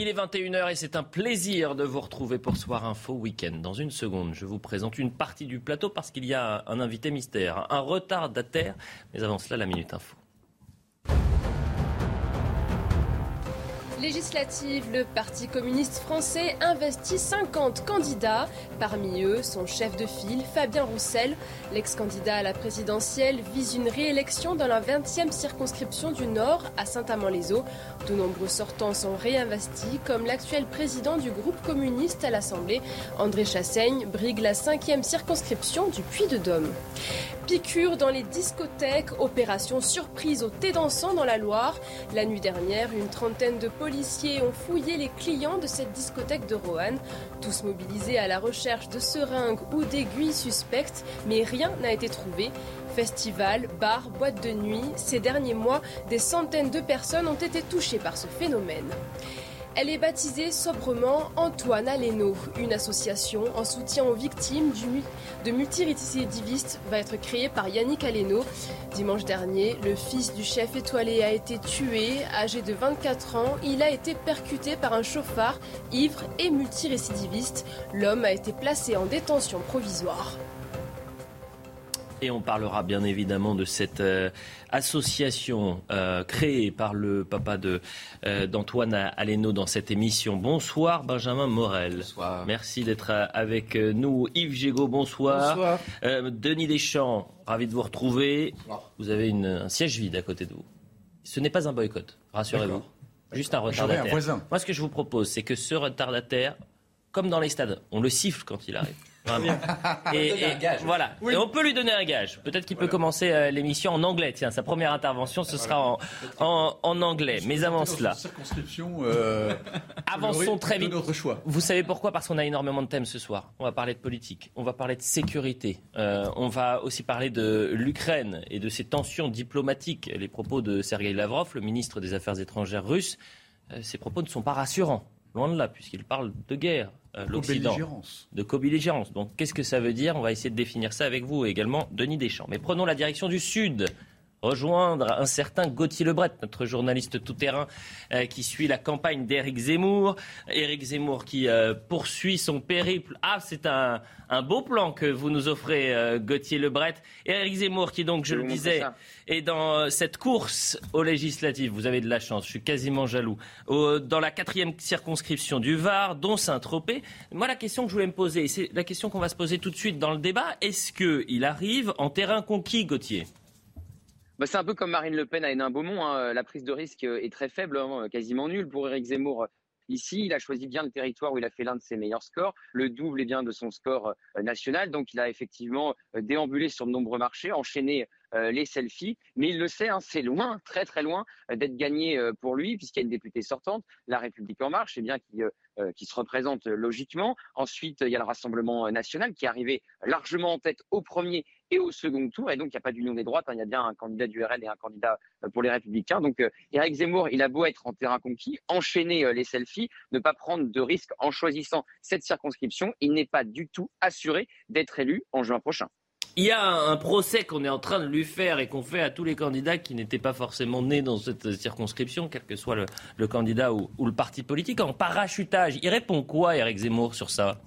Il est 21h et c'est un plaisir de vous retrouver pour Soir Info Week-end. Dans une seconde, je vous présente une partie du plateau parce qu'il y a un invité mystère, un retardataire. Mais avant cela, la Minute Info. Législative, le Parti communiste français investit 50 candidats. Parmi eux, son chef de file, Fabien Roussel. L'ex-candidat à la présidentielle vise une réélection dans la 20e circonscription du Nord, à Saint-Amand-les-Eaux. De nombreux sortants sont réinvestis, comme l'actuel président du groupe communiste à l'Assemblée, André Chassaigne, brigue la 5e circonscription du Puy-de-Dôme. Piqûre dans les discothèques, opération surprise au thé dansant dans la Loire. La nuit dernière, une trentaine de policiers ont fouillé les clients de cette discothèque de Roanne. Tous mobilisés à la recherche de seringues ou d'aiguilles suspectes, mais rien n'a été trouvé. Festival, bars, boîtes de nuit, ces derniers mois, des centaines de personnes ont été touchées par ce phénomène. Elle est baptisée sobrement Antoine Aleno. Une association en soutien aux victimes de multirécidivistes va être créée par Yannick Aleno. Dimanche dernier, le fils du chef étoilé a été tué. Âgé de 24 ans, il a été percuté par un chauffard ivre et multirécidiviste. L'homme a été placé en détention provisoire. Et on parlera bien évidemment de cette euh, association euh, créée par le papa de, euh, d'Antoine Aleno dans cette émission. Bonsoir Benjamin Morel. Bonsoir. Merci d'être avec nous. Yves Gégaud, bonsoir. Bonsoir. Denis Deschamps, ravi de vous retrouver. Vous avez une, un siège vide à côté de vous. Ce n'est pas un boycott, rassurez-vous. Juste un retardataire. Un Moi, ce que je vous propose, c'est que ce retardataire, comme dans les stades, on le siffle quand il arrive. Et, voilà. Et on peut lui donner un gage. Peut-être qu'il peut commencer euh, l'émission en anglais. Tiens, sa première intervention, ce sera en, en, en anglais. Mais avant cela. Circonscription. Euh, Avançons très vite. Notre choix. Vous savez pourquoi? Parce qu'on a énormément de thèmes ce soir. On va parler de politique. On va parler de sécurité. Euh, on va aussi parler de l'Ukraine et de ses tensions diplomatiques. Les propos de Sergei Lavrov, le ministre des Affaires étrangères russe, euh, ces propos ne sont pas rassurants. Loin de là, puisqu'il parle de guerre, l'Occident. De co-belligérance. Donc qu'est-ce que ça veut dire? On va essayer de définir ça avec vous également, Denis Deschamps. Mais prenons la direction du Sud rejoindre un certain Gauthier Lebret, notre journaliste tout-terrain euh, qui suit la campagne d'Éric Zemmour. Éric Zemmour qui euh, poursuit son périple. Ah, c'est un, un, beau plan que vous nous offrez, euh, Gauthier Lebret. Éric Zemmour qui, donc, je, je le disais, est dans cette course aux législatives. Vous avez de la chance, je suis quasiment jaloux. Au, dans la quatrième circonscription du Var, dont Saint-Tropez. Moi, la question que je voulais me poser, et c'est la question qu'on va se poser tout de suite dans le débat, est-ce qu'il arrive en terrain conquis, Gauthier? Bah, c'est un peu comme Marine Le Pen à Hénin-Beaumont. Hein. La prise de risque est très faible, hein, quasiment nulle pour Éric Zemmour. Ici, il a choisi bien le territoire où il a fait l'un de ses meilleurs scores, le double est bien de son score euh, national. Donc, il a effectivement euh, déambulé sur de nombreux marchés, enchaîné euh, les selfies. Mais il le sait, hein, c'est loin, très très loin euh, d'être gagné euh, pour lui, puisqu'il y a une députée sortante, La République en marche, et bien qui, qui se représente logiquement. Ensuite, il y a le Rassemblement national qui est arrivé largement en tête au premier et au second tour. Et donc, il n'y a pas d'union des droites. Hein. il y a bien un candidat du RN et un candidat pour les Républicains. Donc, Éric Zemmour, il a beau être en terrain conquis, enchaîner les selfies, ne pas prendre de risques en choisissant cette circonscription, il n'est pas du tout assuré d'être élu en juin prochain. Il y a un procès qu'on est en train de lui faire et qu'on fait à tous les candidats qui n'étaient pas forcément nés dans cette circonscription, quel que soit le, le candidat ou, ou, le parti politique, en parachutage. Il répond quoi, Eric Zemmour, sur ça?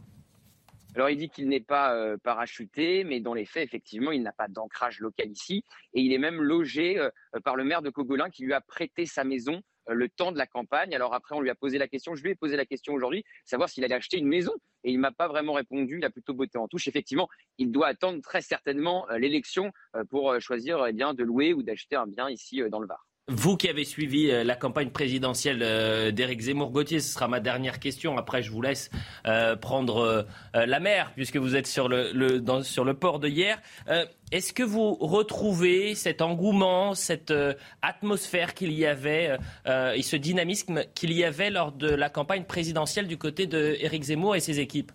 Alors il dit qu'il n'est pas euh, parachuté, mais dans les faits, effectivement, il n'a pas d'ancrage local ici. Et il est même logé euh, par le maire de Cogolin qui lui a prêté sa maison euh, le temps de la campagne. Alors après, on lui a posé la question, je lui ai posé la question aujourd'hui, savoir s'il allait acheter une maison. Et il m'a pas vraiment répondu, il a plutôt botté en touche. Effectivement, il doit attendre très certainement l'élection pour choisir eh bien, de louer ou d'acheter un bien ici dans le Var. Vous qui avez suivi euh, la campagne présidentielle euh, d'Éric Zemmour-Gauthier, ce sera ma dernière question. Après, je vous laisse euh, prendre la mer, puisque vous êtes sur le, sur le port de hier. Est-ce que vous retrouvez cet engouement, cette atmosphère qu'il y avait et ce dynamisme qu'il y avait lors de la campagne présidentielle du côté d'Éric Zemmour et ses équipes?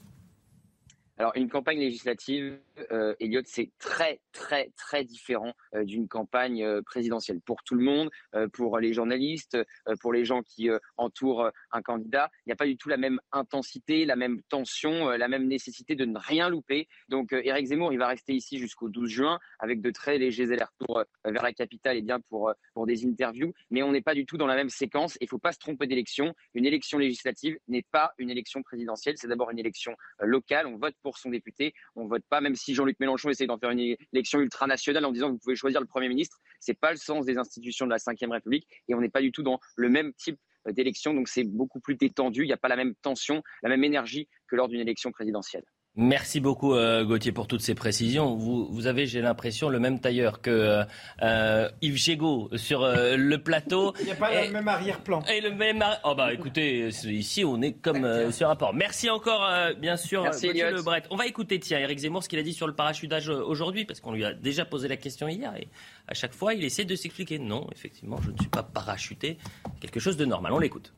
Alors, une campagne législative, euh, Elliot, c'est très, très, très différent euh, d'une campagne euh, présidentielle pour tout le monde, pour les journalistes, pour les gens qui entourent un candidat. Il n'y a pas du tout la même intensité, la même tension, la même nécessité de ne rien louper. Donc, Éric Zemmour, il va rester ici jusqu'au 12 juin avec de très légers allers-retours vers la capitale et bien pour, pour des interviews. Mais on n'est pas du tout dans la même séquence. Il ne faut pas se tromper d'élection. Une élection législative n'est pas une élection présidentielle. C'est d'abord une élection locale. On vote pour son député. On vote pas, même si Jean-Luc Mélenchon essaie d'en faire une élection ultranationale en disant que vous pouvez choisir le Premier ministre, ce n'est pas le sens des institutions de la Ve République et on n'est pas du tout dans le même type d'élection, donc c'est beaucoup plus détendu, il n'y a pas la même tension, la même énergie que lors d'une élection présidentielle. Merci beaucoup euh, Gauthier pour toutes ces précisions. Vous, vous avez, j'ai l'impression, le même tailleur que euh, Yves Gégaud sur euh, le plateau. Il n'y a pas le même arrière-plan. Et le même. Oh bah écoutez, ici on est comme sur un port. Merci encore, bien sûr, Merci, Gauthier Lebret. On va écouter tiens Eric Zemmour ce qu'il a dit sur le parachutage aujourd'hui parce qu'on lui a déjà posé la question hier et à chaque fois il essaie de s'expliquer. Non, effectivement, je ne suis pas parachuté. Quelque chose de normal. On l'écoute.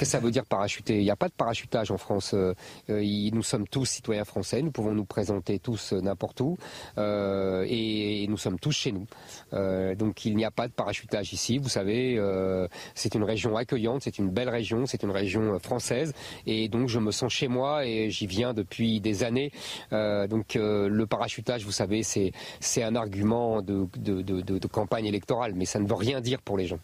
Qu'est-ce que ça veut dire parachuter? Il n'y a pas de parachutage en France. Euh, euh, nous sommes tous citoyens français, nous pouvons nous présenter tous euh, n'importe où et, nous sommes tous chez nous. donc il n'y a pas de parachutage ici. Vous savez, c'est une région accueillante, c'est une belle région, c'est une région française et donc je me sens chez moi et j'y viens depuis des années. donc le parachutage, vous savez, c'est un argument de, de campagne électorale, mais ça ne veut rien dire pour les gens.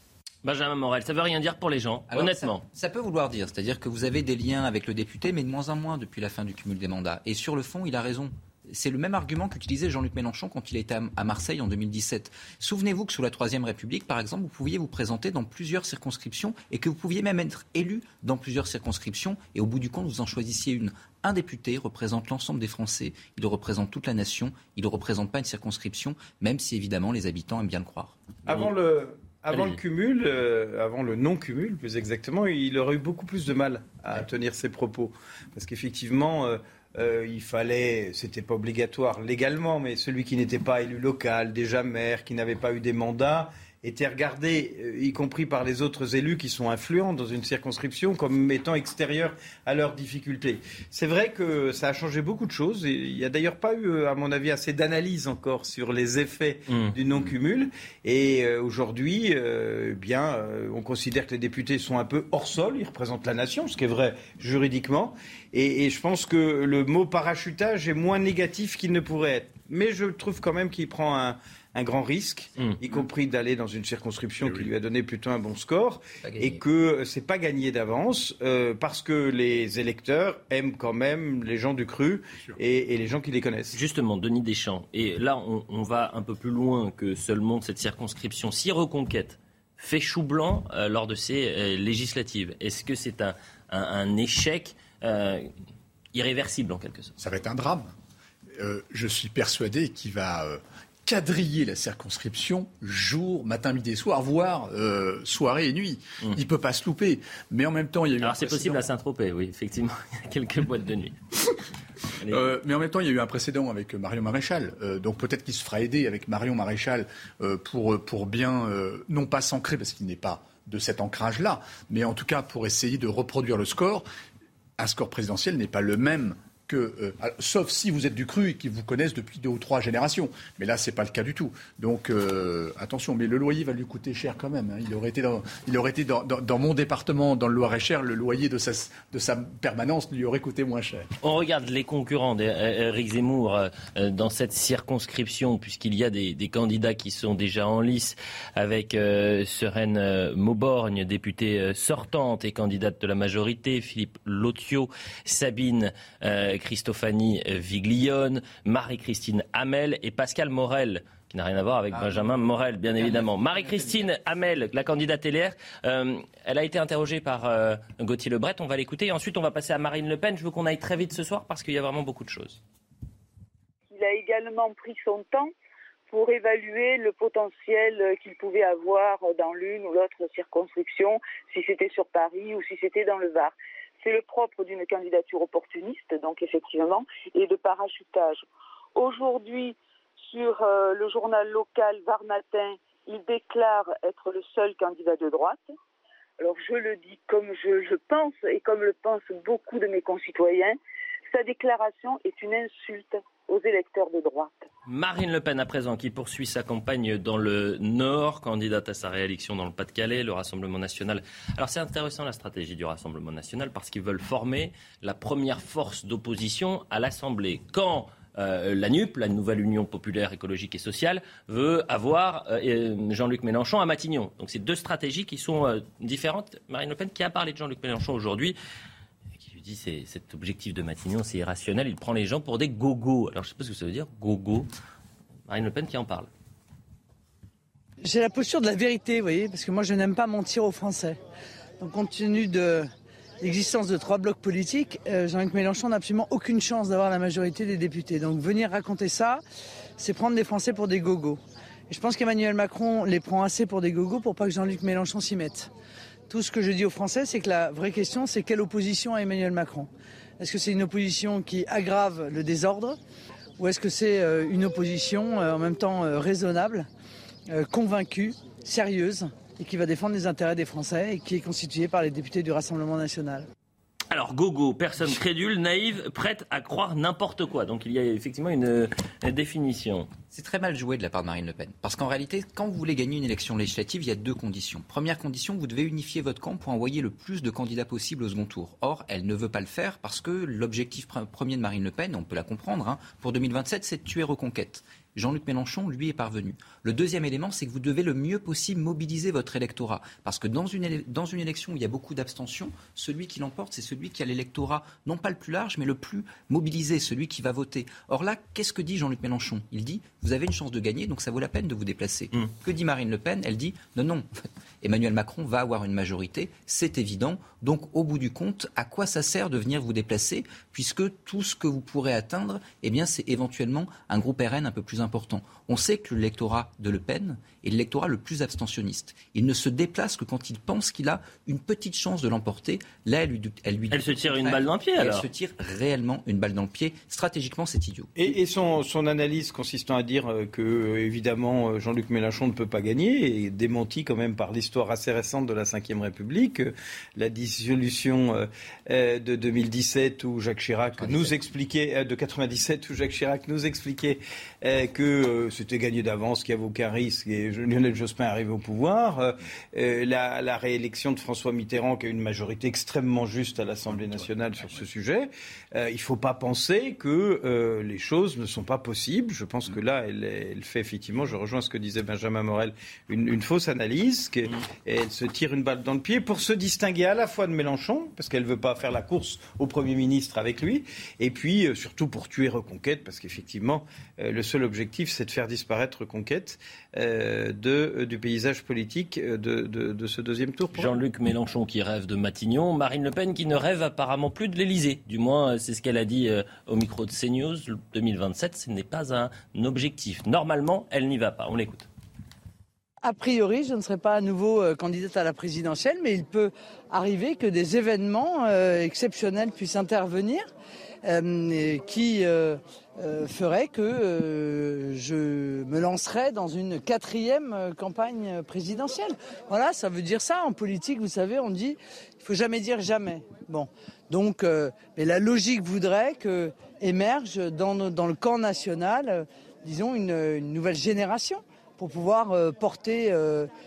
Benjamin Morel, ça veut rien dire pour les gens, honnêtement. Ça, peut vouloir dire, c'est-à-dire que vous avez des liens avec le député, mais de moins en moins depuis la fin du cumul des mandats. Et sur le fond, il a raison. C'est le même argument qu'utilisait Jean-Luc Mélenchon quand il était à Marseille en 2017. Souvenez-vous que sous la Troisième République, par exemple, vous pouviez vous présenter dans plusieurs circonscriptions et que vous pouviez même être élu dans plusieurs circonscriptions et au bout du compte, vous en choisissiez une. Un député représente l'ensemble des Français, il représente toute la nation, il ne représente pas une circonscription, même si évidemment les habitants aiment bien le croire. Avant le, avant le cumul, euh, avant le non-cumul plus exactement, il aurait eu beaucoup plus de mal à tenir ses propos. Parce qu'effectivement, euh, euh, il fallait, c'était pas obligatoire légalement, mais celui qui n'était pas élu local, déjà maire, qui n'avait pas eu des mandats, était regardé, euh, y compris par les autres élus qui sont influents dans une circonscription, comme étant extérieurs à leurs difficultés. C'est vrai que ça a changé beaucoup de choses. Et il n'y a d'ailleurs pas eu, à mon avis, assez d'analyse encore sur les effets mmh. du non-cumul. Et euh, aujourd'hui, euh, bien, on considère que les députés sont un peu hors sol. Ils représentent la nation, ce qui est vrai juridiquement. Et, et je pense que le mot parachutage est moins négatif qu'il ne pourrait être. Mais je trouve quand même qu'il prend un, un grand risque, mm. y compris d'aller dans une circonscription qui lui a donné plutôt un bon score, et que c'est pas gagné d'avance euh, parce que les électeurs aiment quand même les gens du cru et, les gens qui les connaissent. Justement, Denis Deschamps, et là on, va un peu plus loin que seulement cette circonscription. Si Reconquête fait chou blanc euh, lors de ces euh, législatives, est-ce que c'est un, échec irréversible en quelque sorte? Ça va être un drame. je suis persuadé qu'il va quadriller la circonscription jour, matin, midi et soir, voire euh, soirée et nuit. Mmh. Il peut pas se louper. Mais en même temps, il y a eu. Alors c'est possible à Saint-Tropez, oui, effectivement. Il y a quelques boîtes de nuit. Euh, mais en même temps, il y a eu un précédent avec Marion Maréchal. Euh, donc peut-être qu'il se fera aider avec Marion Maréchal pour, pour bien, non pas s'ancrer, parce qu'il n'est pas de cet ancrage-là, mais en tout cas pour essayer de reproduire le score. Un score présidentiel n'est pas le même euh, sauf si vous êtes du cru et qu'ils vous connaissent depuis deux ou trois générations. Mais là, c'est pas le cas du tout. Donc, euh, attention, mais le loyer va lui coûter cher quand même. Hein. Il aurait été, dans, mon département, dans le Loir-et-Cher, le loyer de sa, permanence lui aurait coûté moins cher. On regarde les concurrents d'Éric Zemmour euh, dans cette circonscription, puisqu'il y a des, candidats qui sont déjà en lice, avec Serène Mauborgne, députée sortante et candidate de la majorité, Philippe Lotio, Sabine Christophanie Viglione, Marie-Christine Hamel et Pascal Morel qui n'a rien à voir avec ah, Benjamin Morel, bien évidemment. Marie-Christine Hamel, la candidate LR, euh, elle a été interrogée par euh, Gauthier Lebret. On va l'écouter et ensuite on va passer à Marine Le Pen. Je veux qu'on aille très vite ce soir parce qu'il y a vraiment beaucoup de choses. Il a également pris son temps pour évaluer le potentiel qu'il pouvait avoir dans l'une ou l'autre circonscription, si c'était sur Paris ou si c'était dans le Var. C'est le propre d'une candidature opportuniste, donc effectivement, et de parachutage. Aujourd'hui, sur euh, le journal local Var Matin, il déclare être le seul candidat de droite. Alors je le dis comme je, je pense et comme le pensent beaucoup de mes concitoyens, sa déclaration est une insulte aux électeurs de droite. Marine Le Pen, à présent, qui poursuit sa campagne dans le Nord, candidate à sa réélection dans le Pas-de-Calais, le Rassemblement national. Alors c'est intéressant la stratégie du Rassemblement national parce qu'ils veulent former la première force d'opposition à l'Assemblée. Quand euh, la NUP, la Nouvelle Union populaire écologique et sociale, veut avoir euh, Jean-Luc Mélenchon à Matignon. Donc c'est deux stratégies qui sont euh, différentes. Marine Le Pen qui a parlé de Jean-Luc Mélenchon aujourd'hui dit cet objectif de Matignon, c'est irrationnel. Il prend les gens pour des gogos. Alors je ne sais pas ce que ça veut dire, gogo. Marine Le Pen qui en parle. J'ai la posture de la vérité, vous voyez, parce que moi je n'aime pas mentir aux Français. Donc compte tenu de l'existence de trois blocs politiques, euh, Jean-Luc Mélenchon n'a absolument aucune chance d'avoir la majorité des députés. Donc venir raconter ça, c'est prendre les Français pour des gogos. Et je pense qu'Emmanuel Macron les prend assez pour des gogos pour pas que Jean-Luc Mélenchon s'y mette. Tout ce que je dis aux Français, c'est que la vraie question, c'est quelle opposition à Emmanuel Macron. Est-ce que c'est une opposition qui aggrave le désordre ou est-ce que c'est euh, une opposition euh, en même temps euh, raisonnable, convaincue, sérieuse et qui va défendre les intérêts des Français et qui est constituée par les députés du Rassemblement national? Alors, gogo, personne crédule, naïve, prête à croire n'importe quoi. Donc, il y a effectivement une, définition. C'est très mal joué de la part de Marine Le Pen. Parce qu'en réalité, quand vous voulez gagner une élection législative, il y a deux conditions. Première condition, vous devez unifier votre camp pour envoyer le plus de candidats possible au second tour. Or, elle ne veut pas le faire parce que l'objectif premier de Marine Le Pen, on peut la comprendre, hein, pour 2027, c'est de tuer Reconquête. Jean-Luc Mélenchon, lui, est parvenu. Le deuxième élément, c'est que vous devez le mieux possible mobiliser votre électorat. Parce que dans une, dans une élection où il y a beaucoup d'abstention, celui qui l'emporte, c'est celui qui a l'électorat, non pas le plus large, mais le plus mobilisé, celui qui va voter. Or là, qu'est-ce que dit Jean-Luc Mélenchon? Il dit, vous avez une chance de gagner, donc ça vaut la peine de vous déplacer. Mmh. Que dit Marine Le Pen? Elle dit, non, non, Emmanuel Macron va avoir une majorité, c'est évident. Donc, au bout du compte, à quoi ça sert de venir vous déplacer, puisque tout ce que vous pourrez atteindre, eh bien, c'est éventuellement un groupe RN un peu plus important. On sait que l'électorat de Le Pen est l'électorat le plus abstentionniste. Il ne se déplace que quand il pense qu'il a une petite chance de l'emporter. Là, elle lui, elle lui elle se tire une balle dans le pied. Alors. Elle se tire réellement une balle dans le pied. Stratégiquement, c'est idiot. Et, son, son, analyse consistant à dire euh, que, euh, évidemment, euh, Jean-Luc Mélenchon ne peut pas gagner, est démenti quand même par l'histoire assez récente de la Ve République, la dissolution de 2017 où Jacques Chirac nous expliquait, de 97 où Jacques Chirac nous expliquait que c'était gagné d'avance, qu'il n'y avait aucun risque et Lionel Jospin arrive au pouvoir. Euh, euh, la, réélection de François Mitterrand, qui a une majorité extrêmement juste à l'Assemblée nationale sur ce sujet. Euh, il ne faut pas penser que les choses ne sont pas possibles. Je pense que là, elle, fait effectivement, je rejoins ce que disait Benjamin Morel, une, fausse analyse. et elle se tire une balle dans le pied pour se distinguer à la fois de Mélenchon, parce qu'elle ne veut pas faire la course au Premier ministre avec lui, et puis surtout pour tuer Reconquête, parce qu'effectivement, le seul objectif, c'est de faire disparaître Reconquête. Euh, de, euh, du paysage politique euh, de, de, ce deuxième tour. Jean-Luc Mélenchon qui rêve de Matignon, Marine Le Pen qui ne rêve apparemment plus de l'Elysée. Du moins, c'est ce qu'elle a dit au micro de CNews. 2027, ce n'est pas un objectif. Normalement, elle n'y va pas. On l'écoute. A priori, je ne serai pas à nouveau candidate à la présidentielle, mais il peut arriver que des événements exceptionnels puissent intervenir qui euh, ferait que euh, je me lancerais dans une quatrième euh, campagne présidentielle. Voilà, ça veut dire ça. En politique, vous savez, on dit il faut jamais dire jamais. Bon, donc, mais la logique voudrait que émerge dans, dans le camp national, disons, une, une, nouvelle génération pour pouvoir porter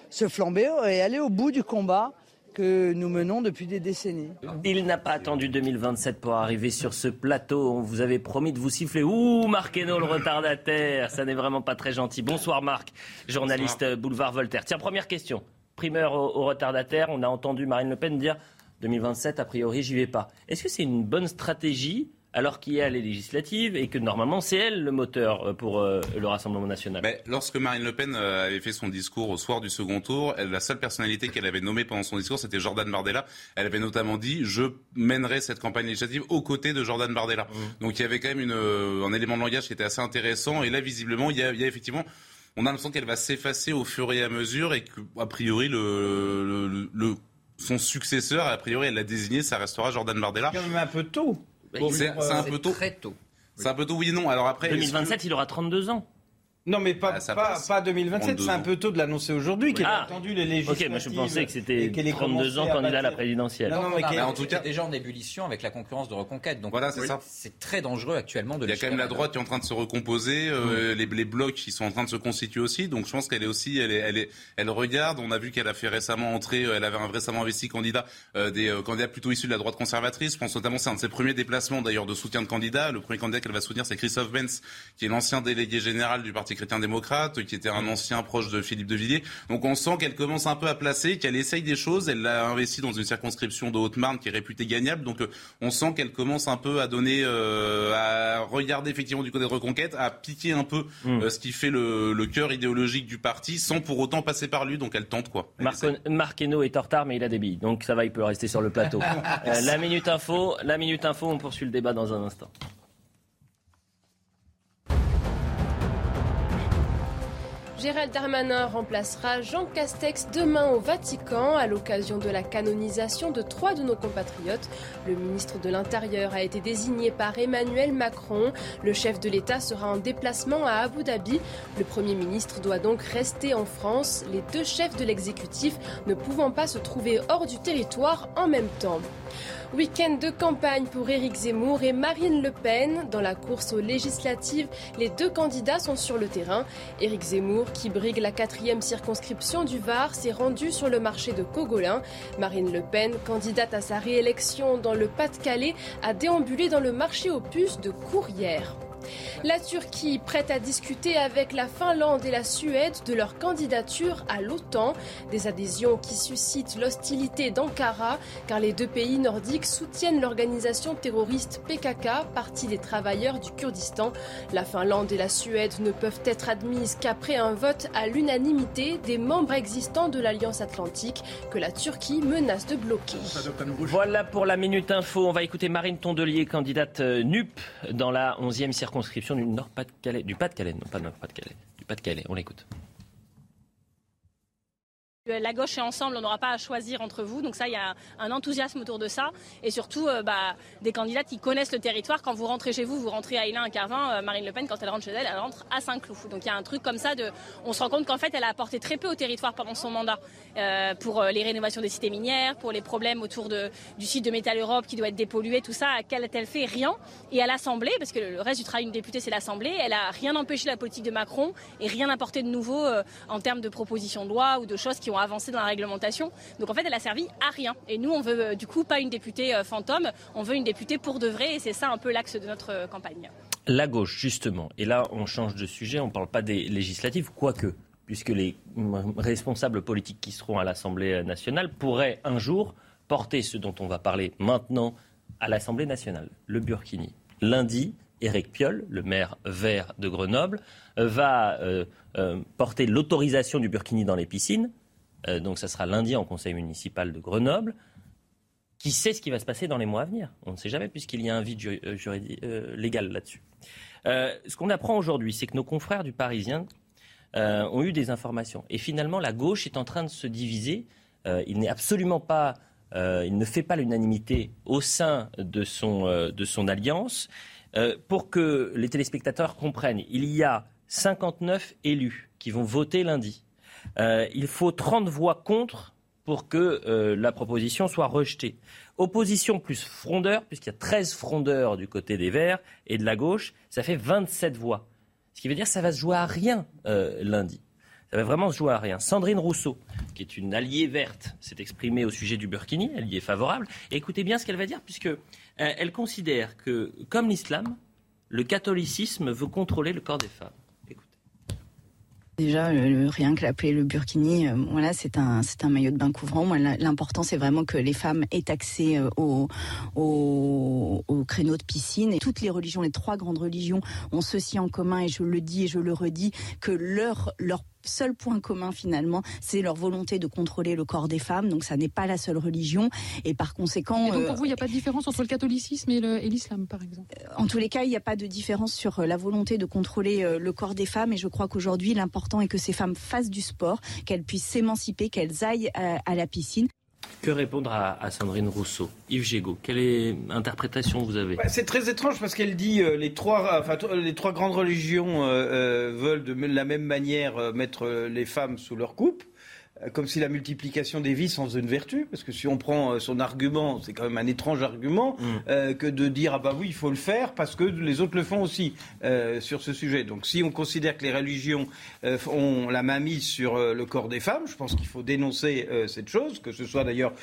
ce flambeau et aller au bout du combat que nous menons depuis des décennies. Il n'a pas attendu 2027 pour arriver sur ce plateau. On vous avait promis de vous siffler. Ouh, Marc Hainaut, le retardataire. Ça n'est vraiment pas très gentil. Bonsoir Marc, journaliste Boulevard Voltaire. Tiens, première question. Primeur au, au retardataire, on a entendu Marine Le Pen dire 2027, a priori, j'y vais pas. Est-ce que c'est une bonne stratégie alors qu'il y a les législatives et que normalement c'est elle le moteur euh, pour euh, le Rassemblement national. Mais lorsque Marine Le Pen euh, avait fait son discours au soir du second tour, la seule personnalité qu'elle avait nommée pendant son discours, c'était Jordan Bardella. Elle avait notamment dit je mènerai cette campagne législative aux côtés de Jordan Bardella. Mmh. Donc il y avait quand même une, un élément de langage qui était assez intéressant. Et là, visiblement, il y a, il y a effectivement on a l'impression qu'elle va s'effacer au fur et à mesure et qu'a priori le, le, son successeur, a priori elle l'a désigné, ça restera Jordan Bardella. C'est quand même un peu tôt c'est un peu tôt. Très tôt. C'est un peu tôt, oui et non. Alors après, 2027, il aura 32 ans. Non, mais pas, pas, 2027, c'est un peu tôt de l'annoncer aujourd'hui, qu'elle a attendu les législatives. Ok, moi je pensais que c'était 32 ans candidat à la présidentielle. Non, non, mais, en tout cas, déjà en ébullition avec la concurrence de Reconquête. Donc voilà, c'est ça. C'est très dangereux actuellement de Il y a quand même la droite qui est en train de se recomposer, euh, les, les, blocs qui sont en train de se constituer aussi. Donc je pense qu'elle est aussi, elle, est, elle, est, elle regarde. On a vu qu'elle a fait récemment entrer, euh, elle avait un récemment investi candidat, euh, des candidats plutôt issus de la droite conservatrice. Je pense notamment, c'est un de ses premiers déplacements d'ailleurs de soutien de candidat. Le premier candidat qu'elle va soutenir, c'est Christophe Benz, qui est l'ancien délégué général du Parti chrétien-démocrate qui était un ancien proche de Philippe de Villiers. Donc on sent qu'elle commence un peu à placer, qu'elle essaye des choses. Elle l'a investi dans une circonscription de Haute-Marne qui est réputée gagnable. Donc euh, on sent qu'elle commence un peu à donner, euh, à regarder effectivement du côté de Reconquête, à piquer un peu mm. euh, ce qui fait le, cœur idéologique du parti, sans pour autant passer par lui. Donc elle tente quoi. Marc Hainaut est en retard, mais il a des billes. Donc ça va, il peut rester sur le plateau. la minute info, la minute info, on poursuit le débat dans un instant. Gérald Darmanin remplacera Jean Castex demain au Vatican à l'occasion de la canonisation de trois de nos compatriotes. Le ministre de l'Intérieur a été désigné par Emmanuel Macron. Le chef de l'État sera en déplacement à Abu Dhabi. Le Premier ministre doit donc rester en France, les deux chefs de l'exécutif ne pouvant pas se trouver hors du territoire en même temps. Week-end de campagne pour Éric Zemmour et Marine Le Pen. Dans la course aux législatives, les deux candidats sont sur le terrain. Éric Zemmour, qui brigue la quatrième circonscription du Var, s'est rendu sur le marché de Cogolin. Marine Le Pen, candidate à sa réélection dans le Pas-de-Calais, a déambulé dans le marché aux puces de Courrières. La Turquie prête à discuter avec la Finlande et la Suède de leur candidature à l'OTAN, des adhésions qui suscitent l'hostilité d'Ankara car les deux pays nordiques soutiennent l'organisation terroriste PKK, partie des travailleurs du Kurdistan. La Finlande et la Suède ne peuvent être admises qu'après un vote à l'unanimité des membres existants de l'Alliance Atlantique que la Turquie menace de bloquer. Voilà pour la Minute Info. On va écouter Marine Tondelier, candidate euh, NUP dans la 11e circonscription du Nord-Pas-de-Calais, du Pas-de-Calais, non pas Nord-Pas-de-Calais, du Pas-de-Calais. On l'écoute. La gauche est ensemble, on n'aura pas à choisir entre vous. Donc ça, il y a un enthousiasme autour de ça. Et surtout, euh, bah, des candidats qui connaissent le territoire. Quand vous rentrez chez vous, vous rentrez à Hélène, à Carvin. Euh, Marine Le Pen, quand elle rentre chez elle, elle rentre à Saint-Cloud. Donc il y a un truc comme ça. De, on se rend compte qu'en fait, elle a apporté très peu au territoire pendant son mandat. Euh, pour les rénovations des cités minières, pour les problèmes autour de, du site de Métal Europe qui doit être dépollué, tout ça. Qu'elle a-t-elle fait Rien. Et à l'Assemblée, parce que le reste du travail d'une députée, c'est l'Assemblée, elle a rien empêché la politique de Macron et rien apporté de nouveau en termes de propositions de loi ou de choses qui ont avancé dans la réglementation donc en fait, elle a servi à rien. Et nous, on veut euh, du coup pas une députée euh, fantôme, on veut une députée pour de vrai. Et c'est ça un peu l'axe de notre euh, campagne. La gauche, justement. Et là, on change de sujet. On ne parle pas des législatives, quoique puisque les responsables politiques qui seront à l'Assemblée nationale pourraient un jour porter ce dont on va parler maintenant à l'Assemblée nationale, le Burkini. Lundi, Éric Piolle, le maire vert de Grenoble, va porter l'autorisation du Burkini dans les piscines. Euh, donc ça sera lundi en conseil municipal de Grenoble. Qui sait ce qui va se passer dans les mois à venir? On ne sait jamais puisqu'il y a un vide euh, euh, légal là-dessus. ce qu'on apprend aujourd'hui, c'est que nos confrères du Parisien ont eu des informations. Et finalement, la gauche est en train de se diviser. il n'est absolument pas, il ne fait pas l'unanimité au sein de son, de son alliance. pour que les téléspectateurs comprennent, il y a 59 élus qui vont voter lundi. Euh, il faut 30 voix contre pour que euh, la proposition soit rejetée. Opposition plus frondeur, puisqu'il y a 13 frondeurs du côté des Verts et de la gauche, ça fait 27 voix. Ce qui veut dire que ça va se jouer à rien euh, lundi. Ça va vraiment se jouer à rien. Sandrine Rousseau, qui est une alliée verte, s'est exprimée au sujet du Burkini. Elle y est favorable. Écoutez bien ce qu'elle va dire, puisque elle considère que, comme l'islam, le catholicisme veut contrôler le corps des femmes. Déjà, rien que l'appeler le burkini, euh, voilà, c'est un, c'est un maillot de bain couvrant. Moi, l'important, c'est vraiment que les femmes aient accès euh, au, créneau de piscine. Et toutes les religions, les trois grandes religions, ont ceci en commun, et je le dis et je le redis, que leur, leur seul point commun finalement, c'est leur volonté de contrôler le corps des femmes. Donc ça n'est pas la seule religion. Et par conséquent... Et donc pour vous, il n'y a pas de différence entre le catholicisme et l'islam, par exemple? En tous les cas, il n'y a pas de différence sur euh, la volonté de contrôler euh, le corps des femmes. Et je crois qu'aujourd'hui, l'important est que ces femmes fassent du sport, qu'elles puissent s'émanciper, qu'elles aillent à, la piscine. Que répondre à, Sandrine Rousseau? Yves Gégaud, quelle interprétation vous avez? C'est très étrange parce qu'elle dit euh, les, trois, enfin, les trois grandes religions euh, euh, veulent de la même manière mettre les femmes sous leur coupe. Euh, comme si la multiplication des vies sans une vertu, parce que si on prend euh, son argument, c'est quand même un étrange argument, mm. euh, que de dire ah bah oui il faut le faire parce que les autres le font aussi sur ce sujet. Donc si on considère que les religions ont la main mise sur le corps des femmes, je pense qu'il faut dénoncer cette chose, que ce soit d'ailleurs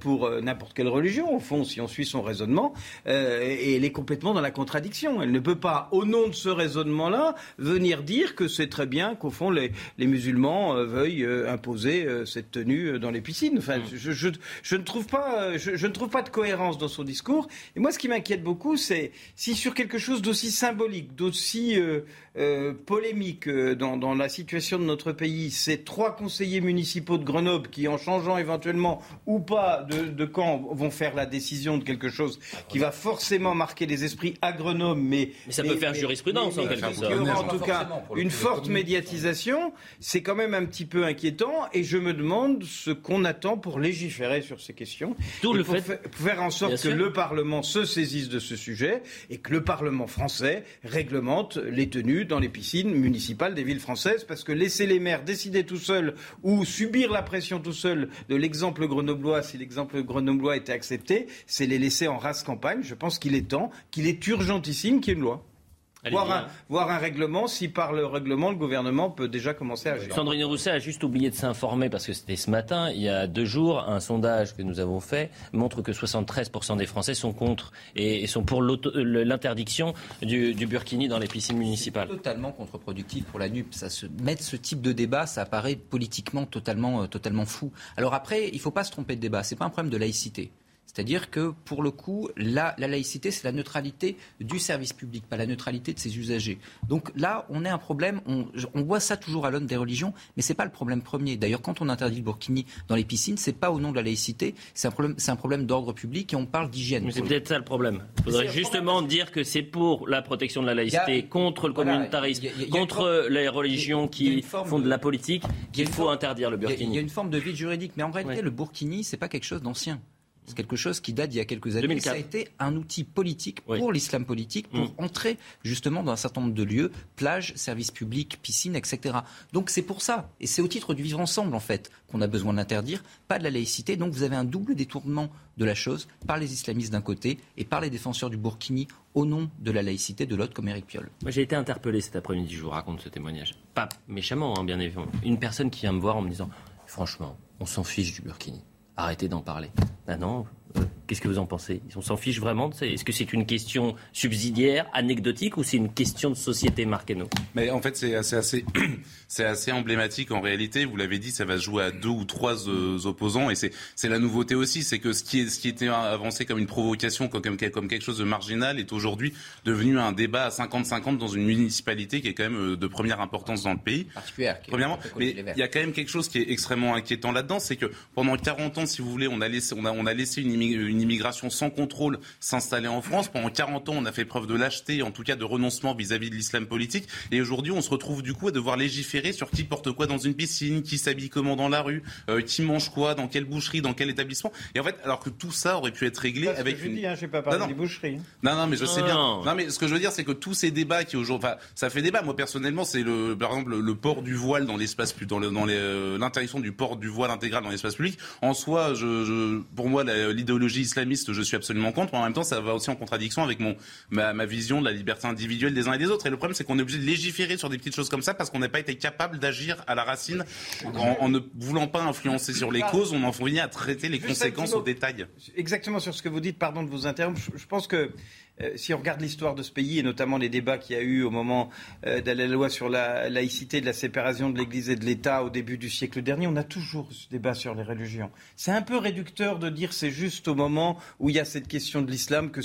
pour n'importe quelle religion au fond, si on suit son raisonnement, et elle est complètement dans la contradiction. Elle ne peut pas, au nom de ce raisonnement-là, venir dire que c'est très bien qu'au fond les, les musulmans veuillent imposer euh, cette tenue euh, dans les piscines. Enfin, mm. je, ne trouve pas, euh, je, ne trouve pas de cohérence dans son discours. Et moi, ce qui m'inquiète beaucoup, c'est si sur quelque chose d'aussi symbolique, d'aussi euh, polémique euh, dans, la situation de notre pays, ces trois conseillers municipaux de Grenoble qui, en changeant éventuellement ou pas de, camp, vont faire la décision de quelque chose qui va forcément marquer les esprits à Grenoble, mais, mais ça peut faire jurisprudence en quelque sorte. En tout cas, une forte médiatisation, c'est quand même un petit peu inquiétant, et je me demande ce qu'on attend pour légiférer sur ces questions, Tout le pour fait... faire en sorte que le Parlement se saisisse de ce sujet et que le Parlement français réglemente les tenues dans les piscines municipales des villes françaises, parce que laisser les maires décider tout seuls ou subir la pression tout seuls de l'exemple grenoblois, si l'exemple grenoblois était accepté, c'est les laisser en race campagne. Je pense qu'il est temps, qu'il est urgentissime qu'il y ait une loi. Voir un, règlement, si par le règlement, le gouvernement peut déjà commencer à agir. Sandrine Rousset a juste oublié de s'informer parce que c'était ce matin, il y a deux jours, un sondage que nous avons fait montre que 73% des Français sont contre et, sont pour l'interdiction du, burkini dans les piscines municipales. Totalement contre-productif pour la NUP. Ça se, mettre ce type de débat, ça apparaît politiquement totalement, euh, totalement fou. Alors après, il ne faut pas se tromper de débat. Ce n'est pas un problème de laïcité. C'est-à-dire que, pour le coup, la, la laïcité, c'est la neutralité du service public, pas la neutralité de ses usagers. Donc là, on a un problème, on, voit ça toujours à l'aune des religions, mais ce n'est pas le problème premier. D'ailleurs, quand on interdit le burkini dans les piscines, ce n'est pas au nom de la laïcité, c'est un problème, d'ordre public et on parle d'hygiène. Mais c'est peut-être ça le problème. Il faudrait justement dire que c'est pour la protection de la laïcité, contre le communautarisme, contre les religions qui font de la politique, qu'il faut interdire le burkini. Il y a une forme de vide juridique, mais en réalité, le burkini, c'est pas quelque chose d'ancien. C'est quelque chose qui date d'il y a quelques années. Ça a été un outil politique pour l'islam politique, pour mm. entrer justement dans un certain nombre de lieux, plages, services publics, piscines, etc. Donc c'est pour ça, et c'est au titre du vivre ensemble en fait, qu'on a besoin d'interdire, pas de la laïcité. Donc vous avez un double détournement de la chose par les islamistes d'un côté et par les défenseurs du Burkini au nom de la laïcité de l'autre comme Eric Piolle. Moi j'ai été interpellé cet après-midi, je vous raconte ce témoignage. Pas méchamment, hein, bien évidemment. Une personne qui vient me voir en me disant, franchement, on s'en fiche du Burkini arrêtez d'en parler. Non, Qu'est-ce que vous en pensez? On s'en fiche vraiment Est-ce que c'est une question subsidiaire, anecdotique, ou c'est une question de société, Marqueno Mais en fait, c'est assez, assez, c'est assez emblématique en réalité. Vous l'avez dit, ça va se jouer à deux ou trois euh, opposants, et c'est, la nouveauté aussi, c'est que ce qui, est, ce qui était avancé comme une provocation, comme, comme, comme quelque chose de marginal, est aujourd'hui devenu un débat à 50-50 dans une municipalité qui est quand même euh, de première importance dans le pays. Premièrement, mais il y a quand même quelque chose qui est extrêmement inquiétant là-dedans, c'est que pendant 40 ans, si vous voulez, on a laissé, on a, on a laissé une, une immigration sans contrôle s'installer en France. Pendant 40 ans, on a fait preuve de lâcheté, en tout cas de renoncement vis-à-vis de l'islam politique. Et aujourd'hui, on se retrouve du coup à devoir légiférer sur qui porte quoi dans une piscine, qui s'habille comment dans la rue, euh, qui mange quoi, dans quelle boucherie, dans quel établissement. Et en fait, alors que tout ça aurait pu être réglé avec une. Je hein, pas parlé non, des boucheries. Non, non, mais je sais bien. Non, mais ce que je veux dire, c'est que tous ces débats qui aujourd'hui, enfin, ça fait débat. Moi, personnellement, c'est le, par exemple, le port du voile dans l'espace, dans euh, l'interdiction du port du voile intégral dans l'espace public. En soi, je, pour moi, l'idéologie islamiste, je suis absolument contre. Mais en même temps, ça va aussi en contradiction avec mon, ma, ma, vision de la liberté individuelle des uns et des autres. Et le problème, c'est qu'on est obligé de légiférer sur des petites choses comme ça parce qu'on n'a pas été capable d'agir à la racine en, ne voulant pas influencer sur les causes. On en finit à traiter les conséquences au détail. Exactement sur ce que vous dites, pardon de vous interrompre. Je pense que si on regarde l'histoire de ce pays et notamment les débats qu'il y a eu au moment euh, de la loi sur la laïcité, de la séparation de l'Église et de l'État au début du siècle dernier, on a toujours ce débat sur les religions. C'est un peu réducteur de dire c'est juste au moment où il y a cette question de l'islam que,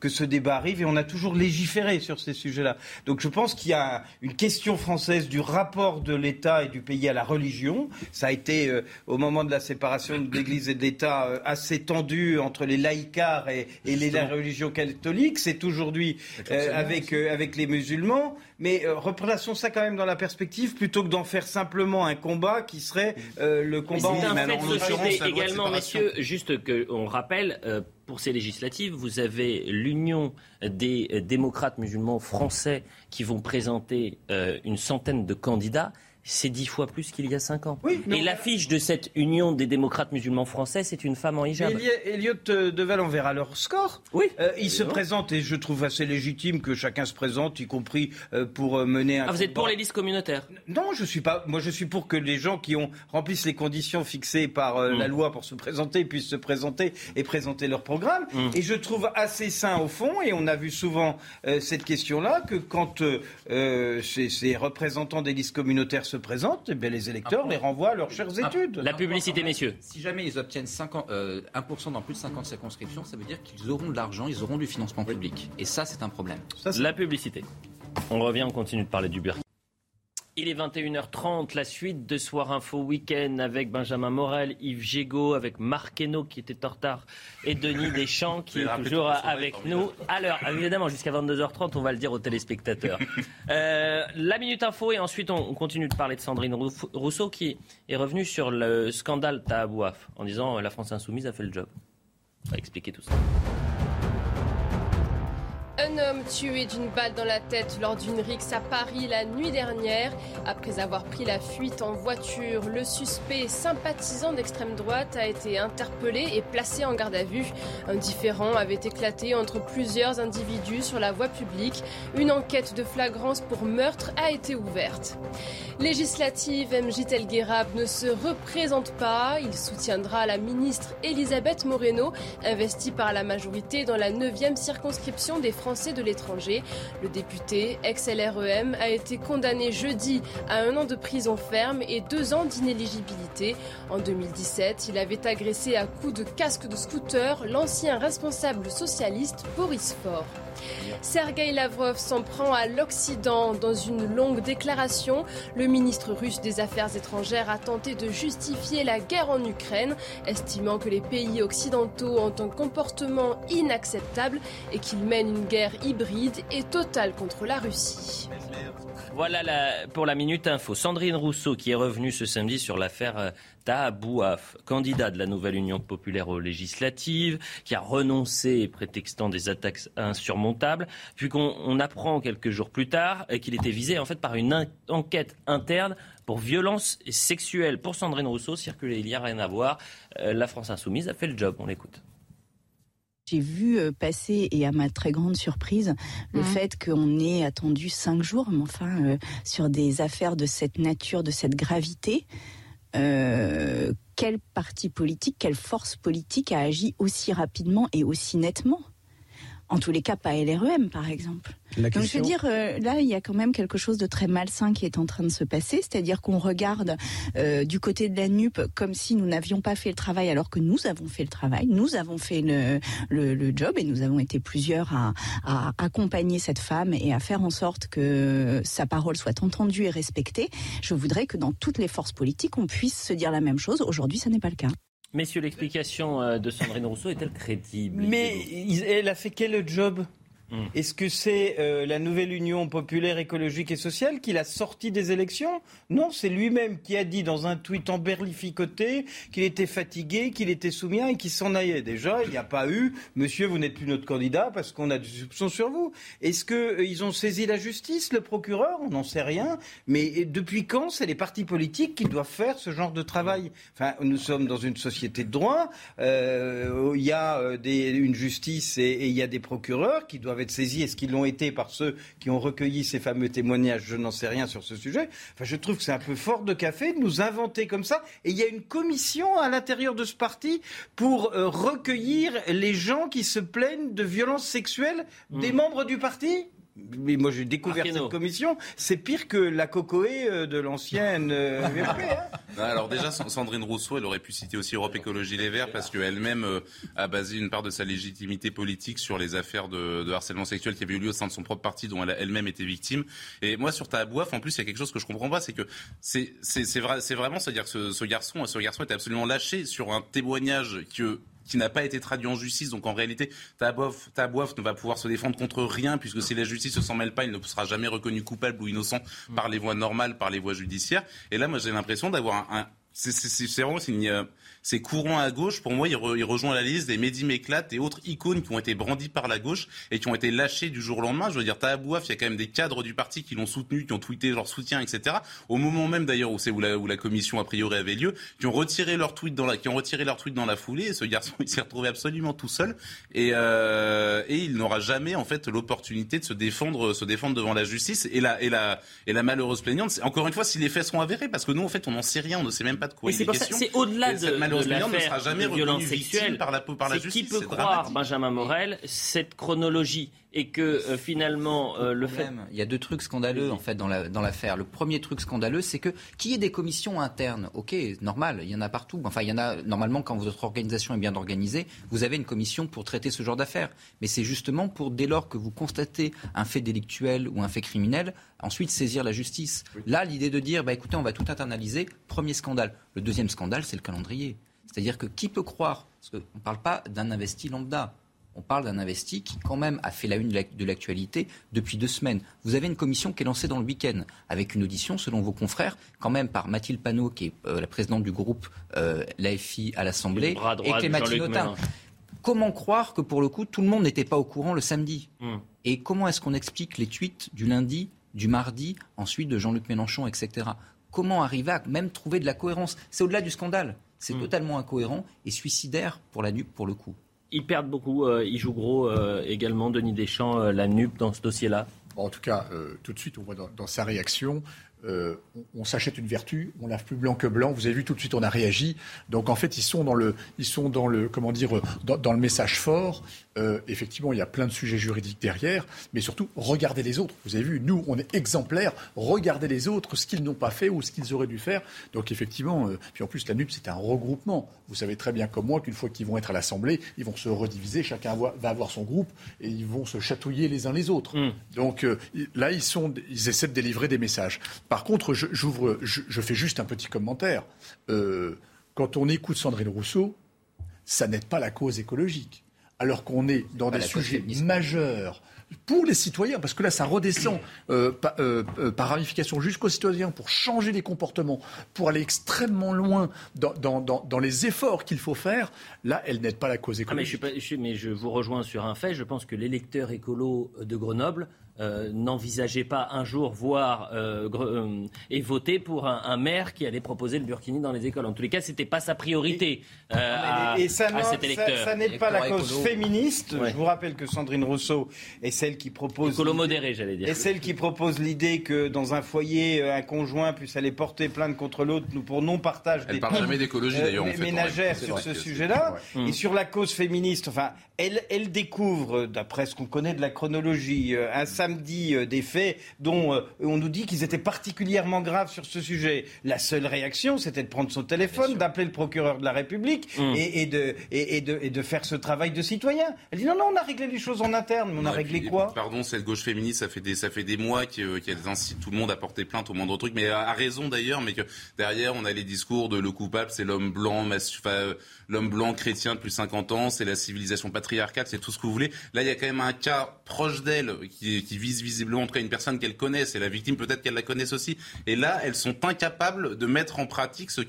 que ce débat arrive et on a toujours légiféré sur ces sujets-là. Donc je pense qu'il y a une question française du rapport de l'État et du pays à la religion. Ça a été euh, au moment de la séparation de l'Église et de l'État euh, assez tendu entre les laïcars et, les, la religion catholique. C'est aujourd'hui euh, avec, avec les musulmans. Mais replaçons ça quand même dans la perspective plutôt que d'en faire simplement un combat qui serait le combat en, en également, messieurs, juste qu'on rappelle, pour ces législatives, vous avez l'union des démocrates musulmans français qui vont présenter euh, une centaine de candidats c'est dix fois plus qu'il y a cinq ans. et l'affiche de cette union des démocrates musulmans français, c'est une femme en hijab. Elliot euh, Deval, on verra leur score. Oui. Euh, ils se présentent et je trouve assez légitime que chacun se présente, y compris euh, pour mener un. Ah, vous êtes pour les listes communautaires? Non, je suis pas. Moi, je suis pour que les gens qui ont remplissent les conditions fixées par la mm. loi pour se présenter puissent se présenter et présenter leur programme. Mm. Et je trouve assez sain au fond, et on a vu souvent cette question-là, que quand ces, ces représentants des listes communautaires se présentent, eh les électeurs les renvoient à leurs chères études. La publicité, messieurs. Si jamais ils obtiennent 50, 1% euh, dans plus de 50 circonscriptions, ça veut dire qu'ils auront de l'argent, ils auront du financement public. Et ça, c'est un problème. la publicité. On revient, on continue de parler du Burkina. Il est 21h30, la suite de Soir Info Week-end avec Benjamin Morel, Yves Gégaud, avec Marc Hainaut qui était en retard et Denis Deschamps qui est toujours avec nous. À l'heure, évidemment, jusqu'à 22h30, on va le dire aux téléspectateurs. Euh, la Minute Info et ensuite on, continue de parler de Sandrine Rousseau qui est revenue sur le scandale Tahabouaf en disant la France Insoumise a fait le job. On va expliquer tout ça. Un homme tué d'une balle dans la tête lors d'une rixe à Paris la nuit dernière. Après avoir pris la fuite en voiture, le suspect sympathisant d'extrême droite a été interpellé et placé en garde à vue. Un différend avait éclaté entre plusieurs individus sur la voie publique. Une enquête de flagrance pour meurtre a été ouverte. Législative, MJ Telguerab ne se représente pas. Il soutiendra la ministre Elisabeth Moreno, investie par la majorité dans la 9e circonscription des Français de l'étranger. Le député, ex-LREM, a été condamné jeudi à un an de prison ferme et deux ans d'inéligibilité. En 2017, il avait agressé à coups de casque de scooter l'ancien responsable socialiste Boris Faure. Sergei Lavrov s'en prend à l'Occident dans une longue déclaration. Le ministre russe des Affaires étrangères a tenté de justifier la guerre en Ukraine, estimant que les pays occidentaux ont un comportement inacceptable et qu'ils mènent une guerre hybride et totale contre la Russie. Voilà pour la Minute Info. Sandrine Rousseau qui est revenue ce samedi sur l'affaire euh, Tahabouaf, candidat de la nouvelle Union populaire aux législatives, qui a renoncé prétextant des attaques insurmontables, puis qu'on apprend quelques jours plus tard euh, qu'il était visé en fait par une enquête interne pour violence sexuelle. Pour Sandrine Rousseau, circuler il n'y a rien à voir. Euh, la France insoumise a fait le job. On l'écoute. J'ai vu euh, passer, et à ma très grande surprise, le mmh. fait qu'on ait attendu cinq jours, mais enfin, euh, sur des affaires de cette nature, de cette gravité. Euh, quel parti politique, quelle force politique a agi aussi rapidement et aussi nettement? En tous les cas, pas LREM, par exemple. Donc je veux dire, euh, là, il y a quand même quelque chose de très malsain qui est en train de se passer, c'est-à-dire qu'on regarde euh, du côté de la NUP comme si nous n'avions pas fait le travail, alors que nous avons fait le travail, nous avons fait le, le, job et nous avons été plusieurs à, à, accompagner cette femme et à faire en sorte que sa parole soit entendue et respectée. Je voudrais que dans toutes les forces politiques, on puisse se dire la même chose. Aujourd'hui, ce n'est pas le cas. Messieurs, l'explication euh, de Sandrine Rousseau est-elle crédible Mais elle a fait quel job? Mm. Est-ce que c'est euh, la nouvelle Union populaire écologique et sociale qui l'a sorti des élections? Non, c'est lui-même qui a dit dans un tweet emberlificoté qu'il était fatigué, qu'il était soumis et qu'il s'en allait. Déjà, il n'y a pas eu « Monsieur, vous n'êtes plus notre candidat parce qu'on a des soupçons sur vous ». Est-ce qu'ils euh, ont saisi la justice, le procureur? On n'en sait rien. Mais depuis quand c'est les partis politiques qui doivent faire ce genre de travail? Enfin, nous sommes dans une société de droit. Euh, il y a une justice et il y a des procureurs qui doivent être saisis. Est-ce qu'ils l'ont été par ceux qui ont recueilli ces fameux témoignages? Je n'en sais rien sur ce sujet. Enfin, je trouve que c'est un peu fort de café de nous inventer comme ça. Et il y a une commission à l'intérieur de ce parti pour euh, recueillir les gens qui se plaignent de violences sexuelles des mmh. membres du parti? Mais moi j'ai découvert cette commission, c'est pire que la cocoé euh, de l'ancienne euh, hein. Alors déjà, Sandrine Rousseau, elle aurait pu citer aussi Europe Écologie Les Verts parce qu'elle-même euh, a basé une part de sa légitimité politique sur les affaires de, harcèlement sexuel qui avaient eu lieu au sein de son propre parti dont elle a elle-même été victime. Et moi, sur Tahabouaf, en plus, il y a quelque chose que je comprends pas, c'est que c'est c'est vrai, c'est vraiment, c'est-à-dire que ce, ce garçon, ce garçon était absolument lâché sur un témoignage que qui n'a pas été traduit en justice. Donc en réalité, Tabouaf, ne va pouvoir se défendre contre rien, puisque si la justice ne s'en mêle pas, il ne sera jamais reconnu coupable ou innocent par les voies normales, par les voies judiciaires. Et là, moi, j'ai l'impression d'avoir un, c'est vraiment c'est courant à gauche. Pour moi, il, rejoint la liste des Mehdi Méclat et autres icônes qui ont été brandis par la gauche et qui ont été lâchés du jour au lendemain. Je veux dire, Tahabouaf, il y a quand même des cadres du parti qui l'ont soutenu, qui ont tweeté leur soutien, etc. Au moment même d'ailleurs où c'est où la, où la commission a priori avait lieu, qui ont retiré leur tweet dans la, qui ont retiré leur tweet dans la foulée. Et ce garçon, il s'est retrouvé absolument tout seul et, euh, et il n'aura jamais en fait l'opportunité de se défendre, se défendre devant la justice. Et la, et la, et la malheureuse plaignante, encore une fois si les faits seront avérés, parce que nous en fait on n'en sait rien, on ne sait même pas de quoi il est question. C'est au-delà de, de l'affaire jamais de violence sexuelle par la, par la justice. Qui peut croire, Benjamin Morel, cette chronologie et que euh, finalement euh, le fait. Il y a deux trucs scandaleux en fait dans l'affaire. le premier truc scandaleux, c'est que qu'il y ait des commissions internes, ok, normal, il y en a partout. Enfin, il y en a normalement quand votre organisation est bien organisée, vous avez une commission pour traiter ce genre d'affaires. Mais c'est justement pour dès lors que vous constatez un fait délictuel ou un fait criminel, ensuite saisir la justice. Là, l'idée de dire, bah écoutez, on va tout internaliser. Premier scandale. Le deuxième scandale, c'est le calendrier. C'est-à-dire que qui peut croire Parce qu'on ne parle pas d'un investi lambda. On parle d'un investi qui, quand même, a fait la une de l'actualité depuis deux semaines. Vous avez une commission qui est lancée dans le week-end, avec une audition, selon vos confrères, quand même par Mathilde Panot, qui est euh, la présidente du groupe euh, l'AFI à l'Assemblée, et Clémentine Autain. Comment croire que, pour le coup, tout le monde n'était pas au courant le samedi hmm. Et comment est-ce qu'on explique les tweets du lundi, du mardi, ensuite de Jean-Luc Mélenchon, etc. Comment arriver à même trouver de la cohérence? C'est au-delà du scandale. C'est hmm. totalement incohérent et suicidaire pour la NUP, pour le coup. Ils perdent beaucoup, euh, ils jouent gros euh, également, Denis Deschamps, euh, la NUP dans ce dossier-là. En tout cas, tout de suite, on voit dans, sa réaction, on, s'achète une vertu, on lave plus blanc que blanc. Vous avez vu tout de suite, on a réagi. Donc en fait, ils sont dans le, ils sont dans le, comment dire, dans le message fort. Euh, effectivement, il y a plein de sujets juridiques derrière, mais surtout, regardez les autres. Vous avez vu, nous, on est exemplaires. Regardez les autres, ce qu'ils n'ont pas fait ou ce qu'ils auraient dû faire. Donc, effectivement, euh, puis en plus, la NUP, c'est un regroupement. Vous savez très bien comme moi qu'une fois qu'ils vont être à l'Assemblée, ils vont se rediviser, chacun va avoir son groupe et ils vont se chatouiller les uns les autres. Mm. Donc euh, là, ils, sont, ils essaient de délivrer des messages. Par contre, j'ouvre, je, je, fais juste un petit commentaire. quand on écoute Sandrine Rousseau, ça n'aide pas la cause écologique alors qu'on est dans des sujets majeurs pour les citoyens, parce que là, ça redescend euh, euh, euh, par ramification jusqu'aux citoyens pour changer les comportements, pour aller extrêmement loin dans, les efforts qu'il faut faire. Là, elle n'aide pas la cause écologique. Ah, mais, je mais je vous rejoins sur un fait. Je pense que l'électeur écolo de Grenoble euh, n'envisageait pas un jour voir euh, euh, et voter pour un, maire qui allait proposer le burkini dans les écoles. En tous les cas, c'était pas sa priorité et, à, ça, cet électeur. Ça, n'est pas la cause féministe. Je vous rappelle que Sandrine Rousseau est celle qui propose. Écolo modéré, j'allais dire. Et celle qui propose l'idée que dans un foyer, un conjoint puisse aller porter plainte contre l'autre pour non partage Elle des parle jamais d'écologie d'ailleurs. ménagères sur ce sujet-là et sur la cause féministe. Enfin, elle, elle découvre, d'après ce qu'on connaît de la chronologie, un samedi euh, des faits dont euh, on nous dit qu'ils étaient particulièrement graves sur ce sujet. La seule réaction, c'était de prendre son téléphone, d'appeler le procureur de la République mmh. et, de, et, de, et, de, faire ce travail de citoyen. Elle dit non, non, on a réglé les choses en interne, mais on a réglé quoi? Pardon, cette gauche féministe, ça fait des, ça fait des mois qu'elle incite tout le monde à porter plainte au moindre truc, mais a raison d'ailleurs, mais que derrière, on a les discours de le coupable, c'est l'homme blanc, l'homme blanc chrétien de plus de 50 ans, c'est la civilisation patriarcale, c'est tout ce que vous voulez. Là, il y a quand même un cas proche d'elle qui, qui vise visiblement en tout cas une personne qu'elle connaisse et la victime peut-être qu'elle la connaisse aussi. Et là, elles sont incapables de mettre en pratique ce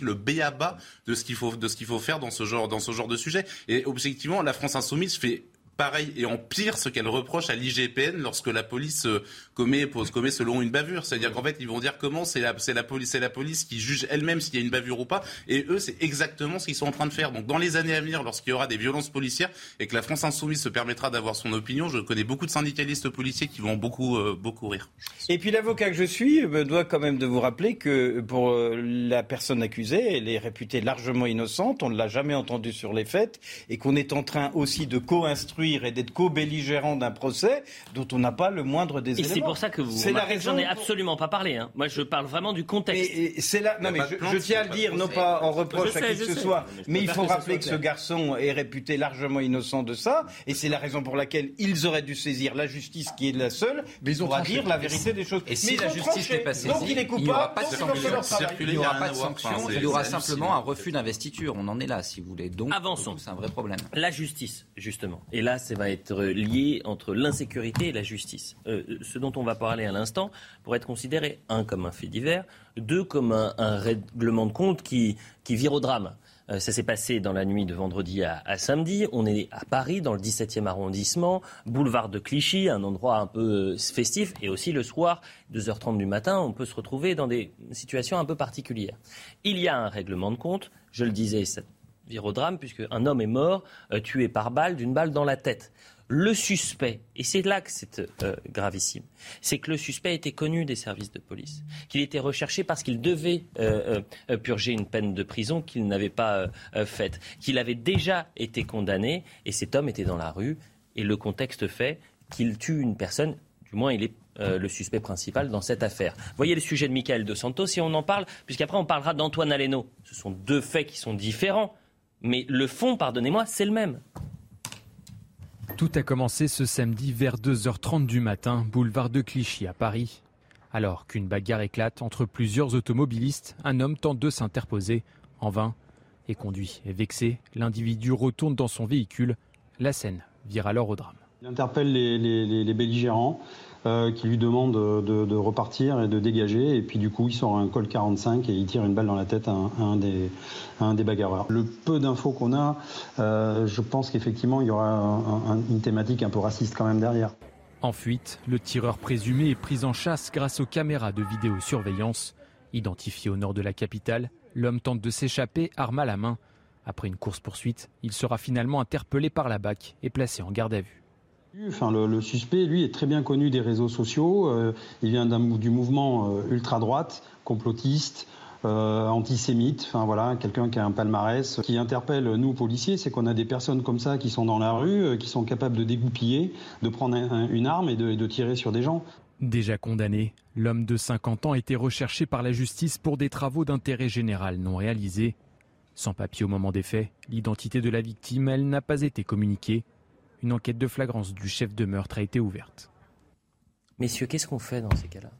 le béaba de ce qu'il faut de ce qu'il faut faire dans ce genre dans ce genre de sujet. Et objectivement, la France insoumise fait pareil et en pire ce qu'elle reproche à l'IGPN lorsque la police euh, commet, commet selon une bavure. C'est-à-dire qu'en fait, ils vont dire comment c'est la, la police, c'est la police qui juge elle-même s'il y a une bavure ou pas. Et eux, c'est exactement ce qu'ils sont en train de faire. Donc, dans les années à venir, lorsqu'il y aura des violences policières et que la France insoumise se permettra d'avoir son opinion, je connais beaucoup de syndicalistes policiers qui vont beaucoup, euh, beaucoup rire. Et puis, l'avocat que je suis me doit quand même de vous rappeler que pour euh, la personne accusée, elle est réputée largement innocente. On ne l'a jamais entendue sur les faits et qu'on est en train aussi de co-instruire et d'être co-belligérant d'un procès dont on n'a pas le moindre des et éléments. c'est pour ça que vous. C'est la raison. J'en ai absolument pas parlé. Hein. Moi, je parle vraiment du contexte. Et, c'est là. Non, mais je, je, tiens à le dire, non pas en reproche à qui que ce soit, mais il faut rappeler que ce garçon est réputé largement innocent de ça, et c'est la raison pour laquelle ils auraient dû saisir la justice qui est la seule mais ils ont dire la vérité des choses. Et si la justice n'est pas saisie, il est coupable, il n'y aura pas de sanction. Il n'y aura pas de sanction. Il y aura simplement un refus d'investiture. On en est là, si vous voulez. Donc, avançons. C'est un vrai problème. La justice, justement. Et là, ça va être lié entre l'insécurité et la justice. Euh, ce dont on va parler à l'instant pourrait être considéré, un, comme un fait divers, deux, comme un, règlement de compte qui, qui vire au drame. Euh, ça s'est passé dans la nuit de vendredi à, à, samedi. On est à Paris, dans le 17e arrondissement, boulevard de Clichy, un endroit un peu euh, festif. Et aussi le soir, 2h30 du matin, on peut se retrouver dans des situations un peu particulières. Il y a un règlement de compte. Je le disais, vire puisque un homme est mort, euh, tué par balle, d'une balle dans la tête. Le suspect, et c'est là que c'est euh, gravissime, c'est que le suspect était connu des services de police, qu'il était recherché parce qu'il devait euh, purger une peine de prison qu'il n'avait pas faite, qu'il avait déjà été condamné, et cet homme était dans la rue, et le contexte fait qu'il tue une personne, du moins il est le suspect principal dans cette affaire. Voyez le sujet de Michael De Santos, si on en parle, puisqu'après on parlera d'Antoine Aleno. Ce sont deux faits qui sont différents, mais le fond, pardonnez-moi, c'est le même. Tout a commencé ce samedi vers 2h30 du matin, boulevard de Clichy à Paris. Alors qu'une bagarre éclate entre plusieurs automobilistes, un homme tente de s'interposer. En vain, et conduit et vexé, l'individu retourne dans son véhicule. La scène vire alors au drame. Il interpelle les, les, les belligérants euh, qui lui demandent de, repartir et de dégager. Et puis du coup, il sort un col 45 et il tire une balle dans la tête à un, des, bagarreurs. Le peu d'infos qu'on a, euh, je pense qu'effectivement, il y aura un, un, une thématique un peu raciste quand même derrière. En fuite, le tireur présumé est pris en chasse grâce aux caméras de vidéosurveillance. Identifié au nord de la capitale, l'homme tente de s'échapper, arme à la main. Après une course-poursuite, il sera finalement interpellé par la BAC et placé en garde à vue. Le, suspect, lui, est très bien connu des réseaux sociaux. Euh, il vient du mouvement euh, ultra-droite, complotiste, euh, antisémite. Voilà, quelqu'un qui a un palmarès. Qui interpelle nous policiers, c'est qu'on a des personnes comme ça qui sont dans la rue, qui sont capables de dégoupiller, de prendre un, une arme et de, de tirer sur des gens. Déjà condamné, l'homme de 50 ans était recherché par la justice pour des travaux d'intérêt général non réalisés. Sans papier au moment des faits, l'identité de la victime, elle n'a pas été communiquée une enquête de flagrance du chef de meurtre a été ouverte. Messieurs, qu'est-ce qu'on fait dans ces cas-là?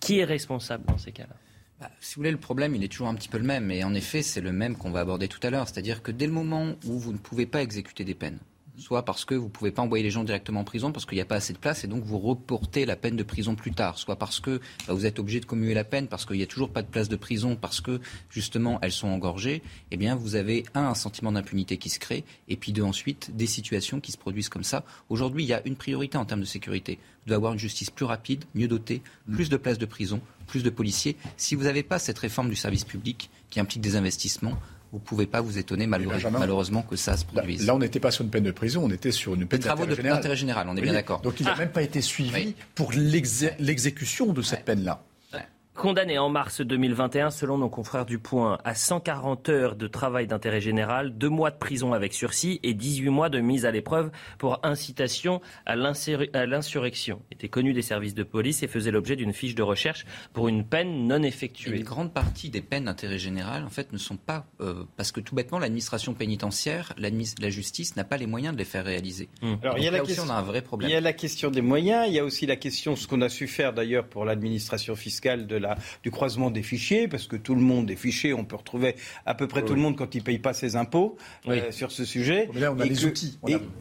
Qui est responsable dans ces cas-là? Bah, si vous voulez, le problème, il est toujours un petit peu le même. Et en effet, c'est le même qu'on va aborder tout à l'heure. C'est-à-dire que dès le moment où vous ne pouvez pas exécuter des peines, soit parce que vous ne pouvez pas envoyer les gens directement en prison parce qu'il n'y a pas assez de place et donc vous reportez la peine de prison plus tard, soit parce que bah, vous êtes obligé de commuer la peine parce qu'il n'y a toujours pas de place de prison parce que justement elles sont engorgées, eh bien vous avez un, sentiment d'impunité qui se crée et puis deux ensuite des situations qui se produisent comme ça. Aujourd'hui, il y a une priorité en termes de sécurité. Vous devez avoir une justice plus rapide, mieux dotée, plus de places de prison, plus de policiers. Si vous n'avez pas cette réforme du service public qui implique des investissements, vous ne pouvez pas vous étonner malheureusement, malheureusement que ça se produise. Là, on n'était pas sur une peine de prison, on était sur une peine d'intérêt général. d'intérêt général. On est bien d'accord. Donc il n'a ah. même pas été suivi oui. pour l'exécution de cette peine-là. Condamné en mars 2021, selon nos confrères du Point, à 140 heures de travail d'intérêt général, deux mois de prison avec sursis et 18 mois de mise à l'épreuve pour incitation à l'insurrection. Était connu des services de police et faisait l'objet d'une fiche de recherche pour une peine non effectuée. Une grande partie des peines d'intérêt général, en fait, ne sont pas euh, parce que tout bêtement, l'administration pénitentiaire, la justice n'a pas les moyens de les faire réaliser. Mmh. Alors, il y a la aussi, question, on a un vrai problème. Il y a la question des moyens. Il y a aussi la question, ce qu'on a su faire d'ailleurs pour l'administration fiscale de la, du croisement des fichiers, parce que tout le monde est fiché, on peut retrouver à peu près oui. tout le monde quand il ne paye pas ses impôts oui. euh, sur ce sujet. Mais là, on a et les que, outils,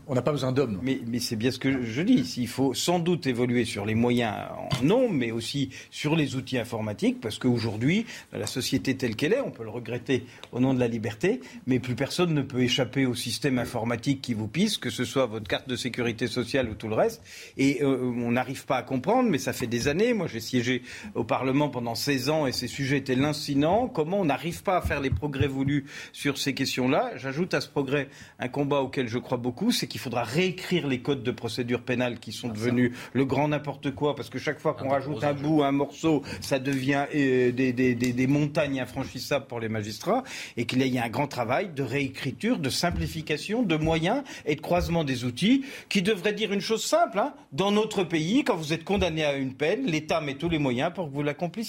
on n'a pas besoin d'hommes. Mais, mais c'est bien ce que je dis, il faut sans doute évoluer sur les moyens en nom, mais aussi sur les outils informatiques, parce qu'aujourd'hui, dans la société telle qu'elle est, on peut le regretter au nom de la liberté, mais plus personne ne peut échapper au système informatique qui vous pisse, que ce soit votre carte de sécurité sociale ou tout le reste. Et euh, on n'arrive pas à comprendre, mais ça fait des années, moi j'ai siégé au Parlement pendant 16 ans et ces sujets étaient lancinants. Comment on n'arrive pas à faire les progrès voulus sur ces questions-là? J'ajoute à ce progrès un combat auquel je crois beaucoup, c'est qu'il faudra réécrire les codes de procédure pénale qui sont devenus le grand n'importe quoi, parce que chaque fois qu'on rajoute un bout, un morceau, ça devient euh, des, des, des, des, montagnes infranchissables pour les magistrats, et qu'il y ait un grand travail de réécriture, de simplification, de moyens et de croisement des outils, qui devrait dire une chose simple. Hein. Dans notre pays, quand vous êtes condamné à une peine, l'État met tous les moyens pour que vous l'accomplissiez.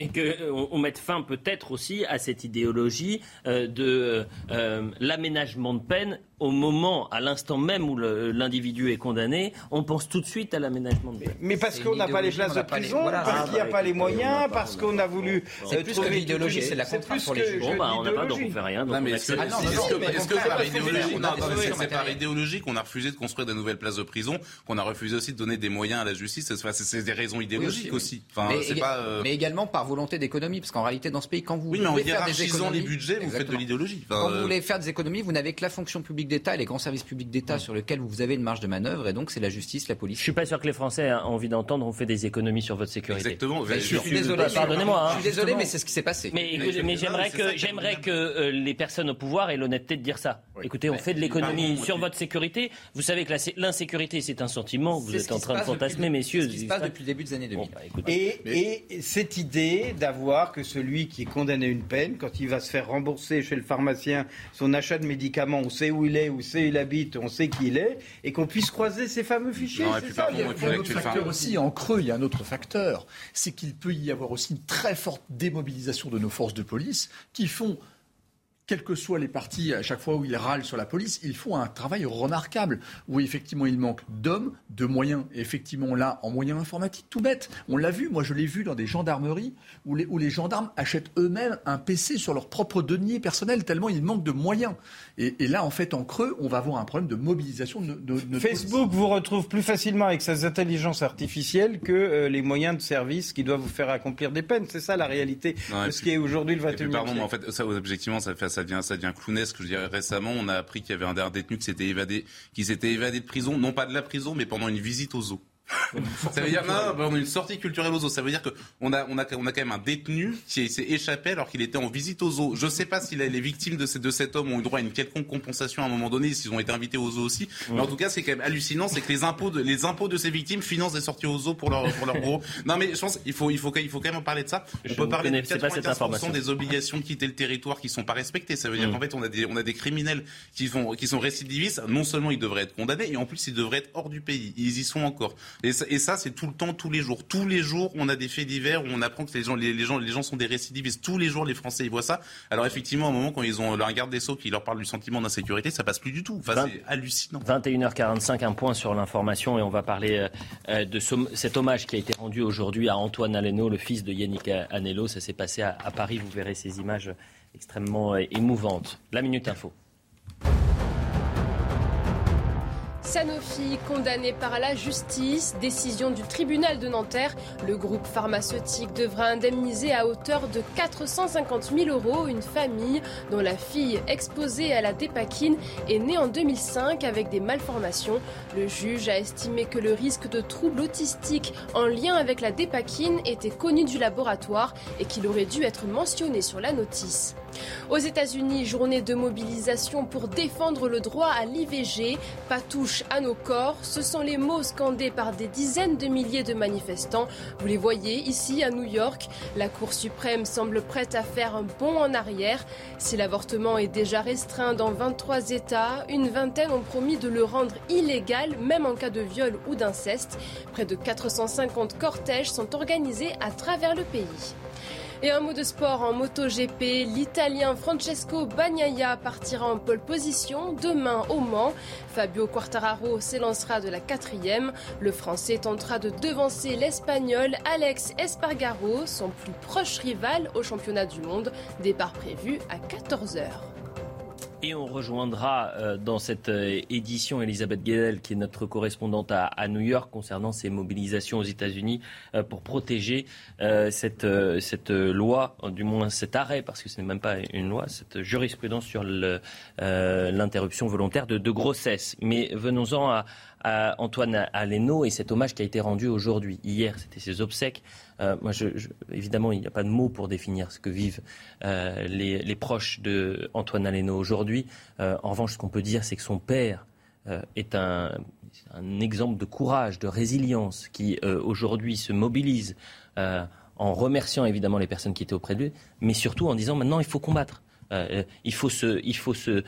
Et qu'on euh, on mette fin peut-être aussi à cette idéologie euh, de euh, l'aménagement de peine au moment, à l'instant même où l'individu est condamné, on pense tout de suite à l'aménagement de peine. Mais parce qu'on n'a pas les places de prison, parce qu'il n'y a pas les moyens, parce qu'on a voulu. C'est plus que l'idéologie, c'est la contrainte pour les juges. Bon, bah, on n'a pas, donc on fait rien. Donc mais est-ce que c'est par idéologie qu'on a refusé de construire de nouvelles places de prison, qu'on a refusé aussi de donner des moyens à la justice C'est des raisons idéologiques aussi. Mais également par volonté d'économie, parce qu'en réalité, dans ce pays, quand vous voulez faire des économies, les budgets, vous faites de l'idéologie. Quand vous voulez faire des économies, vous n'avez que la fonction publique d'État et les grands services publics d'État sur lesquels vous avez une marge de manœuvre, et donc c'est la justice, la police. Je suis pas sûr que les Français ont envie d'entendre on fait des économies sur votre sécurité. Exactement. je, suis désolé. Pardonnez-moi. Je suis désolé, mais c'est ce qui s'est passé. Mais, mais, j'aimerais que j'aimerais que euh, les personnes au pouvoir aient l'honnêteté de dire ça. Écoutez, on fait de l'économie sur votre sécurité. Vous savez que l'insécurité, c'est un sentiment. Vous êtes en train de fantasmer, messieurs. C'est ce qui se passe depuis le début des années 2000. Bah, et, cette idée d'avoir que celui qui est condamné à une peine, quand il va se faire rembourser chez le pharmacien son achat de médicaments, on sait où il est, où où il habite, on sait qui il est, et qu'on puisse croiser ces fameux fichiers. Non, ça, il y a un autre facteur aussi, en creux, il y a un autre facteur, c'est qu'il peut y avoir aussi une très forte démobilisation de nos forces de police qui font quels que soient les partis, à chaque fois où ils râlent sur la police, ils font un travail remarquable, où effectivement il manque d'hommes, de moyens. Et effectivement là, en moyens informatiques, tout bête. On l'a vu, moi je l'ai vu dans des gendarmeries, où les, où les gendarmes achètent eux-mêmes un PC sur leur propre denier personnel, tellement il manque de moyens. Et, là, en fait, en creux, on va avoir un problème de mobilisation de, de, Facebook vous retrouve plus facilement avec ses intelligences artificielles que euh, les moyens de service qui doivent vous faire accomplir des peines. C'est ça la réalité de ce qui est aujourd'hui le 21e siècle. Pardon, mais en fait, ça, objectivement, ça, fait, ça, devient, ça devient clownesque. Je dirais récemment, on a appris qu'il y avait un dernier détenu qui s'était évadé, qui s'était évadé de prison, non pas de la prison, mais pendant une visite aux eaux ça veut dire non, on a une sortie culturelle aux zoos. Ça veut dire qu'on a, on a, on a quand même un détenu qui s'est échappé alors qu'il était en visite aux zoos. Je ne sais pas si les victimes de, ces, de cet homme ont eu droit à une quelconque compensation à un moment donné, s'ils ont été invités aux zoos aussi. Mais en tout cas, c'est quand même hallucinant, c'est que les impôts de, les impôts de ces victimes financent des sorties aux zoos pour leur, pour leur gros. Non, mais je pense il faut, il faut, il faut quand même en parler de ça. On peut parler de 95% des obligations de quitter le territoire qui sont pas respectées. Ça veut dire mm. qu'en fait, on a des, on a des criminels qui font, qui sont récidivistes. Non seulement ils devraient être condamnés, et en plus ils devraient être hors du pays. Ils y sont encore. Et ça, c'est tout le temps, tous les jours. Tous les jours, on a des faits divers où on apprend que les gens, les, gens, les gens sont des récidivistes. Tous les jours, les Français, ils voient ça. Alors effectivement, à un moment, quand ils ont leur garde des Sceaux qui leur parle du sentiment d'insécurité, ça passe plus du tout. Enfin, c'est hallucinant. 21h45, un point sur l'information et on va parler euh, euh, de cet hommage qui a été rendu aujourd'hui à Antoine Aleno, le fils de Yannick Anello. Ça s'est passé à, à Paris. Vous verrez ces images extrêmement euh, émouvantes. La Minute Info. Sanofi condamné par la justice. Décision du tribunal de Nanterre. Le groupe pharmaceutique devra indemniser à hauteur de 450 000 euros une famille dont la fille exposée à la dépakine est née en 2005 avec des malformations. Le juge a estimé que le risque de troubles autistiques en lien avec la dépakine était connu du laboratoire et qu'il aurait dû être mentionné sur la notice. Aux États-Unis, journée de mobilisation pour défendre le droit à l'IVG. Pas touche à nos corps. Ce sont les mots scandés par des dizaines de milliers de manifestants. Vous les voyez ici à New York. La Cour suprême semble prête à faire un bond en arrière. Si l'avortement est déjà restreint dans 23 États, une vingtaine ont promis de le rendre illégal, même en cas de viol ou d'inceste. Près de 450 cortèges sont organisés à travers le pays. Et un mot de sport en MotoGP. L'Italien Francesco Bagnaia partira en pole position demain au Mans. Fabio Quartararo s'élancera de la quatrième. Le Français tentera de devancer l'Espagnol Alex Espargaro, son plus proche rival au championnat du monde. Départ prévu à 14h. Et on rejoindra euh, dans cette euh, édition Elisabeth Guedel, qui est notre correspondante à, New York, concernant ces mobilisations aux États-Unis euh, pour protéger cette, loi, du moins cet arrêt, parce que ce n'est même pas une loi, cette jurisprudence sur l'interruption volontaire de, de, grossesse. Mais venons-en à, à Antoine Aleno et cet hommage qui a été rendu aujourd'hui. Hier, c'était ses obsèques. Euh, évidemment, il n'y a pas de mots pour définir ce que vivent euh, les, proches de Antoine Aleno aujourd'hui. Euh, en revanche, ce qu'on peut dire, c'est que son père est un, exemple de courage, de résilience, qui aujourd'hui se mobilise en remerciant évidemment les personnes qui étaient auprès de lui, mais surtout en disant maintenant il faut combattre. Euh, il, faut se, il faut, se,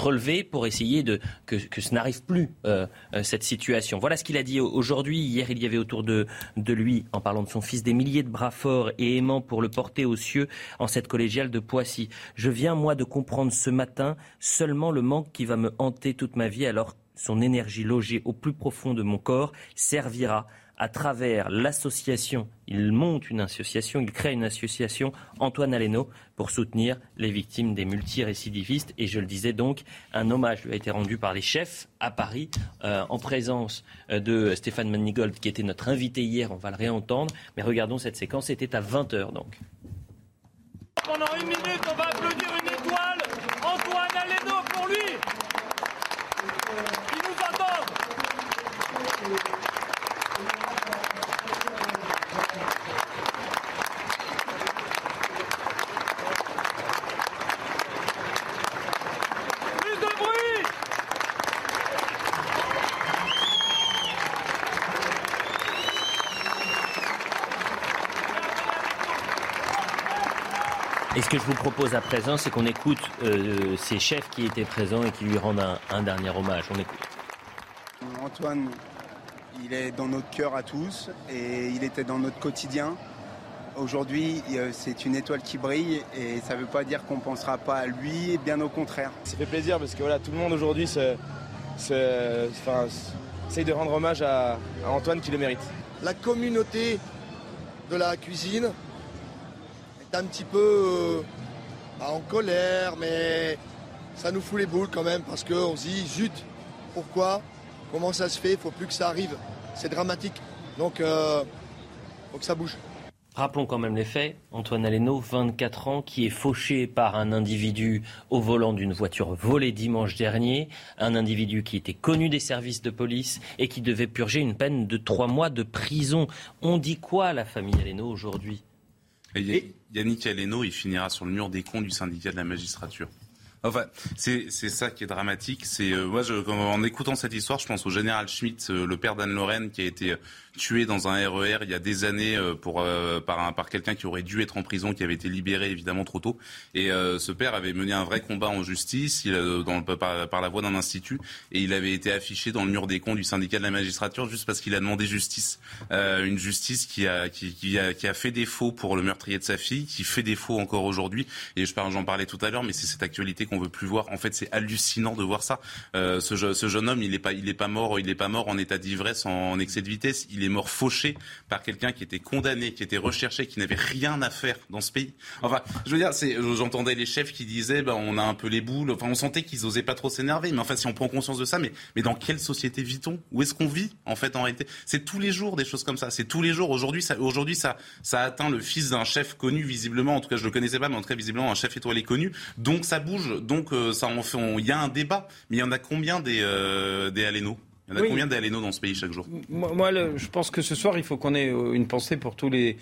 relever pour essayer de, que, ce n'arrive plus, euh, euh, cette situation. Voilà ce qu'il a dit aujourd'hui. Hier, il y avait autour de, de lui, en parlant de son fils, des milliers de bras forts et aimants pour le porter aux cieux en cette collégiale de Poissy. Je viens, moi, de comprendre ce matin seulement le manque qui va me hanter toute ma vie, alors son énergie logée au plus profond de mon corps servira à travers l'association, il monte une association, il crée une association, Antoine Aleno, pour soutenir les victimes des multirécidivistes. Et je le disais donc, un hommage lui a été rendu par les chefs à Paris, euh, en présence euh, de Stéphane Manigold, qui était notre invité hier, on va le réentendre. Mais regardons cette séquence, c'était à 20h donc. Pendant une minute, on va applaudir une étoile, Antoine Aleno pour lui. Il nous attend. Et ce que je vous propose à présent, c'est qu'on écoute euh, ces chefs qui étaient présents et qui lui rendent un, dernier hommage. On écoute. Antoine, il est dans notre cœur à tous et il était dans notre quotidien. Aujourd'hui, c'est une étoile qui brille et ça ne veut pas dire qu'on ne pensera pas à lui, bien au contraire. Ça fait plaisir parce que voilà, tout le monde aujourd'hui essaye de rendre hommage à Antoine qui le mérite. La communauté de la cuisine un petit peu euh, en colère, mais ça nous fout les boules quand même parce qu'on se dit, zut, pourquoi? Comment ça se fait? Il faut plus que ça arrive. C'est dramatique. Donc, euh, faut que ça bouge. Rappelons quand même les faits. Antoine Aleno, 24 ans, qui est fauché par un individu au volant d'une voiture volée dimanche dernier. Un individu qui était connu des services de police et qui devait purger une peine de trois mois de prison. On dit quoi à la famille Aleno aujourd'hui? Yannick Aleno, il finira sur le mur des cons du syndicat de la magistrature. Enfin, c'est ça qui est dramatique. C'est euh, moi, je, en écoutant cette histoire, je pense au général Schmitt, euh, le père d'Anne Lorraine, qui a été euh, tué dans un RER il y a des années euh, pour, euh, par, par quelqu'un qui aurait dû être en prison, qui avait été libéré évidemment trop tôt. Et euh, ce père avait mené un vrai combat en justice dans par, la voie d'un institut et il avait été affiché dans le mur des cons du syndicat de la magistrature juste parce qu'il a demandé justice. une justice qui a, qui, a, qui a fait défaut pour le meurtrier de sa fille, qui fait défaut encore aujourd'hui. Et je j'en parlais tout à l'heure, mais c'est cette actualité qu'on veut plus voir. En fait, c'est hallucinant de voir ça. ce, jeune homme, il n'est pas, pas mort, il est pas mort en état d'ivresse, en, excès de vitesse. Mort fauché par quelqu'un qui était condamné, qui était recherché, qui n'avait rien à faire dans ce pays. Enfin, je veux dire, j'entendais les chefs qui disaient, ben, on a un peu les boules. Enfin, on sentait qu'ils osaient pas trop s'énerver. Mais enfin, si on prend conscience de ça, mais, mais dans quelle société vit-on? Où est-ce qu'on vit en fait en réalité? C'est tous les jours des choses comme ça. C'est tous les jours. Aujourd'hui, ça, aujourd'hui, ça, ça atteint le fils d'un chef connu visiblement. En tout cas, je le connaissais pas, mais en tout cas, visiblement, un chef étoilé connu. Donc, ça bouge. Donc, euh, ça en fait. Il y a un débat. Mais il y en a combien des euh, des Alénos il y en a combien d'Aléno dans ce pays chaque jour? Moi, je pense que ce soir, il faut qu'on ait une pensée pour tous les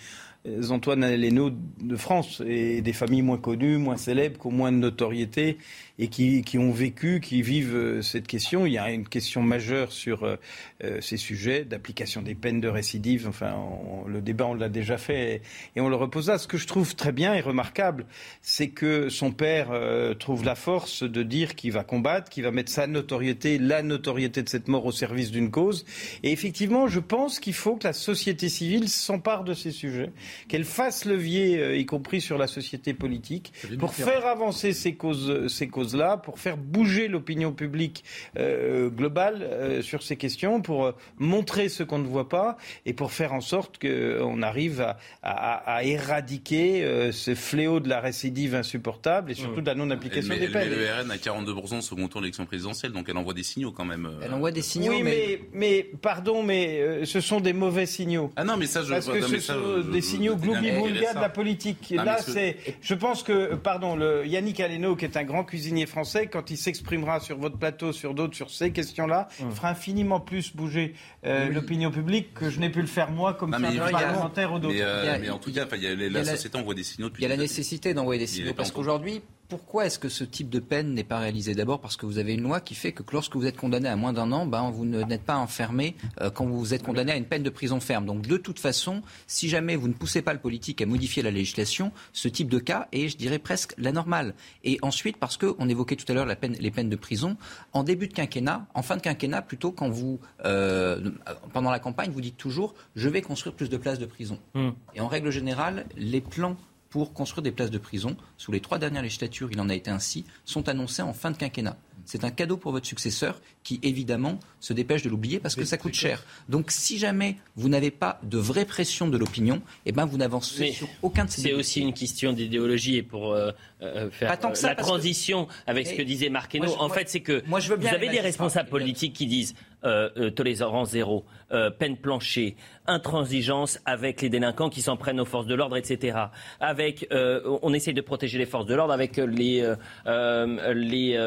Antoine Aléno de France et des familles moins connues, moins célèbres, qui ont moins de notoriété et qui, qui, ont vécu, qui vivent euh, cette question. Il y a une question majeure sur euh, euh, ces sujets d'application des peines de récidive. Enfin, le débat, on l'a déjà fait et, on le reposa. Ce que je trouve très bien et remarquable, c'est que son père trouve la force de dire qu'il va combattre, qu'il va mettre sa notoriété, la notoriété de cette mort au service d'une cause. Et effectivement, je pense qu'il faut que la société civile s'empare de ces sujets qu'elle fasse levier, euh, y compris sur la société politique, pour faire avancer ces causes, ces causes-là, pour faire bouger l'opinion publique euh, globale euh, sur ces questions, pour montrer ce qu'on ne voit pas et pour faire en sorte qu'on arrive à, à, à éradiquer ce fléau de la récidive insupportable et surtout de la non-application des peines. Le RN a 42% au second tour de l'élection présidentielle, donc elle envoie des signaux quand même. Elle envoie des signaux. Oui, mais, mais, pardon, mais ce sont des mauvais signaux. Ah non, mais ça, je Parce que ce sont des signaux gloubi de la politique. Là, c'est. Je pense que, pardon, le Yannick Aleno, qui est un grand cuisinier français, quand il s'exprimera sur votre plateau, sur d'autres, sur ces questions-là, hum. fera infiniment plus bouger euh, l'opinion publique que je n'ai pu le faire moi comme parlementaire ou d'autres. Euh, mais, en tout cas, la, société envoie des signaux. Il y a la nécessité d'envoyer des signaux parce qu'aujourd'hui, pourquoi est-ce que ce type de peine n'est pas réalisé? D'abord parce que vous avez une loi qui fait que lorsque vous êtes condamné à moins d'un an, ben, vous n'êtes pas enfermé euh, quand vous êtes condamné à une peine de prison ferme. Donc de toute façon, si jamais vous ne poussez pas le politique à modifier la législation, ce type de cas est, je dirais, presque la normale. Et ensuite, parce qu'on évoquait tout à l'heure les peines de prison, en début de quinquennat, en fin de quinquennat, plutôt quand vous, euh, pendant la campagne, vous dites toujours, je vais construire plus de places de prison. Hmm. Et en règle générale, les plans pour construire des places de prison. Sous les trois dernières législatures, il en a été ainsi, sont annoncés en fin de quinquennat. C'est un cadeau pour votre successeur qui, évidemment, se dépêche de l'oublier parce que ça coûte cher. Donc, si jamais vous n'avez pas de vraie pression de l'opinion, eh ben, vous n'avancez sur aucun de ces C'est aussi une question d'idéologie et pour euh, euh, faire euh, la transition avec ce que disait Marqueno. en fait, c'est que vous avez des responsables politiques qui disent euh, euh, tolérance zéro, euh, peine plancher, intransigeance avec les délinquants qui s'en prennent aux forces de l'ordre, etc. Avec, euh, on essaye de protéger les forces de l'ordre avec les, les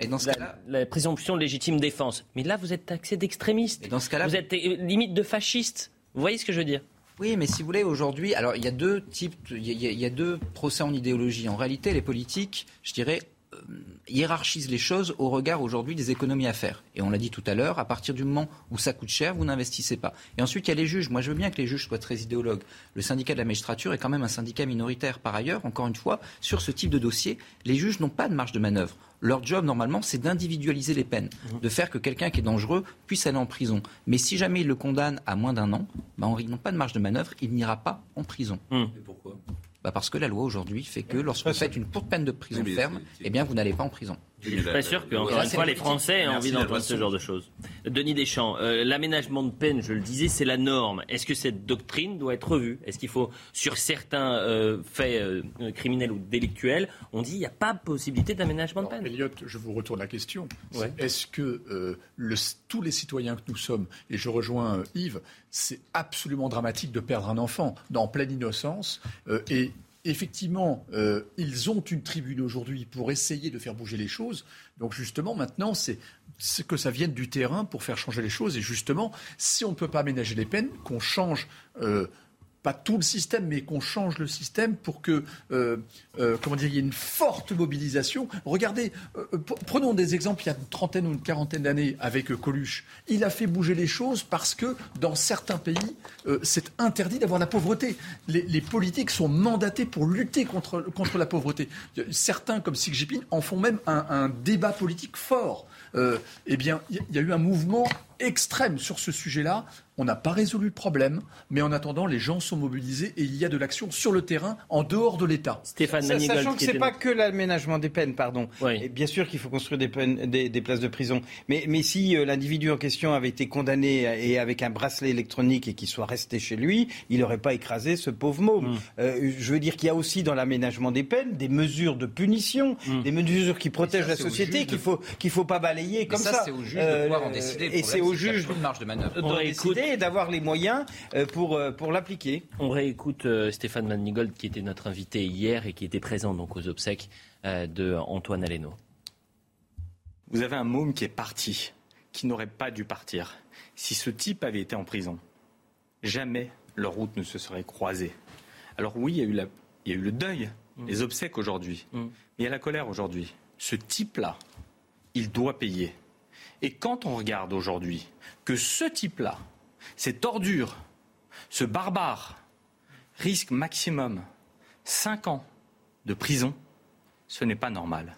la, la, présomption de légitime défense. Mais là, vous êtes taxé d'extrémiste. Dans ce cas-là, vous êtes limite de fasciste. Vous voyez ce que je veux dire? Oui, mais si vous voulez, aujourd'hui, alors il y a deux types, il y, a, il y a deux procès en idéologie. En réalité, les politiques, je dirais, euh, hiérarchise les choses au regard aujourd'hui des économies à faire. Et on l'a dit tout à l'heure, à partir du moment où ça coûte cher, vous n'investissez pas. Et ensuite, il y a les juges. Moi, je veux bien que les juges soient très idéologues. Le syndicat de la magistrature est quand même un syndicat minoritaire. Par ailleurs, encore une fois, sur ce type de dossier, les juges n'ont pas de marge de manœuvre. Leur job, normalement, c'est d'individualiser les peines, mmh. de faire que quelqu'un qui est dangereux puisse aller en prison. Mais si jamais ils le condamnent à moins d'un an, ben, ils n'ont pas de marge de manœuvre, il n'ira pas en prison. Mmh. Et pourquoi? Bah Parce que la loi aujourd'hui fait que lorsque vous faites une courte peine de prison ferme, eh bien vous n'allez pas en prison. Je suis pas sûr que, encore une fois, les Français aient envie d'entendre ce genre de choses. Denis Deschamps, euh, l'aménagement de peine, je le disais, c'est la norme. Est-ce que cette doctrine doit être revue? Est-ce qu'il faut, sur certains euh, faits euh, criminels ou délictuels, on dit qu'il n'y a pas possibilité d'aménagement de peine? Elliot, je vous retourne la question. Est-ce que le, tous les citoyens que nous sommes, et je rejoins Yves, c'est absolument dramatique de perdre un enfant? Dans pleine innocence et effectivement, euh, ils ont une tribune aujourd'hui pour essayer de faire bouger les choses. Donc justement, maintenant, c'est que ça vienne du terrain pour faire changer les choses. Et justement, si on ne peut pas aménager les peines, qu'on change euh, pas tout le système, mais qu'on change le système pour que, euh, euh, comment dire, il y ait une forte mobilisation. Regardez, euh, prenons des exemples il y a une trentaine ou une quarantaine d'années avec Coluche. Il a fait bouger les choses parce que dans certains pays, c'est interdit d'avoir la pauvreté. Les, politiques sont mandatés pour lutter contre, la pauvreté. Certains, comme Xi Jinping, en font même un, un débat politique fort. eh bien, il y a eu un mouvement extrême sur ce sujet-là. On n'a pas résolu le problème, mais en attendant, les gens sont mobilisés et il y a de l'action sur le terrain, en dehors de l'État. Stéphane Sachant que ce n'est pas que l'aménagement des peines, pardon. Et bien sûr qu'il faut construire des, peines, des, places de prison. Mais, mais si euh, l'individu en question avait été condamné et avec un bracelet électronique et qu'il soit resté chez lui, il n'aurait pas écrasé ce pauvre môme. Mm. Euh, je veux dire qu'il y a aussi dans l'aménagement des peines des mesures de punition, mm. des mesures qui protègent la société, qu'il ne faut, qu'il faut pas balayer comme ça. c'est au juge de pouvoir en euh, décider. Et c'est au juge de marge de manœuvre. De décider et d'avoir les moyens euh, pour, euh, pour l'appliquer. On réécoute euh, Stéphane Manigold qui était notre invité hier et qui était présent donc aux obsèques de Antoine Aleno. Vous avez un môme qui est parti, qui n'aurait pas dû partir. Si ce type avait été en prison, jamais leur route ne se serait croisée. Alors oui, il y a eu, la, il y a eu le deuil, mm. les obsèques aujourd'hui, mm. mais il y a la colère aujourd'hui. Ce type-là, il doit payer. Et quand on regarde aujourd'hui que ce type-là, cette ordure, ce barbare, risque maximum 5 ans de prison, ce n'est pas normal.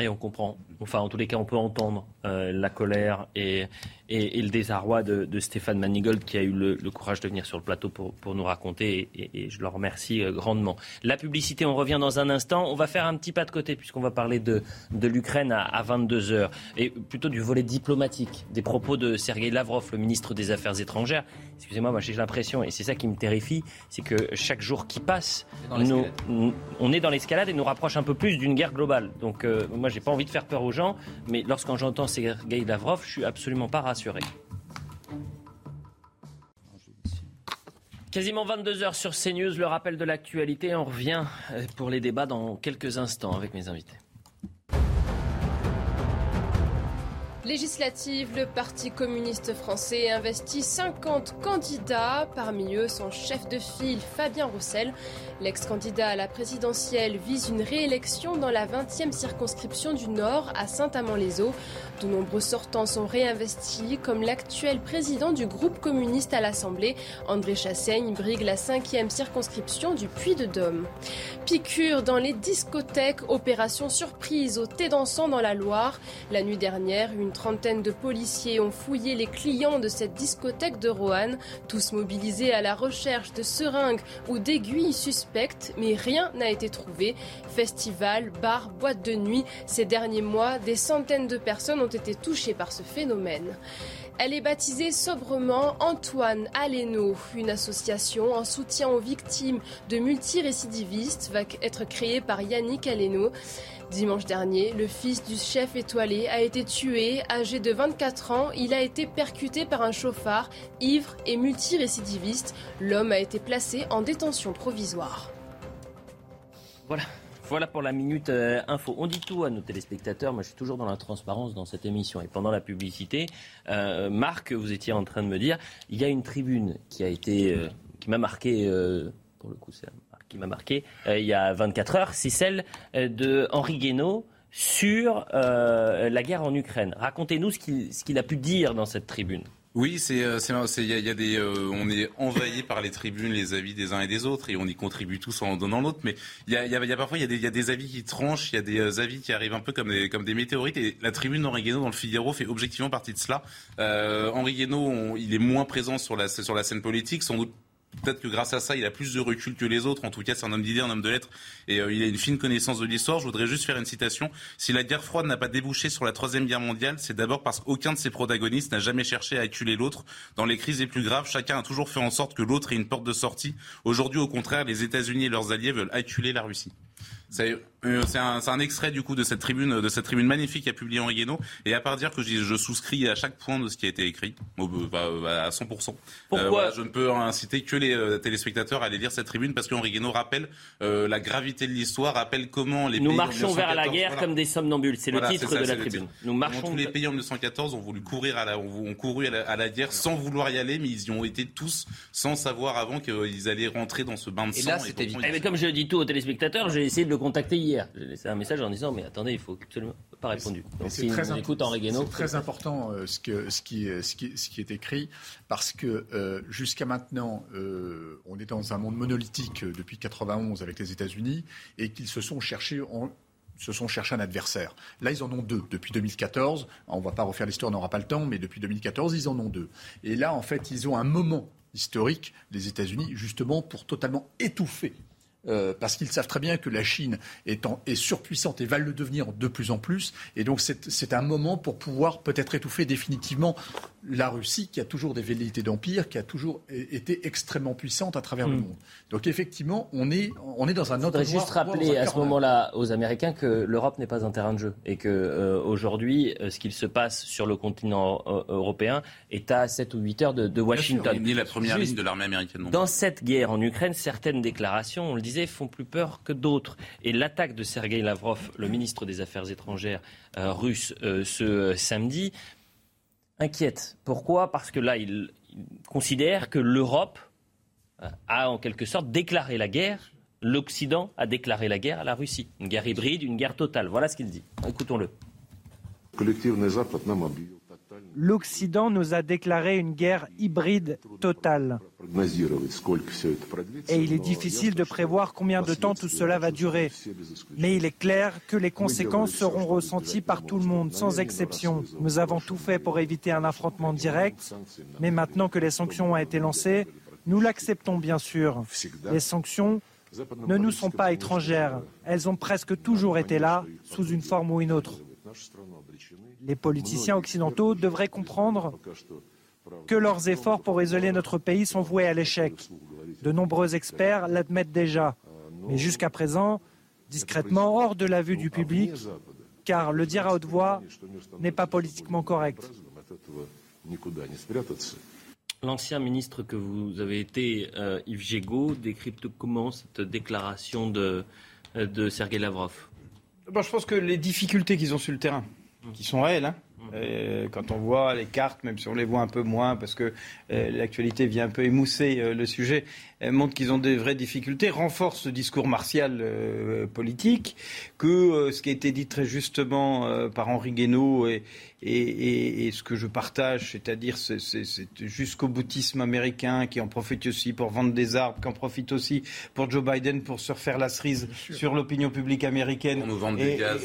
Et on comprend, enfin en tous les cas on peut entendre euh, la colère et, et, le désarroi de, Stéphane Manigold qui a eu le, courage de venir sur le plateau pour, pour nous raconter et, je le remercie euh, grandement. La publicité, on revient dans un instant. On va faire un petit pas de côté puisqu'on va parler de, de l'Ukraine à, à 22h et plutôt du volet diplomatique des propos de Sergei Lavrov, le ministre des Affaires étrangères. Excusez-moi, moi, j'ai l'impression, et c'est ça qui me terrifie, c'est que chaque jour qui passe, on est dans l'escalade et nous rapproche un peu plus d'une guerre globale. Donc euh, moi, j'ai pas envie de faire peur aux gens, mais lorsqu'on j'entends Sergei Lavrov, je suis absolument pas rassuré. Quasiment 22 heures sur CNews, le rappel de l'actualité. On revient euh, pour les débats dans quelques instants avec mes invités. Législative, le Parti communiste français investit 50 candidats, parmi eux son chef de file Fabien Roussel. L'ex-candidat à la présidentielle vise une réélection dans la 20e circonscription du Nord à Saint-Amand-les-Eaux. De nombreux sortants sont réinvestis, comme l'actuel président du groupe communiste à l'Assemblée, André Chassaigne, brigue la 5e circonscription du Puy-de-Dôme. Piqûre dans les discothèques, opération surprise au thé dansant dans la Loire. La nuit dernière, une trentaine de policiers ont fouillé les clients de cette discothèque de Roanne, tous mobilisés à la recherche de seringues ou d'aiguilles suspectes, mais rien n'a été trouvé. Festival, bar, boîte de nuit, ces derniers mois, des centaines de personnes ont été touchées par ce phénomène. Elle est baptisée sobrement Antoine Aleno. Une association en soutien aux victimes de multirécidivistes va être créée par Yannick Aleno. Dimanche dernier, le fils du chef étoilé a été tué. Âgé de 24 ans, il a été percuté par un chauffard, ivre et multirécidiviste. L'homme a été placé en détention provisoire. Voilà. Voilà pour la minute euh, info. On dit tout à nos téléspectateurs. Moi, je suis toujours dans la transparence dans cette émission. Et pendant la publicité, euh, Marc, vous étiez en train de me dire, il y a une tribune qui a été, euh, qui m'a marqué. pour le coup, m'a marqué il y a 24 heures, c'est celle de Henri Guénaud sur la guerre en Ukraine. Racontez-nous ce qu'il a pu dire dans cette tribune. Oui, c'est euh, il y, a, des euh, on est envahi par les tribunes, les avis des uns et des autres, et on y contribue tous en donnant l'autre. Mais il y a, parfois il y, a des, avis qui tranchent, il y a des euh, avis qui arrivent un peu comme des météorites. Et la tribune d'Henri Guénaud dans le Figaro fait objectivement partie de cela. Euh, Henri Guénaud, il est moins présent sur la scène politique, sans doute Peut-être que grâce à ça, il a plus de recul que les autres. En tout cas, c'est un homme d'idées, un homme de lettres, et euh, il a une fine connaissance de l'histoire. Je voudrais juste faire une citation. Si la guerre froide n'a pas débouché sur la troisième guerre mondiale, c'est d'abord parce qu'aucun de ses protagonistes n'a jamais cherché à acculer l'autre. Dans les crises les plus graves, chacun a toujours fait en sorte que l'autre ait une porte de sortie. Aujourd'hui, au contraire, les États-Unis et leurs alliés veulent acculer la Russie. C'est un, un, extrait du coup de cette tribune, de cette tribune magnifique qu'a publié Henri Guénaud. Et à part dire que je, je, souscris à chaque point de ce qui a été écrit, bah, à 100%. Pourquoi euh, Je ne peux inciter que les euh, téléspectateurs à aller lire cette tribune parce qu'Henri Guénaud rappelle la gravité de l'histoire, rappelle comment les Nous pays marchons vers la guerre comme des somnambules. C'est le titre de la tribune. Nous marchons. Tous les pays en 1914 ont voulu courir à la, ont, couru à la, guerre sans vouloir y aller, mais ils y ont été tous sans savoir avant qu'ils allaient rentrer dans ce bain de sang. Et là, c'était. Mais comme je dis tout aux téléspectateurs, j'ai essayé de le contacter hier. J'ai laissé un message en disant mais attendez, il faut absolument pas répondu. c'est très, très important euh, ce, que, ce, qui, ce, qui, ce qui est écrit parce que euh, jusqu'à maintenant, euh, on est dans un monde monolithique depuis 91 avec les États-Unis et qu'ils se sont cherchés se sont cherchés un adversaire. Là, ils en ont deux. Depuis 2014, on ne va pas refaire l'histoire, on n'aura pas le temps, mais depuis 2014, ils en ont deux. Et là, en fait, ils ont un moment historique, les États-Unis, justement pour totalement étouffer euh, parce qu'ils savent très bien que la Chine est, est, surpuissante et va le devenir de plus en plus. Et donc c'est un moment pour pouvoir peut-être étouffer définitivement la Russie, qui a toujours des velléités d'empire, qui a toujours été extrêmement puissante à travers le hmm. monde. Donc effectivement, on est, on est dans un autre. Je voudrais juste rappeler à ce moment-là aux Américains que l'Europe n'est pas un terrain de jeu et que euh, aujourd'hui, euh, ce qu'il se passe sur le continent européen est à 7 ou 8 heures de, Washington. Ni la première ligne de l'armée américaine. dans cette guerre en Ukraine, certaines déclarations, on le disait, font plus peur que d'autres. Et l'attaque de Sergei Lavrov, le ministre des Affaires étrangères euh, russe, ce samedi, inquiète. Pourquoi? Parce que là, il, considère que l'Europe euh, a en quelque sorte déclaré la guerre. L'Occident a déclaré la guerre à la Russie. Une guerre hybride, une guerre totale. Voilà ce qu'il dit. Écoutons-le. l'Occident nous a déclaré une guerre hybride totale. Et il est difficile de prévoir combien de temps tout cela va durer. Mais il est clair que les conséquences seront ressenties par tout le monde, sans exception. Nous avons tout fait pour éviter un affrontement direct, mais maintenant que les sanctions ont été lancées, nous l'acceptons bien sûr. Les sanctions ne nous sont pas étrangères. Elles ont presque toujours été là, sous une forme ou une autre. Les politiciens occidentaux devraient comprendre que leurs efforts pour isoler notre pays sont voués à l'échec. De nombreux experts l'admettent déjà, mais jusqu'à présent, discrètement hors de la vue du public, car le dire à haute voix n'est pas politiquement correct. L'ancien ministre que vous avez été, euh, Yves Gégaud, décrypte comment cette déclaration de, de Sergei Lavrov? Bon, Je pense que les difficultés qu'ils ont sur le terrain, qui sont réelles, hein, euh, quand on voit les cartes, même si on les voit un peu moins, parce que euh, l'actualité vient un peu émousser euh, le sujet, montre qu'ils ont des vraies difficultés, renforce le discours martial politique, que ce qui a été dit très justement par Henri Guénaud et, et, ce que je partage, c'est-à-dire c'est jusqu'au boutisme américain qui en profite aussi pour vendre des armes, qui en profite aussi pour Joe Biden pour se refaire la cerise sur l'opinion publique américaine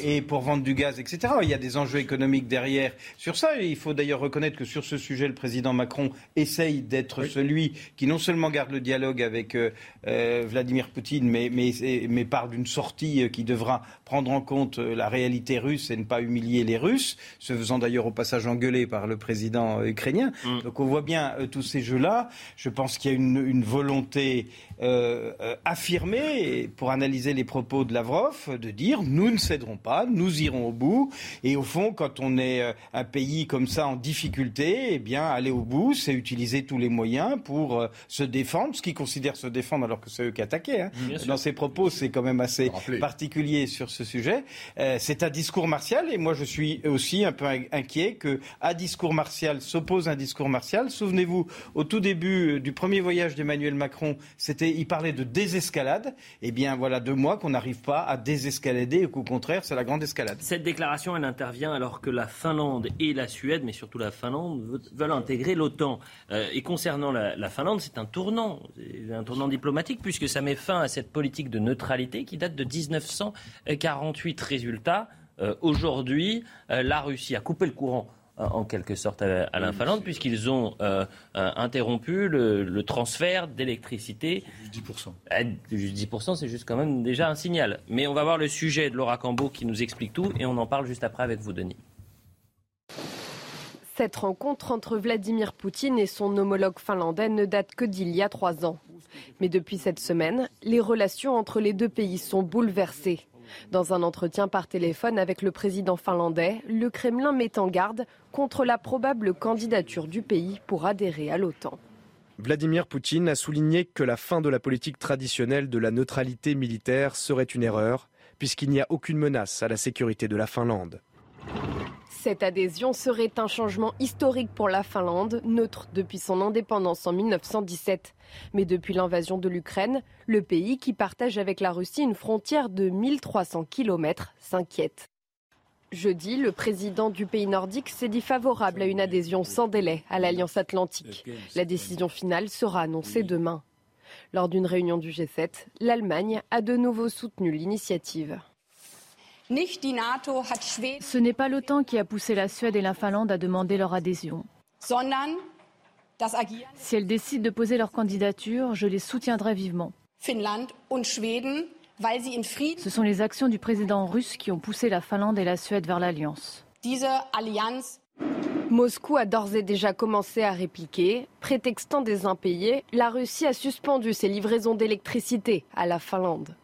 et, pour vendre du gaz, etc. Il y a des enjeux économiques derrière sur ça. il faut d'ailleurs reconnaître que sur ce sujet, le président Macron essaye d'être celui qui non seulement garde le dialogue avec euh, euh, Vladimir Poutine, mais, mais, mais parle d'une sortie euh, qui devra prendre en compte la réalité russe et ne pas humilier les Russes, se faisant d'ailleurs au passage engueulé par le président ukrainien. Mm. Donc on voit bien tous ces jeux-là. Je pense qu'il y a une, une volonté euh, affirmée, pour analyser les propos de Lavrov, de dire nous ne céderons pas, nous irons au bout. Et au fond, quand on est un pays comme ça en difficulté, eh bien aller au bout, c'est utiliser tous les moyens pour se défendre, ce qu'ils considèrent se défendre alors que c'est eux qui attaquaient. Hein. Dans ses propos, c'est quand même assez particulier sur ce sujet. Euh, c'est un discours martial et moi je suis aussi un peu inquiet que à discours martial s'oppose un discours martial. Souvenez-vous, au tout début euh, du premier voyage d'Emmanuel Macron, c'était, il parlait de désescalade. Eh bien voilà deux mois qu'on n'arrive pas à désescalader et qu'au contraire c'est la grande escalade. Cette déclaration, elle intervient alors que la Finlande et la Suède, mais surtout la Finlande, veulent intégrer l'OTAN. Euh, et concernant la, la Finlande, c'est un tournant, un tournant diplomatique puisque ça met fin à cette politique de neutralité qui date de 1948. Résultat, euh, aujourd'hui, euh, la Russie a coupé le courant euh, en quelque sorte à, la Finlande, puisqu'ils ont interrompu le, transfert d'électricité. Juste 10%. juste 10%, c'est juste quand même déjà un signal. Mais on va voir le sujet de Laura Cambo qui nous explique tout, et on en parle juste après avec vous, Denis. Cette rencontre entre Vladimir Poutine et son homologue finlandais ne date que d'il y a trois ans. Mais depuis cette semaine, les relations entre les deux pays sont bouleversées. Dans un entretien par téléphone avec le président finlandais, le Kremlin met en garde contre la probable candidature du pays pour adhérer à l'OTAN. Vladimir Poutine a souligné que la fin de la politique traditionnelle de la neutralité militaire serait une erreur, puisqu'il n'y a aucune menace à la sécurité de la Finlande. Cette adhésion serait un changement historique pour la Finlande, neutre depuis son indépendance en 1917. Mais depuis l'invasion de l'Ukraine, le pays, qui partage avec la Russie une frontière de 1300 km, s'inquiète. Jeudi, le président du pays nordique s'est dit favorable à une adhésion sans délai à l'Alliance atlantique. La décision finale sera annoncée demain. Lors d'une réunion du G7, l'Allemagne a de nouveau soutenu l'initiative. Ce n'est pas l'OTAN qui a poussé la Suède et la Finlande à demander leur adhésion. Si elles décident de poser leur candidature, je les soutiendrai vivement. Ce sont les actions du président russe qui ont poussé la Finlande et la Suède vers l'alliance. Moscou a d'ores et déjà commencé à répliquer. Prétextant des impayés, la Russie a suspendu ses livraisons d'électricité à la Finlande.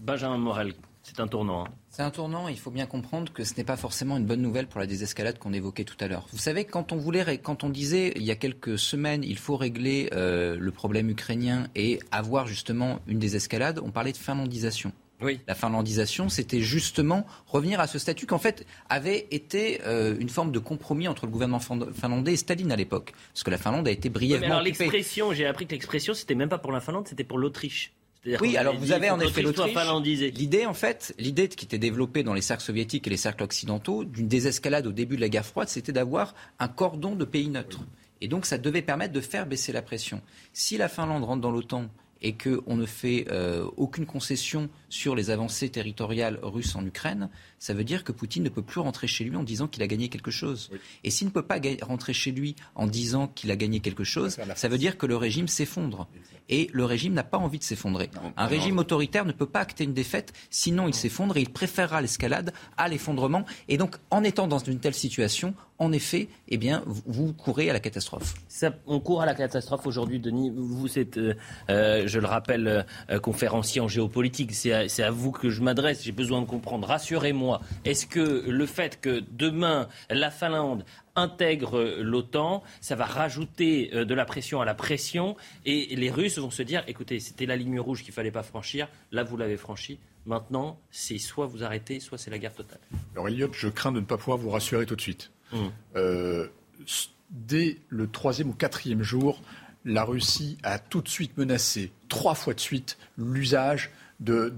Benjamin Morel, c'est un tournant. Hein. C'est un tournant. Il faut bien comprendre que ce n'est pas forcément une bonne nouvelle pour la désescalade qu'on évoquait tout à l'heure. Vous savez, quand on voulait, quand on disait il y a quelques semaines, il faut régler euh, le problème ukrainien et avoir justement une désescalade, on parlait de finlandisation. Oui. La finlandisation, c'était justement revenir à ce statut qu'en fait avait été euh, une forme de compromis entre le gouvernement finlandais et Staline à l'époque. Parce que la Finlande a été brièvement. alors l'expression, j'ai appris que l'expression, c'était même pas pour la Finlande, c'était pour l'Autriche Oui, alors vous avez en effet l'Autriche. L'idée, en fait, l'idée qui était développée dans les cercles soviétiques et les cercles occidentaux d'une désescalade au début de la guerre froide, c'était d'avoir un cordon de pays neutres. Et donc, ça devait permettre de faire baisser la pression. Si la Finlande rentre dans l'OTAN et qu'on ne fait euh, aucune concession sur les avancées territoriales russes en Ukraine, ça veut dire que Poutine ne peut plus rentrer chez lui en disant qu'il a gagné quelque chose. Et s'il ne peut pas rentrer chez lui en disant qu'il a gagné quelque chose, ça veut dire que le régime s'effondre. Et le régime n'a pas envie de s'effondrer. Un régime autoritaire ne peut pas acter une défaite, sinon il s'effondre et il préférera l'escalade à l'effondrement. Et donc, en étant dans une telle situation, en effet, eh bien, vous, courez à la catastrophe. on court à la catastrophe aujourd'hui, Denis. Vous êtes, euh, euh, je le rappelle, euh, conférencier en géopolitique. C'est à, vous que je m'adresse. J'ai besoin de comprendre. Rassurez-moi. Est-ce que le fait que demain la Finlande intègre l'OTAN, ça va rajouter de la pression à la pression et les Russes vont se dire écoutez, c'était la ligne rouge qu'il fallait pas franchir. Là, vous l'avez franchi. Maintenant, c'est soit vous arrêtez, soit c'est la guerre totale. Alors Elliot, je crains de ne pas pouvoir vous rassurer tout de suite. Euh, dès le troisième ou quatrième jour, la Russie a tout de suite menacé, trois fois de suite, l'usage de,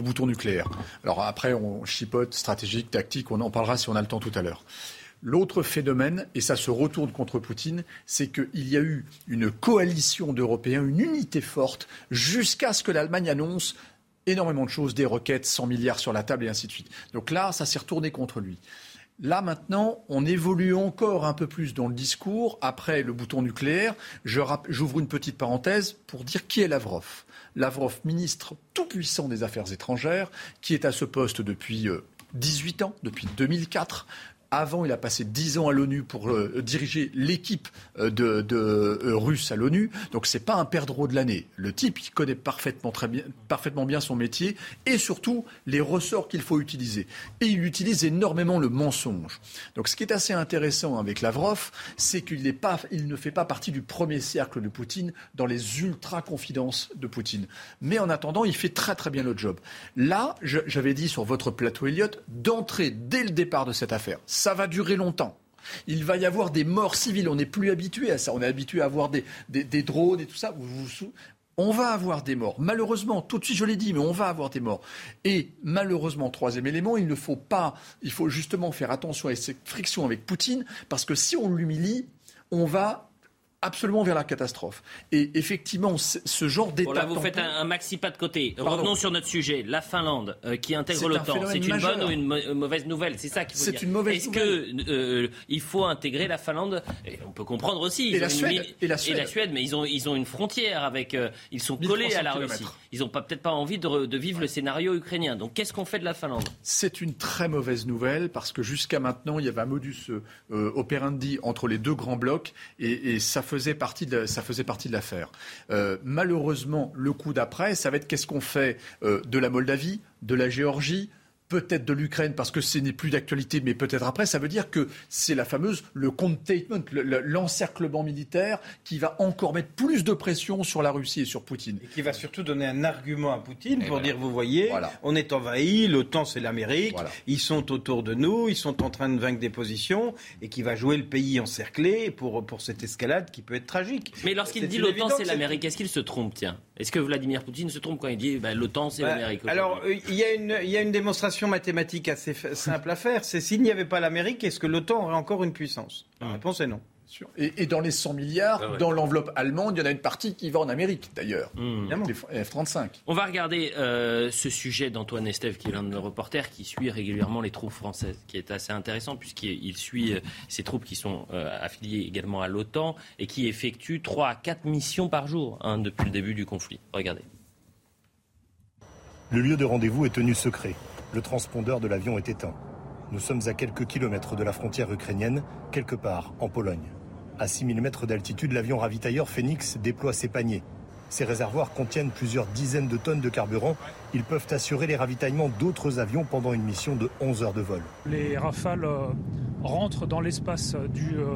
boutons nucléaires. Alors après, on chipote stratégique, tactique, on en parlera si on a le temps tout à l'heure. L'autre phénomène, et ça se retourne contre Poutine, c'est qu'il y a eu une coalition d'Européens, une unité forte, jusqu'à ce que l'Allemagne annonce énormément de choses, des requêtes, 100 milliards sur la table et ainsi de suite. Donc là, ça s'est retourné contre lui. Là maintenant, on évolue encore un peu plus dans le discours après le bouton nucléaire. J'ouvre une petite parenthèse pour dire qui est Lavrov. Lavrov, ministre tout-puissant des Affaires étrangères, qui est à ce poste depuis 18 euh, ans, depuis 2004, avant, il a passé dix ans à l'ONU pour euh, diriger l'équipe euh, de, euh, russe à l'ONU. Donc c'est pas un perdreau de l'année. Le type, il connaît parfaitement, très bien, parfaitement bien son métier et surtout les ressorts qu'il faut utiliser. Et il utilise énormément le mensonge. Donc ce qui est assez intéressant avec Lavrov, c'est qu'il il ne fait pas partie du premier cercle de Poutine dans les ultra-confidences de Poutine. Mais en attendant, il fait très très bien le job. Là, j'avais dit sur votre plateau Elliott, d'entrer dès le départ de cette affaire ça va durer longtemps. Il va y avoir des morts civiles. On n'est plus habitué à ça. On est habitué à avoir des, drones et tout ça. On va avoir des morts. Malheureusement, tout de suite, je l'ai dit, mais on va avoir des morts. Et malheureusement, troisième élément, il ne faut pas, il faut justement faire attention à cette friction avec Poutine, parce que si on l'humilie, on va absolument vers la catastrophe. Et effectivement, ce genre d'état. là, vous faites un, maxi pas de côté. Revenons sur notre sujet. La Finlande, euh, qui intègre l'OTAN, c'est une bonne ou une mauvaise nouvelle? C'est ça qu'il faut dire. C'est une mauvaise nouvelle. Est-ce qu'il euh, il faut intégrer la Finlande? Et On peut comprendre aussi. Et la, Suède, et, la, Suède. mais ils ont, ils ont une frontière avec. Euh, ils sont collés à la Russie. Ils n'ont pas, peut-être pas envie de, vivre le scénario ukrainien. Donc qu'est-ce qu'on fait de la Finlande? C'est une très mauvaise nouvelle parce que jusqu'à maintenant, il y avait un modus operandi entre les deux grands blocs et, et ça faisait ça faisait partie de l'affaire. Euh, malheureusement, le coup d'après, ça va être qu'est-ce qu'on fait euh, de la Moldavie, de la Géorgie, peut-être de l'Ukraine parce que ce n'est plus d'actualité, mais peut-être après, ça veut dire que c'est la fameuse, le containment, l'encerclement militaire qui va encore mettre plus de pression sur la Russie et sur Poutine. Et qui va surtout donner un argument à Poutine pour dire, vous voyez, on est envahi, l'OTAN c'est l'Amérique, ils sont autour de nous, ils sont en train de vaincre des positions, et qui va jouer le pays encerclé pour, pour cette escalade qui peut être tragique. Mais lorsqu'il dit l'OTAN c'est l'Amérique, est-ce qu'il se trompe, tiens? Est-ce que Vladimir Poutine se trompe quand il dit bah, l'OTAN c'est bah, l'Amérique Alors, euh, il y, y a une démonstration mathématique assez simple à faire, c'est s'il n'y avait pas l'Amérique, est-ce que l'OTAN aurait encore une puissance? La réponse est non. Et, dans les 100 milliards, ah dans l'enveloppe allemande, il y en a une partie qui va en Amérique, d'ailleurs. Mmh. Les F-35. On va regarder euh, ce sujet d'Antoine Estève, qui est l'un de nos reporters, qui suit régulièrement les troupes françaises, qui est assez intéressant, puisqu'il suit euh, ces troupes qui sont euh, affiliées également à l'OTAN et qui effectuent 3 à 4 missions par jour hein, depuis le début du conflit. Regardez. Le lieu de rendez-vous est tenu secret le transpondeur de l'avion est éteint. Nous sommes à quelques kilomètres de la frontière ukrainienne, quelque part en Pologne. À 6000 mètres d'altitude, l'avion ravitailleur Phoenix déploie ses paniers. Ces réservoirs contiennent plusieurs dizaines de tonnes de carburant. Ils peuvent assurer les ravitaillements d'autres avions pendant une mission de 11 heures de vol. Les rafales euh, rentrent dans l'espace du, euh,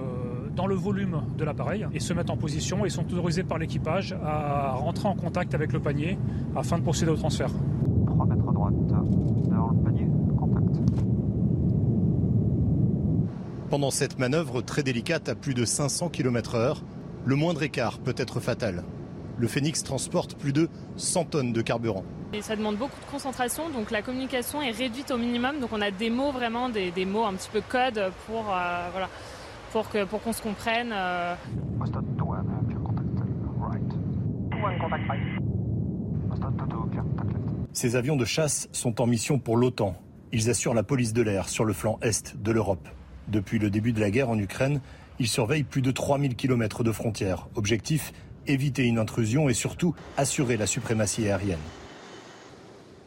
dans le volume de l'appareil et se mettent en position et sont autorisés par l'équipage à rentrer en contact avec le panier afin de procéder au transfert. 3 mètres à droite. Pendant cette manœuvre très délicate à plus de 500 km/h, le moindre écart peut être fatal. Le Phoenix transporte plus de 100 tonnes de carburant. Et ça demande beaucoup de concentration, donc la communication est réduite au minimum. Donc on a des mots vraiment, des, mots un petit peu code pour, euh, voilà, pour qu'on pour qu'on se comprenne. Euh. Ces avions de chasse sont en mission pour l'OTAN. Ils assurent la police de l'air sur le flanc est de l'Europe. Depuis le début de la guerre en Ukraine, ils surveillent plus de 3000 km de frontières. Objectif éviter une intrusion et surtout assurer la suprématie aérienne.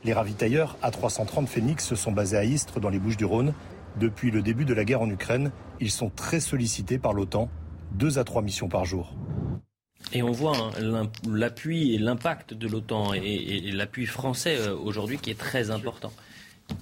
Les ravitailleurs A330 Phoenix se sont basés à Istres dans les Bouches-du-Rhône. Depuis le début de la guerre en Ukraine, ils sont très sollicités par l'OTAN, deux à trois missions par jour. Et on voit hein, l'appui et l'impact de l'OTAN et, l'appui français euh, aujourd'hui qui est très important.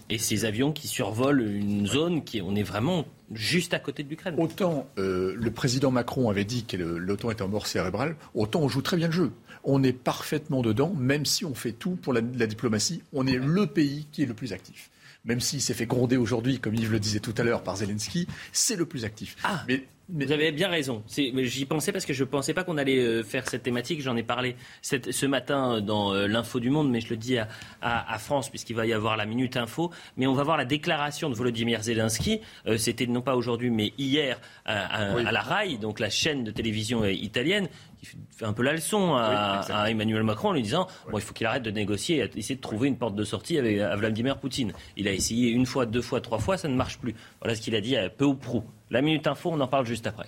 Et ces avions qui survolent une zone qui on est vraiment juste à côté de l'Ukraine. Autant euh, le président Macron avait dit que l'OTAN était en mort cérébrale, autant on joue très bien le jeu. On est parfaitement dedans, même si on fait tout pour la, la diplomatie. On est le pays qui est le plus actif même s'il s'est fait gronder aujourd'hui, comme Yves le disait tout à l'heure, par Zelensky, c'est le plus actif. Ah. Mais vous avez bien raison. J'y pensais parce que je ne pensais pas qu'on allait euh, faire cette thématique. J'en ai parlé ce matin dans euh, l'info du monde, mais je le dis à, France puisqu'il va y avoir la minute info. Mais on va voir la déclaration de Volodymyr Zelensky. Euh, c'était non pas aujourd'hui, mais hier à, la RAI, donc la chaîne de télévision italienne, qui fait un peu la leçon à, Emmanuel Macron en lui disant bon, il faut qu'il arrête de négocier et essayer de trouver une porte de sortie avec Vladimir Poutine. Il a essayé une fois, deux fois, trois fois, ça ne marche plus. Voilà ce qu'il a dit peu ou prou. La Minute Info, on en parle juste après.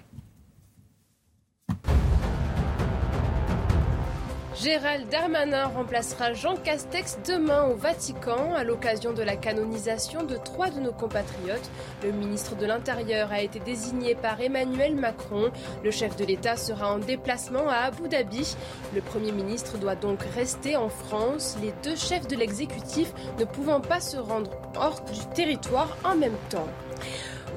Gérald Darmanin remplacera Jean Castex demain au Vatican à l'occasion de la canonisation de trois de nos compatriotes. Le ministre de l'Intérieur a été désigné par Emmanuel Macron. Le chef de l'État sera en déplacement à Abu Dhabi. Le Premier ministre doit donc rester en France, les deux chefs de l'exécutif ne pouvant pas se rendre hors du territoire en même temps.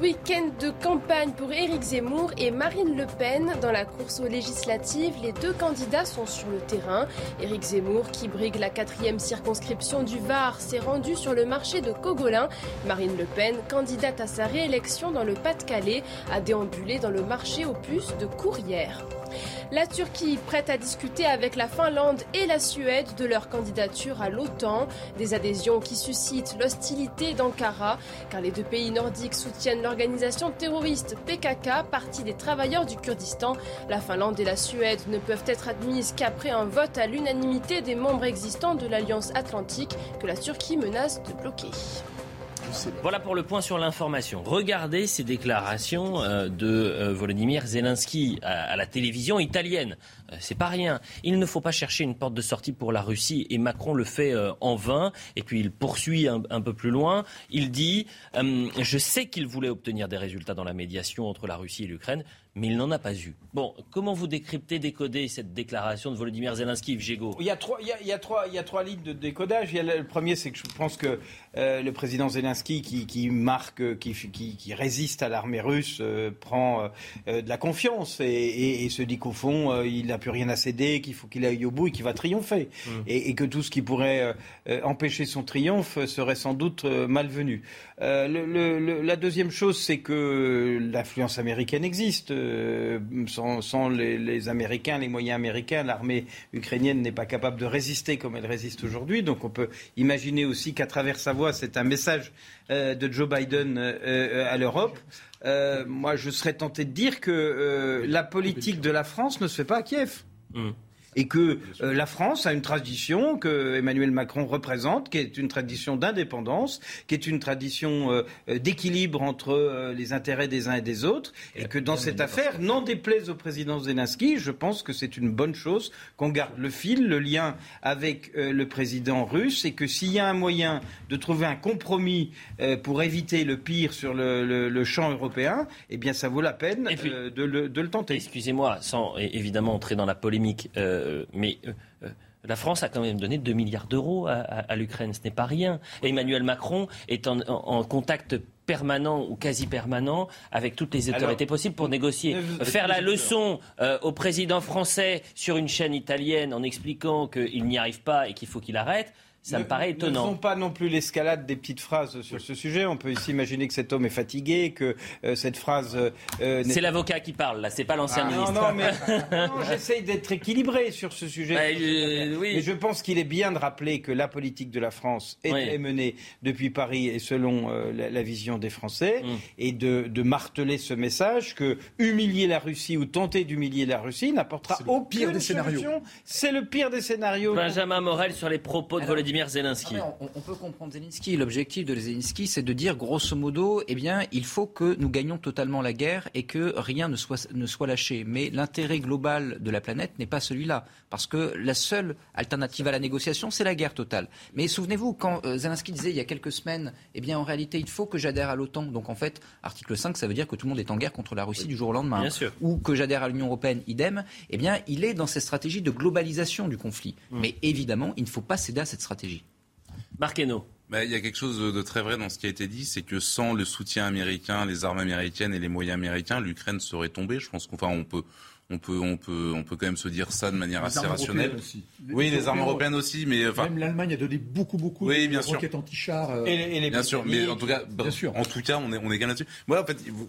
Week-end de campagne pour Éric Zemmour et Marine Le Pen. Dans la course aux législatives, les deux candidats sont sur le terrain. Éric Zemmour, qui brigue la quatrième circonscription du Var, s'est rendu sur le marché de Cogolin. Marine Le Pen, candidate à sa réélection dans le Pas-de-Calais, a déambulé dans le marché aux puces de Courrières. La Turquie prête à discuter avec la Finlande et la Suède de leur candidature à l'OTAN, des adhésions qui suscitent l'hostilité d'Ankara, car les deux pays nordiques soutiennent l'organisation terroriste PKK, partie des travailleurs du Kurdistan. La Finlande et la Suède ne peuvent être admises qu'après un vote à l'unanimité des membres existants de l'Alliance atlantique que la Turquie menace de bloquer. Voilà pour le point sur l'information. Regardez ces déclarations euh, de euh, Volodymyr Zelensky à la télévision italienne. Euh, c'est pas rien. Il ne faut pas chercher une porte de sortie pour la Russie et Macron le fait en vain. Et puis il poursuit un, peu plus loin. Il dit Je sais qu'il voulait obtenir des résultats dans la médiation entre la Russie et l'Ukraine, mais il n'en a pas eu. Bon, comment vous décryptez, décodez cette déclaration de Volodymyr Zelensky, Yves il y, a trois, il, y a, trois, il y a trois lignes de décodage. le premier, c'est que je pense que euh, le président Zelensky, qui, marque, qui, qui, résiste à l'armée russe, euh, prend euh, de la confiance et, se dit qu'au fond, il n'a plus rien à céder, qu'il faut qu'il aille au bout et qu'il va triompher. Mmh. Et, que tout ce qui pourrait empêcher son triomphe serait sans doute malvenu. Le, la deuxième chose, c'est que l'influence américaine existe. Sans, les, Américains, les moyens américains, l'armée ukrainienne n'est pas capable de résister comme elle résiste aujourd'hui. Donc on peut imaginer aussi qu'à travers sa c'est un message euh, de Joe Biden euh, euh, à l'Europe. moi, je serais tenté de dire que la politique de la France ne se fait pas à Kiev. Mmh et que euh, la France a une tradition que Emmanuel Macron représente, qui est une tradition d'indépendance, qui est une tradition euh, euh, d'équilibre entre les intérêts des uns et des autres, et, que dans cette affaire, n'en déplaise au président Zelensky, je pense que c'est une bonne chose qu'on garde le fil, le lien avec le président russe, et que s'il y a un moyen de trouver un compromis pour éviter le pire sur le, champ européen, eh bien ça vaut la peine de, le, tenter. Excusez-moi, sans évidemment entrer dans la polémique. Euh, mais euh, euh, la France a quand même donné 2 milliards d'euros à, l'Ukraine, ce n'est pas rien. Emmanuel Macron est en, contact permanent ou quasi permanent avec toutes les autorités possibles pour négocier. Faire la leçon au président français sur une chaîne italienne en expliquant qu'il n'y arrive pas et qu'il faut qu'il arrête, Ça me paraît étonnant. Ne faisons pas non plus l'escalade des petites phrases sur ce sujet. On peut ici imaginer que cet homme est fatigué, que euh, cette phrase. Euh, c'est l'avocat qui parle, là, c'est pas l'ancien ah, ministre. Non, non, mais j'essaye d'être équilibré sur ce sujet. Bah, oui. Mais je pense qu'il est bien de rappeler que la politique de la France est, menée depuis Paris et selon euh, la, vision des Français, mm. et de, de, marteler ce message que humilier la Russie ou tenter d'humilier la Russie n'apportera aucune pire des scénarios. C'est le pire des scénarios. Benjamin Morel sur les propos de Volodymyr Zelensky. Ah on, peut comprendre Zelensky. L'objectif de Zelensky, c'est de dire grosso modo, eh bien, il faut que nous gagnions totalement la guerre et que rien ne soit, ne soit lâché. Mais l'intérêt global de la planète n'est pas celui-là. Parce que la seule alternative à la négociation, c'est la guerre totale. Mais souvenez-vous, quand euh, Zelensky disait il y a quelques semaines, eh bien, en réalité, il faut que j'adhère à l'OTAN. Donc, en fait, article 5, ça veut dire que tout le monde est en guerre contre la Russie du jour au lendemain. Bien sûr. Ou que j'adhère à l'Union européenne, idem. Eh bien, il est dans cette stratégie de globalisation du conflit. Mm. Mais évidemment, il ne faut pas céder à cette stratégie. Marc bah, il y a quelque chose de très vrai dans ce qui a été dit, c'est que sans le soutien américain, les armes américaines et les moyens américains, l'Ukraine serait tombée. Je pense qu'enfin on peut, on peut, on peut, on peut quand même se dire ça de manière assez rationnelle. Aussi. oui, les, armes européennes aussi, mais enfin. Même l'Allemagne a donné beaucoup, beaucoup oui, de roquettes anti-chars. Euh, et les, bien sûr, mais en tout cas, bien sûr. en tout cas, on est, on est quand même là-dessus. Moi, en fait, vous,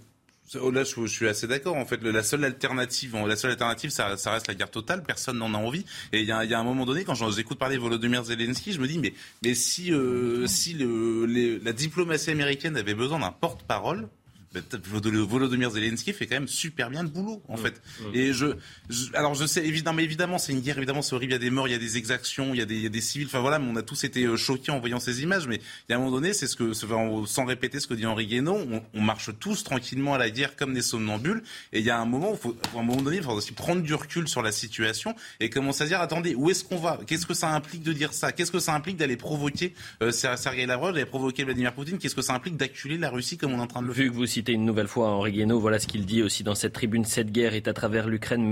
Là, je, suis assez d'accord. En fait, la seule alternative, la seule alternative, ça, reste la guerre totale. Personne n'en a envie. Et il y a, un moment donné, quand j'écoute parler de Volodymyr Zelensky, je me dis, mais, mais si, euh, si le, la diplomatie américaine avait besoin d'un porte-parole, Volodymyr Zelensky fait quand même super bien le boulot, en fait. Et je, alors je sais évidemment, mais évidemment, c'est une guerre, évidemment, c'est horrible. Il y a des morts, il y a des exactions, il y a des, il y a des civils. Enfin voilà, mais on a tous été euh, choqués en voyant ces images. Mais il y a un moment donné, c'est ce que, sans répéter ce que dit Henri Guénaud, on, on, marche tous tranquillement à la guerre comme des somnambules. Et il y a un moment, où faut, à un moment donné, il faut aussi prendre du recul sur la situation et commencer à dire, attendez, où est-ce qu'on va? Qu'est-ce que ça implique de dire ça? Qu'est-ce que ça implique d'aller provoquer euh, Sergei Lavrov, d'aller provoquer Vladimir Poutine? Qu'est-ce que ça implique d'acculer la Russie comme on est en train de le faire? Vu que vous citez une nouvelle fois Henri voilà ce qu'il dit aussi dans cette tribune. Cette guerre est à travers l'Ukraine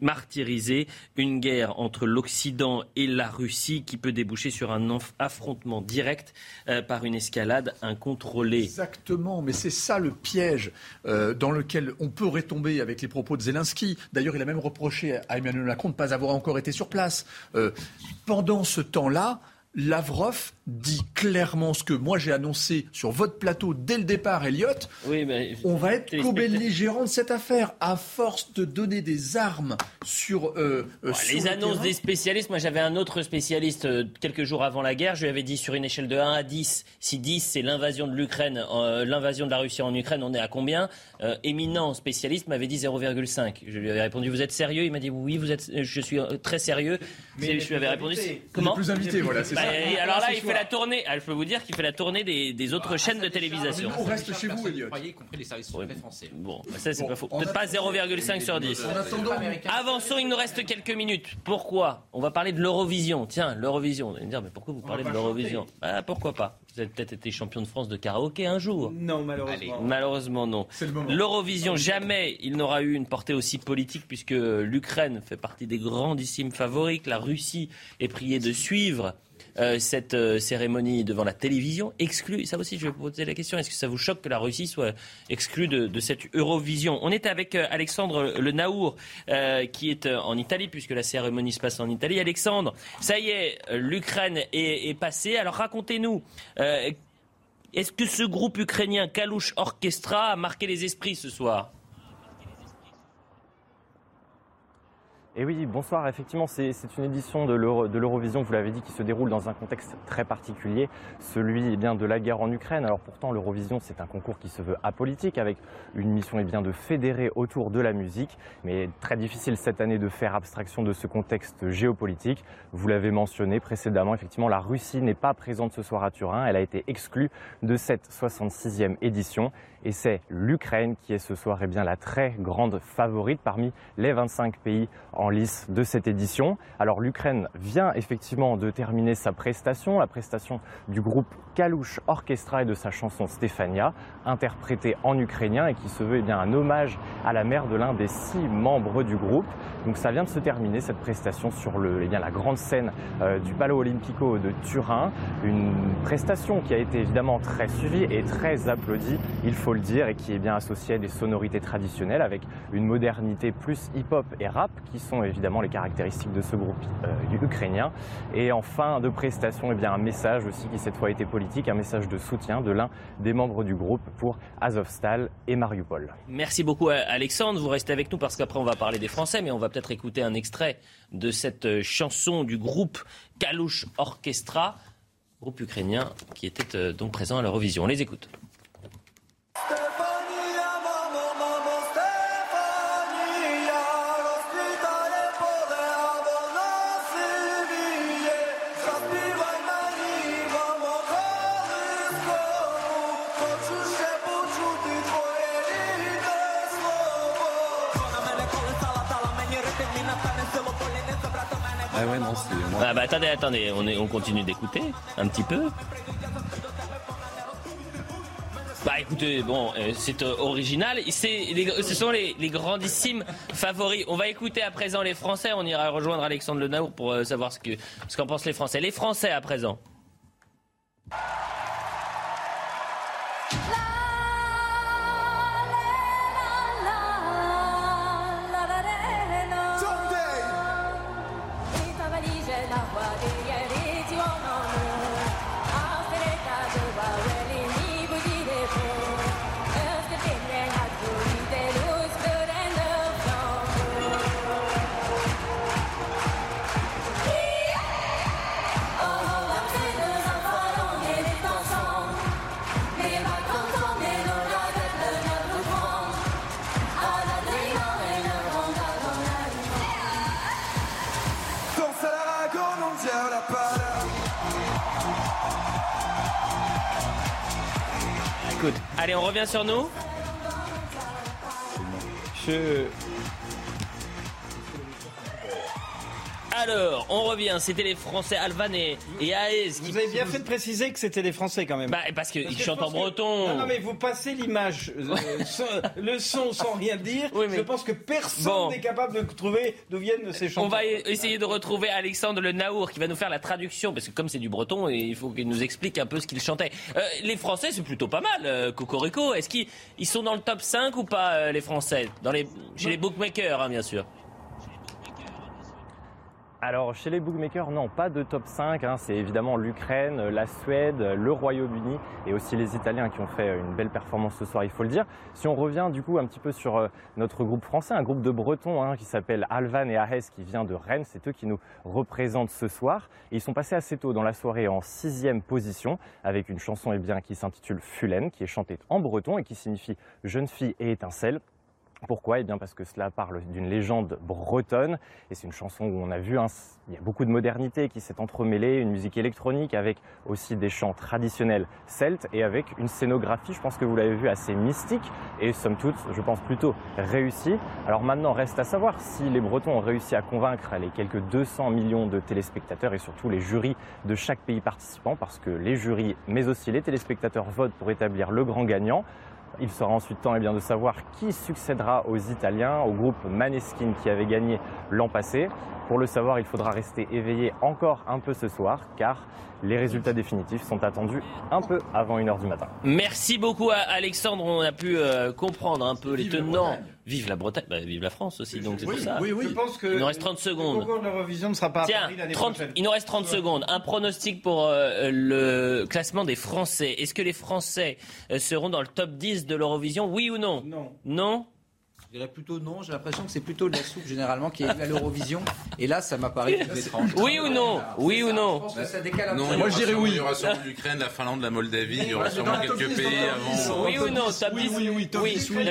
martyrisée. Une guerre entre l'Occident et la Russie qui peut déboucher sur un affrontement direct euh, par une escalade incontrôlée. Exactement, mais c'est ça le piège euh, dans lequel on peut retomber avec les propos de Zelensky. D'ailleurs, il a même reproché à Emmanuel Macron de ne pas avoir encore été sur place. Euh, pendant ce temps-là, Lavrov dit clairement ce que moi j'ai annoncé sur votre plateau dès le départ, Elliot. Oui, mais on va être co-belligérant de cette affaire à force de donner des armes sur. Euh, euh, les annonces des spécialistes. Moi, j'avais un autre spécialiste euh, quelques jours avant la guerre. Je lui avais dit sur une échelle de 1 à 10, si 10 c'est l'invasion de l'Ukraine, l'invasion de la Russie en Ukraine, on est à combien? Éminent spécialiste m'avait dit 0,5. Je lui avais répondu Vous êtes sérieux? Il m'a dit Oui, vous êtes. Je suis très sérieux. Mais je lui avais répondu Comment? Plus invité, voilà. Bah, alors là, il fait la tournée. Ah, je peux vous dire qu'il fait la tournée des, autres ah, chaînes de télévision. On reste chez vous, Elliot. les services français. Bon, bah, ça c'est pas faux. Peut-être pas 0,5 sur 10. Avançons, il nous reste quelques minutes. Pourquoi On va parler de l'Eurovision. Tiens, l'Eurovision. Vous allez me dire, mais pourquoi vous parlez de l'Eurovision bah, Pourquoi pas Vous avez peut-être été champion de France de karaoké un jour. Non, malheureusement. Malheureusement, non. L'Eurovision, jamais il n'aura eu une portée aussi politique puisque l'Ukraine fait partie des grandissimes favoris, que la Russie est priée de suivre. Euh, cette euh, cérémonie devant la télévision, exclue. Ça aussi, je vais vous poser la question. Est-ce que ça vous choque que la Russie soit exclue de, cette Eurovision? On est avec euh, Alexandre Le Naour, qui est en Italie, puisque la cérémonie se passe en Italie. Alexandre, ça y est, l'Ukraine est, est, passée. Alors racontez-nous. Est-ce que ce groupe ukrainien Kalouch Orchestra a marqué les esprits ce soir? Et oui, bonsoir. Effectivement, c'est une édition de l'Eurovision, vous l'avez dit, qui se déroule dans un contexte très particulier, celui eh bien, de la guerre en Ukraine. Alors pourtant, l'Eurovision, c'est un concours qui se veut apolitique, avec une mission eh de fédérer autour de la musique. Mais très difficile cette année de faire abstraction de ce contexte géopolitique. Vous l'avez mentionné précédemment, effectivement, la Russie n'est pas présente ce soir à Turin. Elle a été exclue de cette 66e édition. Et c'est l'Ukraine qui est ce soir eh bien, la très grande favorite parmi les 25 pays en lice de cette édition. Alors l'Ukraine vient effectivement de terminer sa prestation, la prestation du groupe Kalouch Orchestra et de sa chanson Stefania, interprétée en ukrainien et qui se veut eh bien, un hommage à la mère de l'un des six membres du groupe. Donc ça vient de se terminer cette prestation sur le, eh bien, la grande scène euh, du Palo Olimpico de Turin. Une prestation qui a été évidemment très suivie et très applaudie. Faut le dire, et qui est bien associé à des sonorités traditionnelles avec une modernité plus hip-hop et rap, qui sont évidemment les caractéristiques de ce groupe euh, ukrainien. Et en fin de prestation, eh bien, un message aussi qui cette fois été politique, un message de soutien de l'un des membres du groupe pour Azovstal et Mariupol. Merci beaucoup Alexandre, vous restez avec nous parce qu'après on va parler des Français, mais on va peut-être écouter un extrait de cette euh, chanson du groupe Kalouch Orchestra, groupe ukrainien qui était euh, donc présent à l'Eurovision. On les écoute. Ah ouais, non, c'est. Ah bah attendez, attendez, on, est, on continue d'écouter un petit peu. Bah écoutez, bon, euh, c'est euh, original. C'est ce sont les, grandissimes favoris. On va écouter à présent les Français. On ira rejoindre Alexandre Le Naour pour euh, savoir ce que ce qu'en pensent les Français. Les Français à présent. Allez, on revient sur nous. Je... Alors, on revient. C'était les Français Alvan et, qui Vous avez bien fait de préciser que c'était des Français quand même. Bah, parce qu'ils chantent en pense que- breton. Non, non, mais vous passez l'image, euh, sans- le son sans rien dire. Je pense que personne Bon. n'est capable de trouver d'où viennent ces chansons. On va essayer de retrouver Alexandre Le Naour qui va nous faire la traduction parce que comme c'est du breton, il faut qu'il nous explique un peu ce qu'il chantait. Euh, les Français, c'est plutôt pas mal. euh, Cocorico, est-ce qu'ils ils sont dans le top 5 ou pas euh, les Français? Dans les chez les bookmakers hein, bien sûr. Alors, chez les bookmakers, non, pas de top 5. hein. C'est évidemment l'Ukraine, la Suède, le Royaume-Uni et aussi les Italiens qui ont fait une belle performance ce soir, il faut le dire. Si on revient du coup un petit peu sur euh, notre groupe français, un groupe de Bretons hein, qui s'appelle Alvan et Ahes qui vient de Rennes, c'est eux qui nous représentent ce soir. Ils sont passés assez tôt dans la soirée en sixième position avec une chanson eh qui s'intitule Fulen, qui est chantée en breton et qui signifie jeune fille et étincelle. Pourquoi? Eh bien parce que cela parle d'une légende bretonne et c'est une chanson où on a vu, il y a beaucoup de modernité qui s'est entremêlée, une musique électronique avec aussi des chants traditionnels celtes et avec une scénographie, je pense que vous l'avez vu, assez mystique et somme toute, je pense plutôt réussie. Alors maintenant, reste à savoir si les Bretons ont réussi à convaincre les quelques 200 millions de téléspectateurs et surtout les jurys de chaque pays participant parce que les jurys, mais aussi les téléspectateurs votent pour établir le grand gagnant. Il sera ensuite temps eh bien, de savoir qui succédera aux Italiens, au groupe Maneskin qui avait gagné l'an passé. Pour le savoir, il faudra rester éveillé encore un peu ce soir, car les résultats définitifs sont attendus un peu avant 1h du matin. Merci beaucoup à Alexandre, on a pu euh, comprendre un peu les tenants. Vive la Bretagne, bah, vive la France aussi, donc c'est Oui, pour ça. oui, oui. Je pense que Il nous reste 30 secondes. Le ne sera pas à Tiens, Paris l'année 30 prochaine. il nous reste 30 secondes. Un pronostic pour euh, le classement des Français. Est-ce que les Français euh, seront dans le top 10 de l'Eurovision? Oui ou non? Non. Non? Je dirais plutôt non, j'ai l'impression que c'est plutôt de la soupe généralement qui est à l'Eurovision. Et là, ça m'a paru plus étrange. Oui ou non Oui ou non Je pense que ça décale un Non, peu. il y aura sûrement- Il y aura sûrement l'Ukraine, la Finlande, la Moldavie, il y aura sûrement quelques pays avant. Oui ou non Top 10 oui, oui, top 10, oui. Est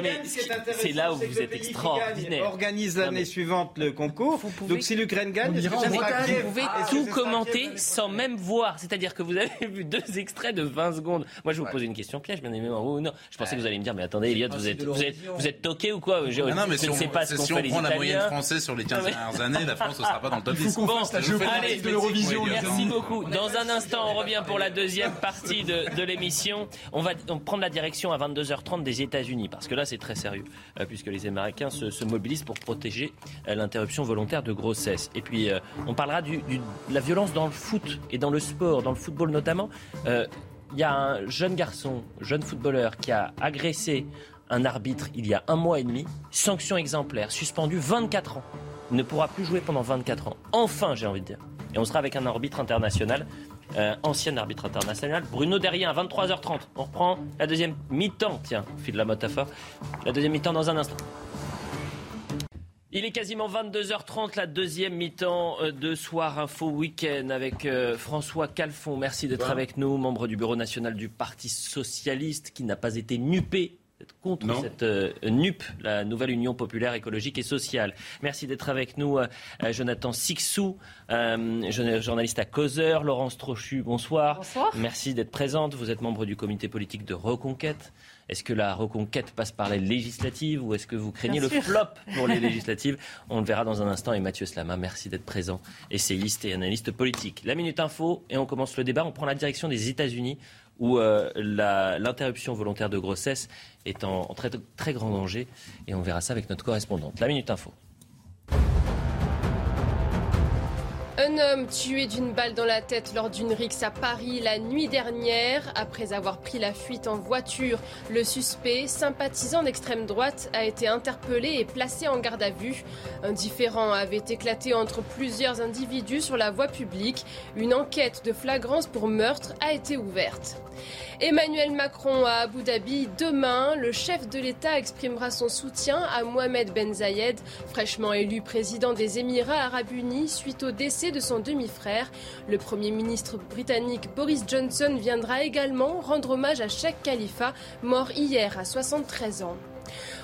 intéressant, C'est là où vous êtes extraordinaire. Organise l'année suivante le concours. Donc si l'Ukraine gagne, Vous pouvez Ah, tout commenter sans même voir. C'est-à-dire que vous avez vu deux extraits de 20 secondes. Moi, je vous poser une question piège, bien évidemment. Oui ou non Je pensais que vous alliez me dire, mais attendez, Elliot, vous êtes, vous êtes, vous êtes toqué ou quoi Non, mais je si ne on, pas ce si on les prend la moyenne française sur les 15 Non, mais- dernières années, la France ne sera pas dans le top 10. Bon, allez, de l'Eurovision, merci beaucoup. Dans un instant, on revient pour la deuxième partie de, de l'émission. On va prendre la direction à 22h30 des États-Unis, parce que là, c'est très sérieux, euh, puisque les Américains se, se mobilisent pour protéger euh, l'interruption volontaire de grossesse. Et puis, euh, on parlera du- du- de la violence dans le foot et dans le sport, dans le football notamment. Il y a un jeune garçon, jeune footballeur, qui a agressé un arbitre il y a un mois et demi. Sanction exemplaire, suspendu 24 ans. Il ne pourra plus jouer pendant 24 ans. Enfin, j'ai envie de dire. Et on sera avec un arbitre international, euh, ancien arbitre international, Bruno Derrien, à 23h30. On reprend la deuxième mi-temps. Tiens, fil de la métaphore. La deuxième mi-temps dans un instant. Il est quasiment 22h30, la deuxième mi-temps euh, de Soir Info Week-end avec euh, François Calfon. Merci d'être avec nous, membre du Bureau national du Parti socialiste qui n'a pas été nupé contre cette euh, NUP, la nouvelle Union populaire écologique et sociale. Merci d'être avec nous, euh, euh, Jonathan Sixou, journaliste à Causeur, Laurence Trochu, bonsoir. Bonsoir. Merci d'être présente. Vous êtes membre du comité politique de Reconquête. Est-ce que la reconquête passe par les législatives ou est-ce que vous craignez Bien le sûr. flop pour les législatives? On le verra dans un instant. Et Mathieu Slama, merci d'être présent, essayiste et analyste politique. La Minute Info, et on commence le débat. On prend la direction des États-Unis où euh, l'interruption volontaire de grossesse est en, très grand danger. Et on verra ça avec notre correspondante. La Minute Info. Un homme tué d'une balle dans la tête lors d'une rixe à Paris la nuit dernière. Après avoir pris la fuite en voiture, le suspect, sympathisant d'extrême droite, a été interpellé et placé en garde à vue. Un différend avait éclaté entre plusieurs individus sur la voie publique. Une enquête de flagrance pour meurtre a été ouverte. Emmanuel Macron à Abu Dhabi. Demain, le chef de l'État exprimera son soutien à Mohamed Ben Zayed, fraîchement élu président des Émirats arabes unis suite au décès de son demi-frère. Le Premier ministre britannique Boris Johnson viendra également rendre hommage à Sheikh Khalifa, mort hier à 73 ans.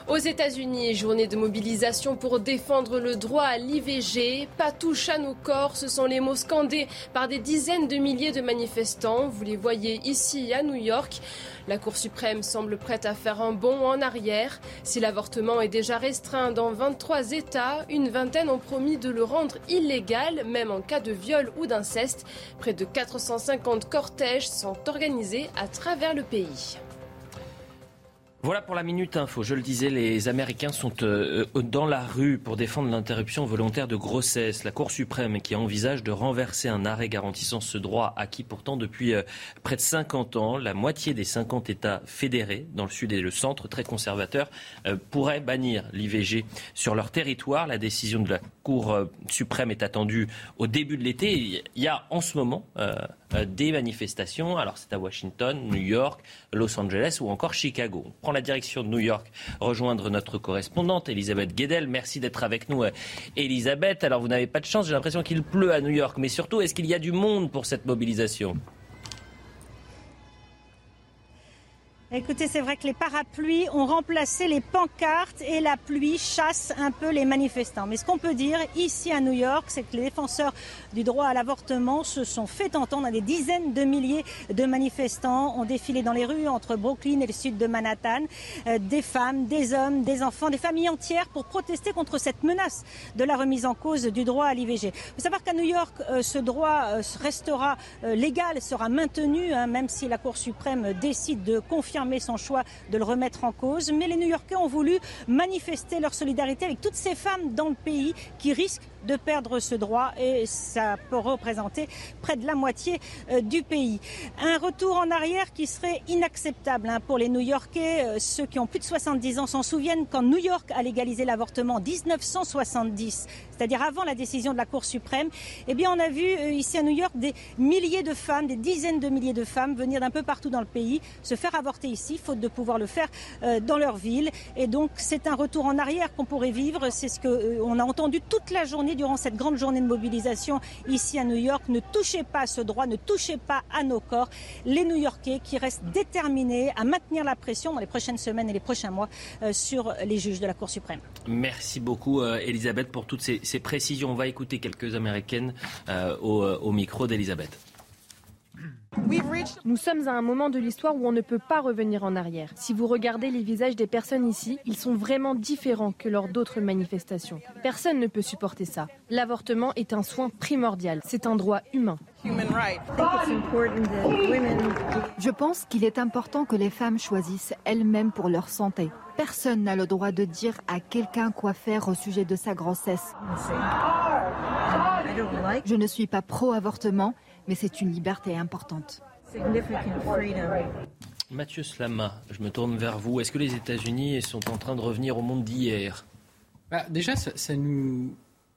Aux États-Unis, journée de mobilisation pour défendre le droit à l'IVG. Pas touche à nos corps, ce sont les mots scandés par des dizaines de milliers de manifestants. Vous les voyez ici à New York. La Cour suprême semble prête à faire un bond en arrière. Si l'avortement est déjà restreint dans 23 États, une vingtaine ont promis de le rendre illégal, même en cas de viol ou d'inceste. Près de 450 cortèges sont organisés à travers le pays. Voilà pour la minute info. Je le disais, les Américains sont euh, euh, dans la rue pour défendre l'interruption volontaire de grossesse. La Cour suprême qui envisage de renverser un arrêt garantissant ce droit acquis pourtant depuis euh, près de 50 ans. La moitié des 50 États fédérés dans le sud et le centre, très conservateurs, pourraient bannir l'IVG sur leur territoire. La décision de la Cour suprême est attendue au début de l'été. Il y a en ce moment des manifestations. Alors c'est à Washington, New York, Los Angeles ou encore Chicago. On prend la direction de New York, rejoindre notre correspondante Elisabeth Guedel. Merci d'être avec nous, euh, Elisabeth. Alors vous n'avez pas de chance, j'ai l'impression qu'il pleut à New York, mais surtout, est-ce qu'il y a du monde pour cette mobilisation? Écoutez, c'est vrai que les parapluies ont remplacé les pancartes et la pluie chasse un peu les manifestants. Mais ce qu'on peut dire ici à New York, c'est que les défenseurs du droit à l'avortement se sont fait entendre. Des dizaines de milliers de manifestants ont défilé dans les rues entre Brooklyn et le sud de Manhattan. Euh, des femmes, des hommes, des enfants, des familles entières pour protester contre cette menace de la remise en cause du droit à l'IVG. Il faut savoir qu'à New York, euh, ce droit euh, restera légal, sera maintenu, hein, même si la Cour suprême décide de confirmer son choix de le remettre en cause. Mais les New-Yorkais ont voulu manifester leur solidarité avec toutes ces femmes dans le pays qui risquent de perdre ce droit et ça peut représenter près de la moitié euh, du pays. Un retour en arrière qui serait inacceptable hein, pour les New-Yorkais. Euh, Ceux qui ont plus de 70 ans s'en souviennent quand New York a légalisé l'avortement en 1970, c'est-à-dire avant la décision de la Cour suprême. Eh bien, on a vu euh, ici à New York des milliers de femmes, des dizaines de milliers de femmes venir d'un peu partout dans le pays se faire avorter ici, faute de pouvoir le faire dans leur ville. Et donc, c'est un retour en arrière qu'on pourrait vivre. C'est ce qu'on a entendu toute la journée durant cette grande journée de mobilisation ici à New York. Ne touchez pas à ce droit, ne touchez pas à nos corps. Les New-Yorkais qui restent déterminés à maintenir la pression dans les prochaines semaines et les prochains mois euh, sur les juges de la Cour suprême. Merci beaucoup, euh, Elisabeth, pour toutes ces, précisions. On va écouter quelques Américaines euh, au micro d'Elisabeth. Nous sommes à un moment de l'histoire où on ne peut pas revenir en arrière. Si vous regardez les visages des personnes ici, ils sont vraiment différents que lors d'autres manifestations. Personne ne peut supporter ça. L'avortement est un soin primordial. C'est un droit humain. Je pense qu'il est important que les femmes choisissent elles-mêmes pour leur santé. Personne n'a le droit de dire à quelqu'un quoi faire au sujet de sa grossesse. Je ne suis pas pro-avortement, mais c'est une liberté importante. Mathieu Slama, je me tourne vers vous. Est-ce que les États-Unis sont en train de revenir au monde d'hier? Bah, Déjà, ça, nous,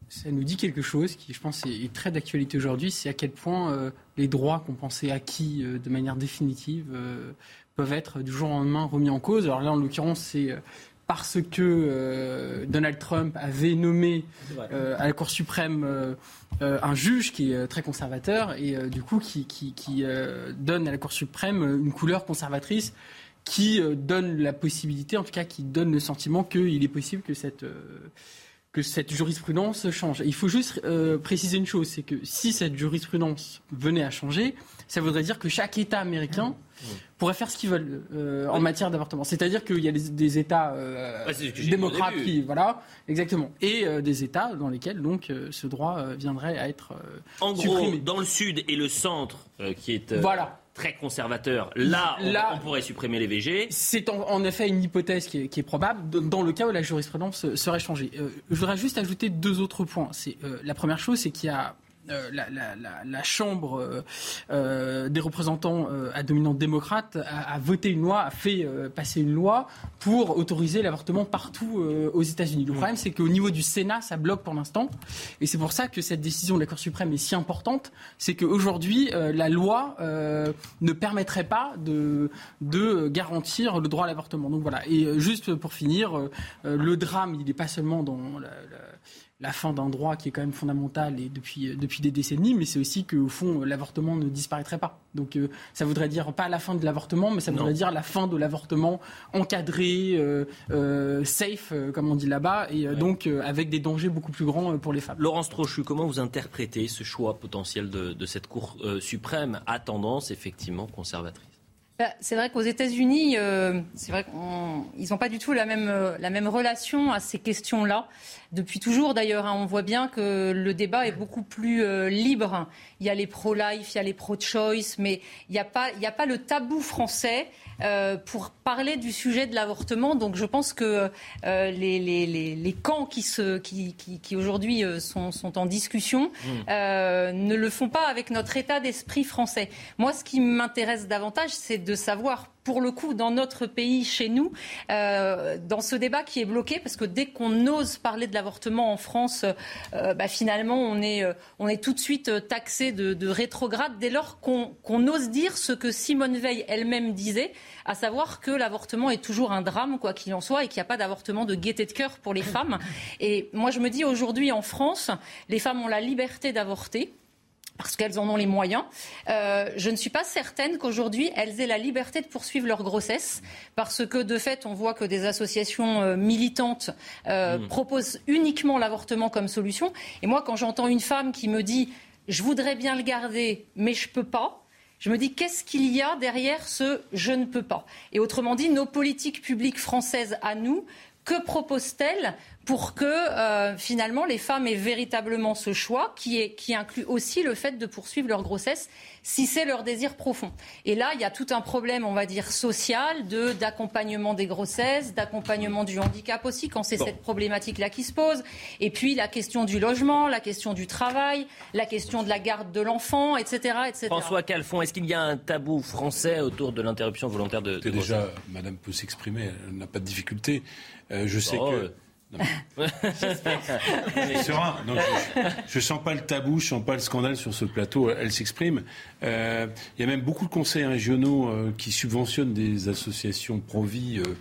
ça nous dit quelque chose qui, je pense, est, très d'actualité aujourd'hui. C'est à quel point euh, les droits qu'on pensait acquis euh, de manière définitive euh, peuvent être du jour au lendemain remis en cause. Alors là, en l'occurrence, c'est parce que euh, Donald Trump avait nommé euh, à la Cour suprême euh, un juge qui est très conservateur et du coup qui, donne à la Cour suprême une couleur conservatrice qui donne la possibilité, en tout cas qui donne le sentiment qu'il est possible que cette que cette jurisprudence change. Il faut juste préciser une chose, c'est que si cette jurisprudence venait à changer, ça voudrait dire que chaque État américain pourraient faire ce qu'ils veulent euh, en matière d'avortement. C'est-à-dire qu'il y a des, États euh, démocrates qui, voilà, exactement, et euh, des États dans lesquels donc ce droit viendrait à être en supprimé. gros dans le sud et le centre qui est voilà. Très conservateur. Là, on, pourrait supprimer les VG. C'est en, effet une hypothèse qui est, probable dans le cas où la jurisprudence serait changée. je voudrais juste ajouter deux autres points. C'est la première chose, c'est qu'il y a euh, la, Chambre euh, euh, des représentants à dominante démocrate a, voté une loi, a fait passer une loi pour autoriser l'avortement partout aux États-Unis. Le problème, c'est qu'au niveau du Sénat, ça bloque pour l'instant. Et c'est pour ça que cette décision de la Cour suprême est si importante. C'est qu'aujourd'hui, la loi ne permettrait pas de, de garantir le droit à l'avortement. Donc voilà. Et juste pour finir, le drame, il n'est pas seulement dans la la fin d'un droit qui est quand même fondamental et depuis, euh, depuis des décennies, mais c'est aussi qu'au fond, l'avortement ne disparaîtrait pas. Donc euh, ça voudrait dire pas la fin de l'avortement, mais ça voudrait dire la fin de l'avortement encadré, euh, safe, comme on dit là-bas, et donc avec des dangers beaucoup plus grands pour les femmes. Laurence Trochu, comment vous interprétez ce choix potentiel de, de cette Cour suprême à tendance effectivement conservatrice? Bah, c'est vrai qu'aux États-Unis, c'est vrai qu'ils n'ont pas du tout la même, la même relation à ces questions-là depuis toujours d'ailleurs. Hein, on voit bien que le débat est beaucoup plus euh, libre. Il y a les pro-life, il y a les pro-choice, mais il n'y a, pas, a pas le tabou français euh, pour parler du sujet de l'avortement. Donc je pense que euh, les, les, les, camps qui, se, qui, qui, qui aujourd'hui sont, sont, en discussion mmh. ne le font pas avec notre état d'esprit français. Moi, ce qui m'intéresse davantage, c'est de savoir pour le coup, dans notre pays, chez nous, euh, dans ce débat qui est bloqué, parce que dès qu'on ose parler de l'avortement en France, euh, bah, finalement, on est, euh, on est tout de suite taxé de, rétrograde dès lors qu'on ose dire ce que Simone Veil elle-même disait, à savoir que l'avortement est toujours un drame, quoi qu'il en soit, et qu'il n'y a pas d'avortement de gaieté de cœur pour les femmes. Et moi, je me dis aujourd'hui, en France, les femmes ont la liberté d'avorter parce qu'elles en ont les moyens. Euh, je ne suis pas certaine qu'aujourd'hui, elles aient la liberté de poursuivre leur grossesse, parce que de fait, on voit que des associations euh, militantes euh, mmh. proposent uniquement l'avortement comme solution. Et moi, quand j'entends une femme qui me dit je voudrais bien le garder, mais je ne peux pas. Je me dis, qu'est-ce qu'il y a derrière ce je ne peux pas? Et autrement dit, nos politiques publiques françaises à nous, que proposent-elles pour que euh, finalement les femmes aient véritablement ce choix qui, est, qui inclut aussi le fait de poursuivre leur grossesse si c'est leur désir profond? Et là, il y a tout un problème, on va dire, social de, d'accompagnement des grossesses, d'accompagnement du handicap aussi, quand c'est cette problématique-là qui se pose. Et puis la question du logement, la question du travail, la question de la garde de l'enfant, etc., etc. François Calfon, est-ce qu'il y a un tabou français autour de l'interruption volontaire de, de Déjà, Madame peut s'exprimer, elle n'a pas de difficulté. Euh, je sais oh, que... je, ne sens pas le tabou, je sens pas le scandale sur ce plateau. Elle s'exprime. Euh, il y a même beaucoup de conseils régionaux euh, qui subventionnent des associations pro-vie. Euh,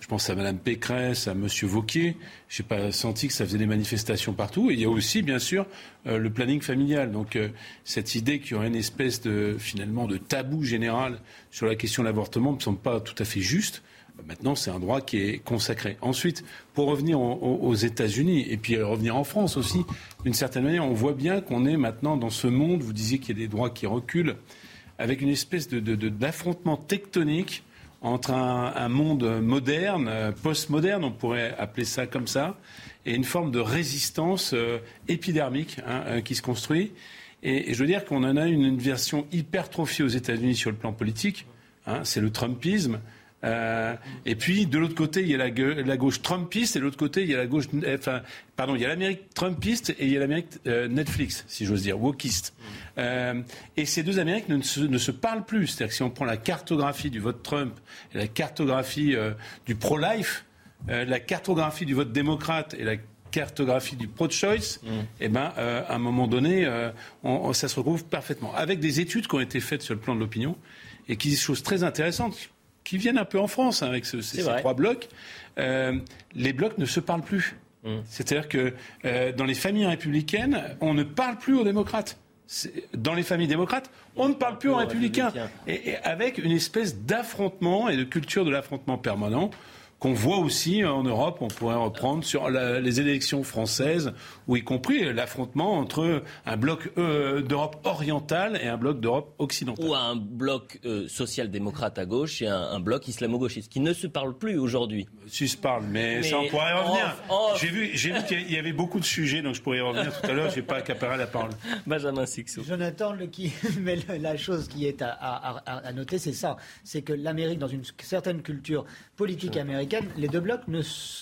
je pense à Madame Pécresse, à Monsieur Vauquier. Je n'ai pas senti que ça faisait des manifestations partout. Et il y a aussi, bien sûr, le planning familial. Donc cette idée qu'il y aurait une espèce de finalement de tabou général sur la question de l'avortement ne me semble pas tout à fait juste. Maintenant, c'est un droit qui est consacré. Ensuite, pour revenir aux, États-Unis et puis revenir en France aussi, d'une certaine manière, on voit bien qu'on est maintenant dans ce monde, vous disiez qu'il y a des droits qui reculent, avec une espèce d'affrontement de, tectonique entre un, monde moderne, post-moderne, on pourrait appeler ça comme ça, et une forme de résistance euh, épidermique hein, euh, qui se construit. Et, je veux dire qu'on en a une, version hypertrophiée aux États-Unis sur le plan politique. Hein, c'est le Trumpisme. Euh, et puis de l'autre côté, il y a la, gauche trumpiste et de l'autre côté, il y a la gauche, enfin, pardon, il y a l'Amérique trumpiste et il y a l'Amérique euh, Netflix, si j'ose dire, wokiste. Euh, et ces deux Amériques ne se, ne se parlent plus. C'est-à-dire que si on prend la cartographie du vote Trump et la cartographie du pro-life, la cartographie du vote démocrate et la cartographie du pro-choice, mm. eh ben, à un moment donné, ça se retrouve parfaitement. Avec des études qui ont été faites sur le plan de l'opinion et qui disent choses très intéressantes qui viennent un peu en France hein, avec ces, trois blocs, euh, les blocs ne se parlent plus. Mmh. C'est-à-dire que euh, dans les familles républicaines, on ne parle plus aux démocrates. Dans les familles démocrates, on ne parle plus aux républicains. et, avec une espèce d'affrontement et de culture de l'affrontement permanent qu'on voit aussi en Europe, on pourrait reprendre sur les élections françaises, ou y compris l'affrontement entre un bloc euh, d'Europe orientale et un bloc d'Europe occidentale. Ou un bloc euh, social-démocrate à gauche et un, bloc islamo-gauchiste, qui ne se parlent plus aujourd'hui. Si se parlent, mais, ça on pourrait y revenir. J'ai vu, j'ai vu qu'il y avait beaucoup de sujets, donc je pourrais y revenir tout à l'heure, je n'ai pas accaparé la parole. Benjamin Sixou. Jonathan, le qui, mais la chose qui est à, à noter, c'est ça, c'est que l'Amérique, dans une certaine culture politique américaine, les deux blocs ne,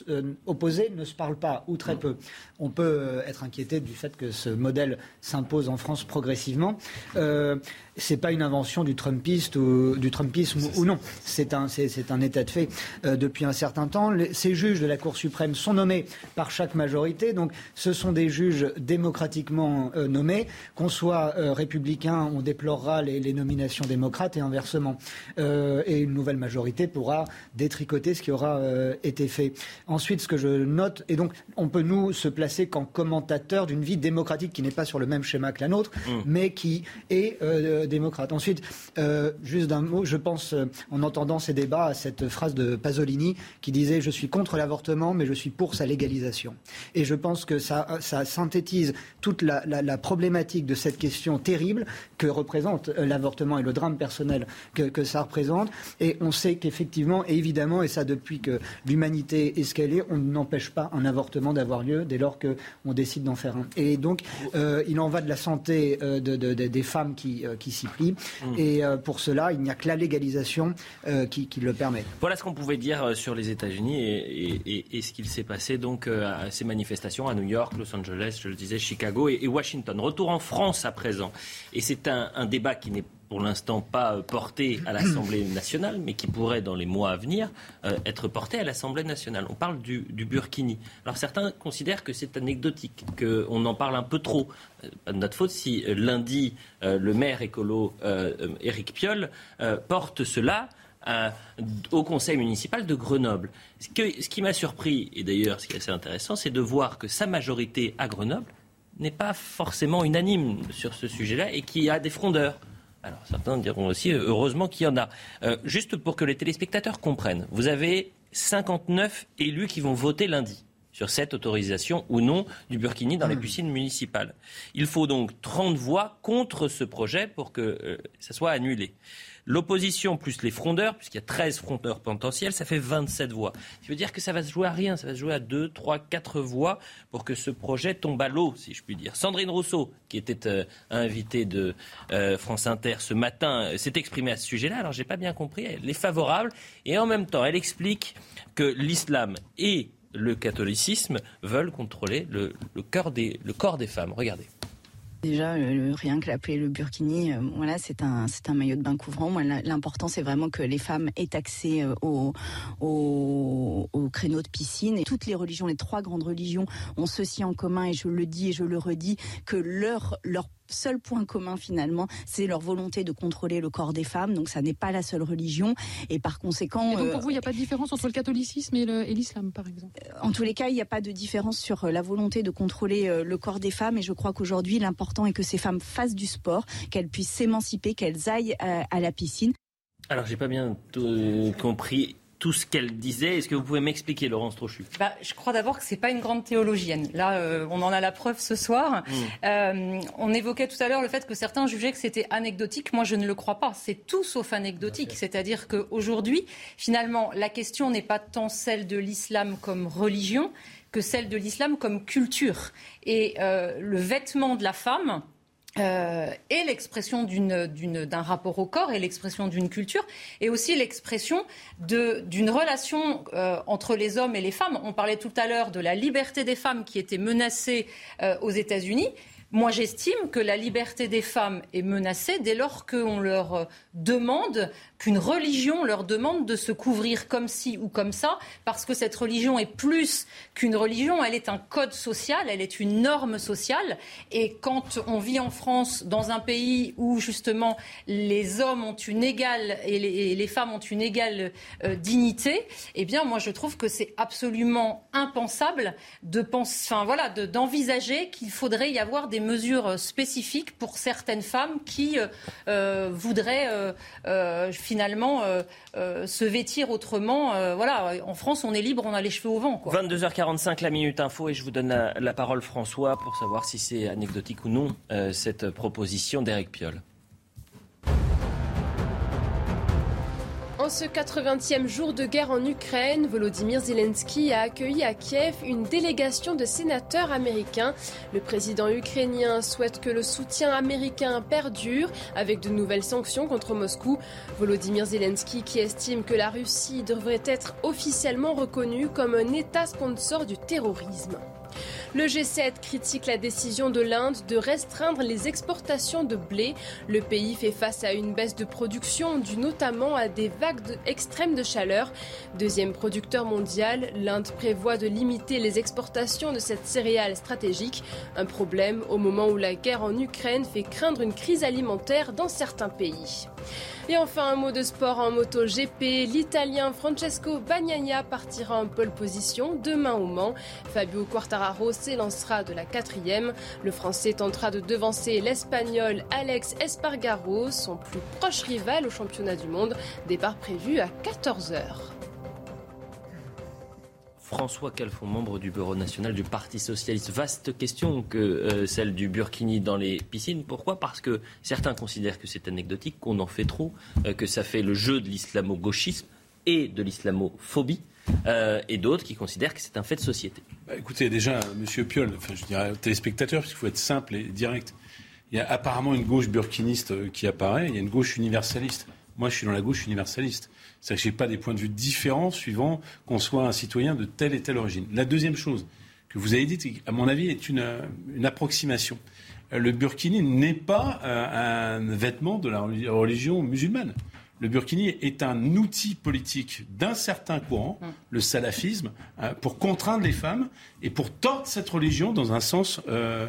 euh, opposés ne se parlent pas, ou très peu. On peut euh, être inquiété du fait que ce modèle s'impose en France progressivement. Euh, c'est pas une invention du Trumpiste ou du Trumpisme ou, non. C'est un, c'est, un état de fait euh, depuis un certain temps. ces juges de la Cour suprême sont nommés par chaque majorité, donc ce sont des juges démocratiquement euh, nommés. Qu'on soit républicain, on déplorera les, les, nominations démocrates et inversement. et une nouvelle majorité pourra détricoter ce qui aura été fait. Ensuite, ce que je note, et donc on peut nous se placer qu'en commentateur d'une vie démocratique qui n'est pas sur le même schéma que la nôtre, mmh. mais qui est démocrate. Ensuite, euh, juste d'un mot, je pense, euh, en entendant ces débats, à cette phrase de Pasolini qui disait Je suis contre l'avortement, mais je suis pour sa légalisation. Et je pense que ça, ça synthétise toute la, problématique de cette question terrible que représente euh, l'avortement et le drame personnel que, que ça représente. Et on sait qu'effectivement, et évidemment, et ça depuis que l'humanité est ce qu'elle est, on n'empêche pas un avortement d'avoir lieu dès lors qu'on décide d'en faire un. Et donc, il en va de la santé de, de, des femmes qui, qui s'y plie. Mmh. Et euh, pour cela, il n'y a que la légalisation euh, qui, le permet. Voilà ce qu'on pouvait dire euh, sur les États-Unis et, ce qu'il s'est passé donc à ces manifestations à New York, Los Angeles, je le disais, Chicago et, Washington. Retour en France à présent. Et c'est un, un débat qui n'est pour l'instant pas porté à l'Assemblée nationale, mais qui pourrait dans les mois à venir euh, être porté à l'Assemblée nationale. On parle du, Burkini. Alors certains considèrent que c'est anecdotique, qu'on en parle un peu trop. Euh, pas de notre faute si euh, lundi le maire écolo Éric Piolle porte cela. au conseil municipal de Grenoble. Ce, ce qui m'a surpris, et d'ailleurs ce qui est assez intéressant, c'est de voir que sa majorité à Grenoble n'est pas forcément unanime sur ce sujet-là et qu'il y a des frondeurs. Alors certains diront aussi, euh, heureusement qu'il y en a. Euh, juste pour que les téléspectateurs comprennent, vous avez 59 élus qui vont voter lundi sur cette autorisation ou non du burkini dans les hmm. piscines municipales. Il faut donc 30 voix contre ce projet pour que euh, ça soit annulé. L'opposition plus les frondeurs, puisqu'il y a 13 frondeurs potentiels, ça fait 27 voix. Ça veut dire que ça va se jouer à rien, ça va se jouer à 2, 3, 4 voix pour que ce projet tombe à l'eau, si je puis dire. Sandrine Rousseau, qui était euh, invitée de euh, France Inter ce matin, euh, s'est exprimée à ce sujet-là. Alors j'ai pas bien compris, elle est favorable et en même temps elle explique que l'islam et le catholicisme veulent contrôler le, le corps des femmes. Regardez. Déjà, rien que l'appeler le burkini, euh, voilà, c'est un, c'est un maillot de bain couvrant. Moi, l'important, c'est vraiment que les femmes aient accès euh, au, créneau de piscine. Et toutes les religions, les trois grandes religions, ont ceci en commun, et je le dis et je le redis, que leur, leur seul point commun finalement, c'est leur volonté de contrôler le corps des femmes. Donc ça n'est pas la seule religion. Et par conséquent... donc pour euh, vous, il n'y a pas de différence entre le catholicisme et l'islam, par exemple? Euh, En tous les cas, il n'y a pas de différence sur euh, la volonté de contrôler le corps des femmes. Et je crois qu'aujourd'hui, l'important est que ces femmes fassent du sport, qu'elles puissent s'émanciper, qu'elles aillent à, la piscine. Alors, j'ai pas bien compris tout ce qu'elle disait. Est-ce que vous pouvez m'expliquer, Laurence Trochu? Bah, Je crois d'abord que ce n'est pas une grande théologienne. Là, euh, on en a la preuve ce soir. Mm. Euh, on évoquait tout à l'heure le fait que certains jugeaient que c'était anecdotique. Moi, je ne le crois pas. C'est tout sauf anecdotique. C'est-à-dire qu'aujourd'hui, finalement, la question n'est pas tant celle de l'islam comme religion que celle de l'islam comme culture. Et euh, le vêtement de la femme euh, l'expression d'un rapport au corps et l'expression d'une culture et aussi l'expression d'une relation euh, entre les hommes et les femmes. On parlait tout à l'heure de la liberté des femmes qui était menacée euh, aux États-Unis. Moi, j'estime que la liberté des femmes est menacée dès lors qu'on leur demande qu'une religion leur demande de se couvrir comme ci ou comme ça, parce que cette religion est plus qu'une religion, elle est un code social, elle est une norme sociale. Et quand on vit en France, dans un pays où justement les hommes ont une égale et les, femmes ont une égale euh, dignité, eh bien moi je trouve que c'est absolument impensable de penser, enfin voilà, d'envisager qu'il faudrait y avoir des mesures spécifiques pour certaines femmes qui euh, euh, voudraient finalement euh, euh, se vêtir autrement. Euh, voilà, en France, on est libre, on a les cheveux au vent. 22h45, la minute info, et je vous donne la, la parole, François, pour savoir si c'est anecdotique ou non cette proposition d'Éric Piolle. Ce 80e jour de guerre en Ukraine, Volodymyr Zelensky a accueilli à Kiev une délégation de sénateurs américains. Le président ukrainien souhaite que le soutien américain perdure avec de nouvelles sanctions contre Moscou. Volodymyr Zelensky qui estime que la Russie devrait être officiellement reconnue comme un État sponsor du terrorisme. Le G7 critique la décision de l'Inde de restreindre les exportations de blé. Le pays fait face à une baisse de production due notamment à des vagues extrêmes de chaleur. Deuxième producteur mondial, l'Inde prévoit de limiter les exportations de cette céréale stratégique. Un problème au moment où la guerre en Ukraine fait craindre une crise alimentaire dans certains pays. Et enfin, un mot de sport en moto GP. L'Italien Francesco Bagnaia partira en pole position demain au Mans. Fabio Quartararo s'élancera de la quatrième. Le Français tentera de devancer l'Espagnol Alex Espargaro, son plus proche rival au championnat du monde. Départ prévu à 14h. François Calfon, membre du bureau national du Parti socialiste. Vaste question que euh, celle du Burkini dans les piscines. Pourquoi? Parce que certains considèrent que c'est anecdotique, qu'on en fait trop, euh, que ça fait le jeu de l'islamo-gauchisme et de l'islamophobie. Euh, et d'autres qui considèrent que c'est un fait de société. Bah, écoutez, déjà, Monsieur Piolle, enfin, je dirais téléspectateur, puisqu'il faut être simple et direct. Il y a apparemment une gauche burkiniste qui apparaît, il y a une gauche universaliste. Moi, je suis dans la gauche universaliste. C'est-à-dire que je n'ai pas des points de vue différents suivant qu'on soit un citoyen de telle et telle origine. La deuxième chose que vous avez dite, à mon avis, est une, une approximation. Le burkini n'est pas euh, un vêtement de la religion musulmane. Le burkini est un outil politique d'un certain courant, mm. le salafisme, euh, pour contraindre les femmes et pour tordre cette religion dans un sens euh, euh,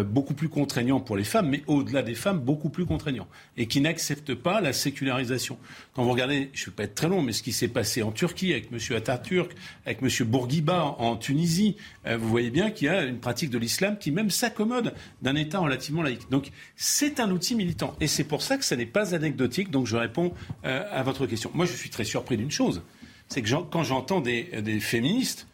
beaucoup plus contraignant pour les femmes, mais au-delà des femmes, beaucoup plus contraignant, et qui n'accepte pas la sécularisation. Quand vous regardez, je ne vais pas être très long, mais ce qui s'est passé en Turquie avec M. Atatürk, avec M. Bourguiba en Tunisie, euh, vous voyez bien qu'il y a une pratique de l'islam qui même s'accommode d'un État relativement laïque. Donc c'est un outil militant, et c'est pour ça que ça n'est pas anecdotique, donc je réponds euh, à votre question. Moi, je suis très surpris d'une chose, c'est que quand j'entends des, des, féministes,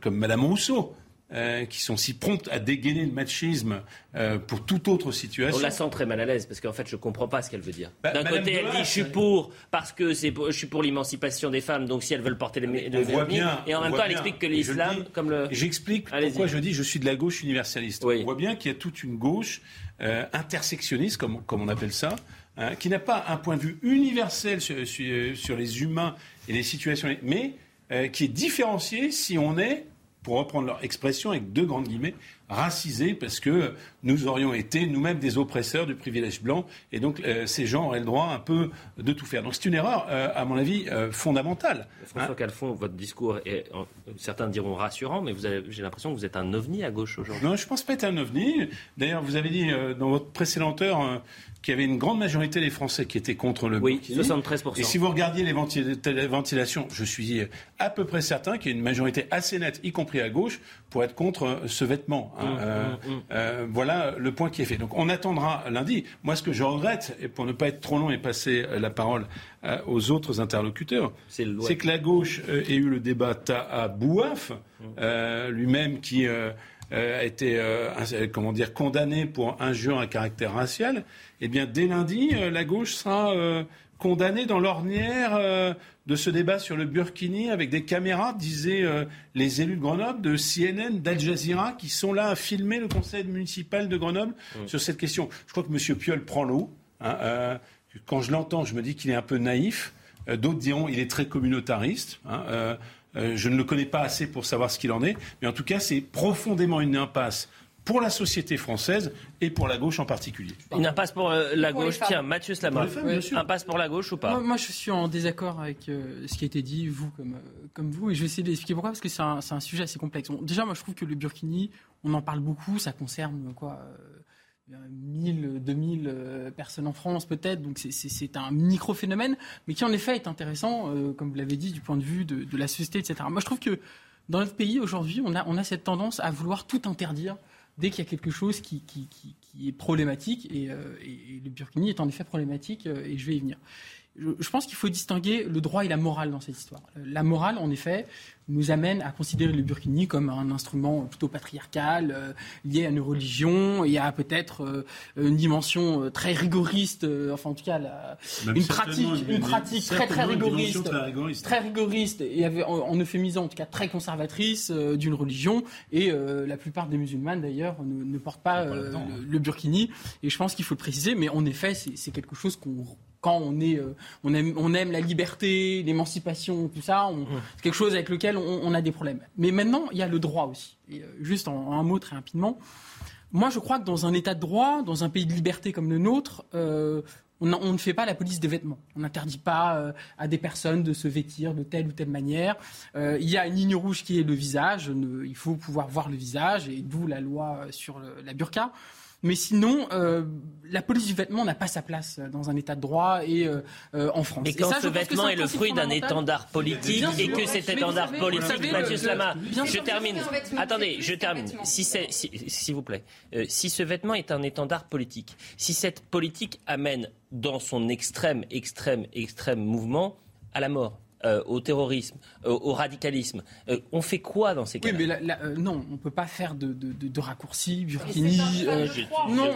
comme Mme Rousseau, euh, qui sont si promptes à dégainer le machisme euh, pour toute autre situation. On la sent très mal à l'aise parce qu'en fait je ne comprends pas ce qu'elle veut dire. Bah, D'un côté elle dit je suis pour parce que c'est je suis pour l'émancipation des femmes donc si elles veulent porter les le bien, et en même temps elle explique que l'islam comme le j'explique pourquoi je dis je suis de la gauche universaliste. On voit bien qu'il y a toute une gauche euh, intersectionniste comme comme on appelle ça. Hein, qui n'a pas un point de vue universel sur, sur, les humains et les situations, mais qui est différencié si on est pour reprendre leur expression avec deux grandes guillemets, racisés parce que nous aurions été nous-mêmes des oppresseurs du privilège blanc et donc euh, ces gens auraient le droit un peu de tout faire. Donc c'est une erreur, euh, à mon avis, euh, fondamentale. François hein Calfon, votre discours est, certains diront rassurant, mais j'ai l'impression que vous êtes un ovni à gauche aujourd'hui. Non, je ne pense pas être un ovni. D'ailleurs, vous avez dit dans votre précédente heure qu'il y avait une grande majorité des Français qui étaient contre le Oui, 73%. Et si vous regardiez les ventilations, je suis à peu près certain qu'il y a une majorité assez nette, y compris à gauche, pour être contre ce vêtement. Hein. Mmh, euh, mmh, mmh. Euh, voilà le point qui est fait. Donc on attendra lundi. Moi, ce que je regrette, et pour ne pas être trop long et passer la parole aux autres interlocuteurs, c'est que la gauche ait eu le débat à Bouaf, lui-même qui a été comment dire condamné pour injure à caractère racial. Eh bien, dès lundi, la gauche sera condamné dans l'ornière euh, de ce débat sur le Burkini avec des caméras, disaient euh, les élus de Grenoble, de CNN, d'Al Jazeera, qui sont là à filmer le conseil municipal de Grenoble mm. sur cette question. Je crois que M. Piolle prend l'eau. Hein, euh, quand je l'entends, je me dis qu'il est un peu naïf. D'autres diront qu'il est très communautariste. Hein, je ne le connais pas assez pour savoir ce qu'il en est. Mais en tout cas, c'est profondément une impasse pour la société française et pour la gauche en particulier. Une impasse pour euh, la gauche. Tiens, Mathieu Slama, impasse pour la gauche ou pas moi, je suis en désaccord avec euh, ce qui a été dit, vous comme, euh, comme vous, et je vais essayer d'expliquer pourquoi, parce que c'est un, un, sujet assez complexe. déjà, moi, je trouve que le Burkini, on en parle beaucoup, ça concerne quoi 1000, 2000 personnes en France peut-être, donc c'est un micro-phénomène, mais qui en effet est intéressant, comme vous l'avez dit, du point de vue de, la société, etc. Moi je trouve que dans notre pays aujourd'hui, on a, cette tendance à vouloir tout interdire dès qu'il y a quelque chose qui, est problématique, et, euh, le Burkini est en effet problématique, euh, et je vais y venir. Je, pense qu'il faut distinguer le droit et la morale dans cette histoire. La morale, en effet, nous amène à considérer le burkini comme un instrument plutôt patriarcal, euh, lié à une religion et à peut-être euh, une dimension euh, très rigoriste, enfin en tout cas une pratique, une, pratique très très rigoriste, très rigoriste, et avait, en, euphémisant en tout cas très conservatrice d'une religion. Et la plupart des musulmanes d'ailleurs ne, ne, portent pas, le, le, burkini. Et je pense qu'il faut le préciser, mais en effet c'est quelque chose qu'on quand on est, euh, on aime, on aime la liberté, l'émancipation, tout ça, mmh. c'est quelque chose avec lequel on, a des problèmes. Mais maintenant, il y a le droit aussi. Et euh, juste en, un mot très rapidement, moi je crois que dans un État de droit, dans un pays de liberté comme le nôtre, euh, on, ne fait pas la police des vêtements. On n'interdit pas à des personnes de se vêtir de telle ou telle manière. il y a une ligne rouge qui est le visage. il faut pouvoir voir le visage, et d'où la loi sur la burqa. Mais sinon, euh, la police du vêtement n'a pas sa place dans un état de droit et euh, euh, en France. Et quand ce vêtement est, le fruit d'un étendard politique et que cet étendard politique, Mathieu Slama, je termine. Attendez, je termine. Si c'est, s'il vous plaît, si ce vêtement est un étendard politique, si cette politique amène dans son extrême, extrême, extrême mouvement à la mort, euh, au terrorisme, euh, au radicalisme. Euh, on fait quoi dans ces cas Oui, mais non, on ne peut pas faire de, de, de, raccourcis, Burkini. non,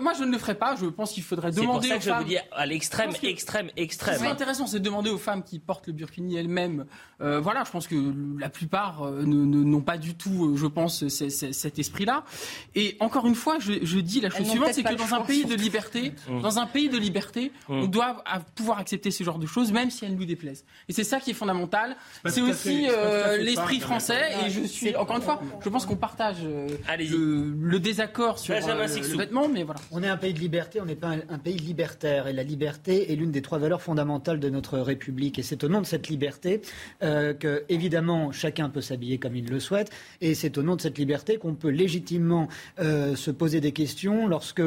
moi, je ne le ferai pas. Je pense qu'il faudrait demander aux femmes. C'est pour ça que je vous dis à l'extrême, extrême, extrême. C'est intéressant, c'est de demander aux femmes qui portent le Burkini elles-mêmes. voilà, je pense que la plupart n'ont pas du tout, je pense, cet esprit-là. Et encore une fois, je, dis la chose suivante, c'est que dans un pays de liberté, mmh. dans un pays de liberté, on mmh. doit pouvoir accepter ce genre de choses, même si elles nous déplaisent. Et c'est ça qui est fondamental. C'est aussi euh, l'esprit français. Et je suis, encore une fois, je pense qu'on partage euh, le, désaccord sur euh, le vêtement, mais voilà. On est un pays de liberté, on n'est pas un, pays libertaire. Et la liberté est l'une des trois valeurs fondamentales de notre République. Et c'est au nom de cette liberté que, évidemment, chacun peut s'habiller comme il le souhaite. Et c'est au nom de cette liberté qu'on peut légitimement se poser des questions lorsque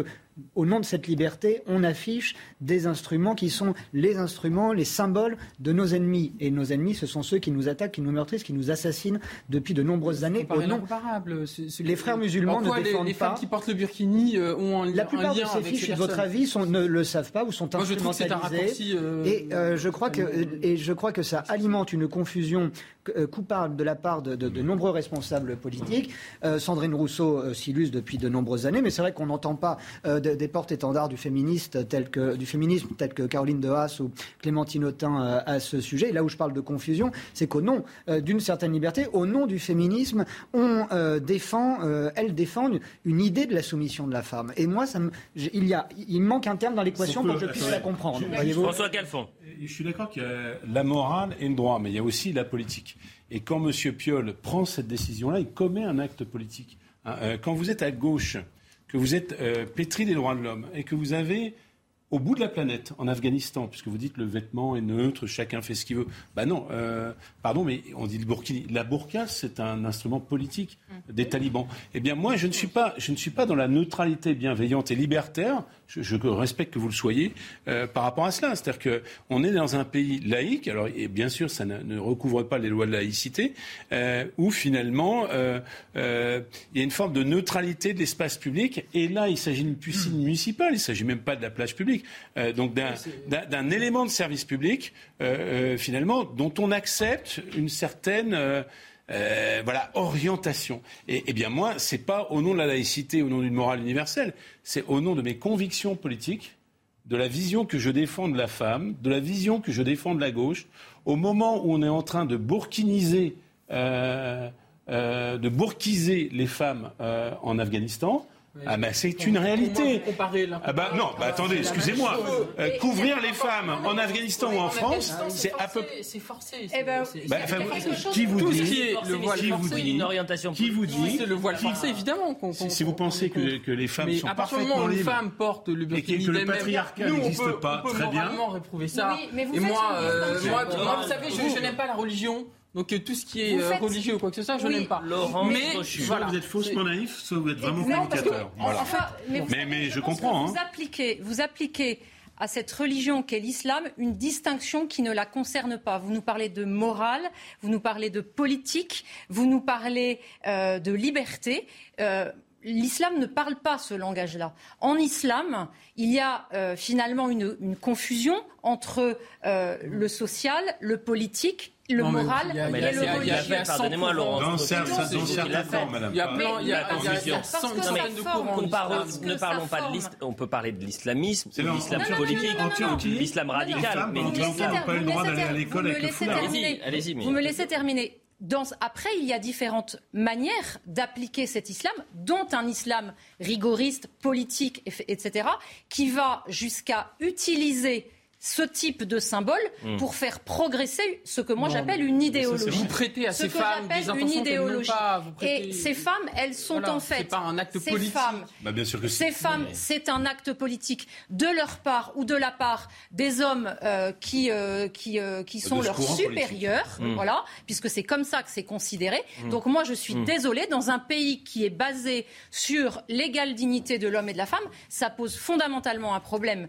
au nom de cette liberté, on affiche des instruments qui sont les instruments, les symboles de nos ennemis. Et nos ennemis, ce sont ceux qui nous attaquent, qui nous meurtrissent, qui nous assassinent depuis de nombreuses années. Au nom... Les frères musulmans ne défendent les, les femmes qui portent le burkini euh, ont un, La plupart de ces fiches, à votre avis, ne le savent pas ou sont Moi, instrumentalisées. Euh, et euh, je crois que et je crois que ça alimente une confusion coupable de la part de, de, nombreux responsables politiques. Sandrine Rousseau s'illustre depuis de nombreuses années, mais c'est vrai qu'on n'entend pas des porte-étendards du, féministe, tel que, du féminisme tels que Caroline de Haas ou Clémentine Autain euh, à ce sujet. Et là où je parle de confusion, c'est qu'au nom euh, d'une certaine liberté, au nom du féminisme, on euh, défend, elles défendent une idée de la soumission de la femme. Et moi, ça me, il, y a, il manque un terme dans l'équation pour que je puisse la comprendre. François Calfon. Je suis d'accord qu'il y a la morale et le droit, mais il y a aussi la politique. Et quand M. Piolle prend cette décision-là, il commet un acte politique. Hein, quand vous êtes à gauche, que vous êtes euh, pétri des droits de l'homme et que vous avez au bout de la planète, en Afghanistan, puisque vous dites le vêtement est neutre, chacun fait ce qu'il veut. Ben non, euh, pardon, mais on dit le burkini. La burqa, c'est un instrument politique des talibans. Eh bien, moi, je ne suis pas, je ne suis pas dans la neutralité bienveillante et libertaire. Je, respecte que vous le soyez euh, par rapport à cela. C'est-à-dire qu'on est dans un pays laïque. Alors, et bien sûr, ça ne, recouvre pas les lois de laïcité, euh, où finalement euh, il y a une forme de neutralité de l'espace public. Et là, il s'agit d'une piscine municipale. Il ne s'agit même pas de la plage publique. donc d'un élément de service public, finalement, dont on accepte une certaine euh, voilà, orientation. Et, eh bien moi, c'est pas au nom de la laïcité, au nom d'une morale universelle, c'est au nom de mes convictions politiques de la vision que je défends de la femme, de la vision que je défends de la gauche, au moment où on est en train de bourkiniser, euh, euh, de bourquiser les femmes en Afghanistan, ah bah c'est une réalité. Ah bah non, bah attendez, excusez-moi. Euh, couvrir les femmes en Afghanistan ou en France, c'est à peu c'est forcé. Eh ben, bah, enfin, qui vous dit qui est le voile qui vous forcé, dit une orientation qui vous dit c'est le voile forcé évidemment qu'on- si, vous pensez que, que les femmes mais sont à partir du moment parfaitement où une libres femme porte le et que, burkini que le patriarcat on n'existe peut- pas, on peut très bien. moralement réprouver ça. Mais et moi, euh, moi, vous savez, je n'aime pas la religion. Donc euh, tout ce qui est Vous euh, faites- religieux ou quoi que ce soit, je Oui. n'aime pas. Laurent mais. Soit voilà. vous êtes faussement naïf, soit vous êtes vraiment provocateur. Voilà. Enfin, mais, vous Mais- je comprends, que hein. Vous appliquez, vous appliquez à cette religion qu'est l'islam une distinction qui ne la concerne pas. Vous nous parlez de morale, vous nous parlez de politique, vous nous parlez euh, de liberté. Euh, L'islam ne parle pas ce langage-là. En islam, il y a euh, finalement une, une confusion entre euh, le social, le politique, le Non, moral y a- et le religieux. Pardonnez-moi, c'est camps, madame. Il y a plein, il y a, de courants ne parlons pas de l'islam, on peut parler de l'islamisme, de non, l'islam politique, Turquie, l'islam radical. Mais n'ont ter- pas eu le droit d'aller à l'école vous me avec le laissez foulard. terminer. Allez-y, Vous me laissez terminer. Dans- après, il y a différentes manières d'appliquer cet islam, dont un islam rigoriste, politique, etc., qui va jusqu'à utiliser ce type de symbole Mm. pour faire progresser ce que moi j'appelle une idéologie. Vous prêtez à Ce ces que femmes des une idéologie. pas. Vous prêtez- Et ces femmes, elles sont Voilà, en fait. c'est pas un acte ces politique. femmes Bah, bien sûr que ces femmes, c'est un acte politique de leur part ou de la part des hommes euh, qui, euh, qui, euh, qui sont De ce leurs supérieurs, politique. Mm. voilà, puisque c'est comme ça que c'est considéré. Mm. Donc moi, je suis désolée, dans un pays qui est basé sur l'égale dignité de l'homme et de la femme, ça pose fondamentalement un problème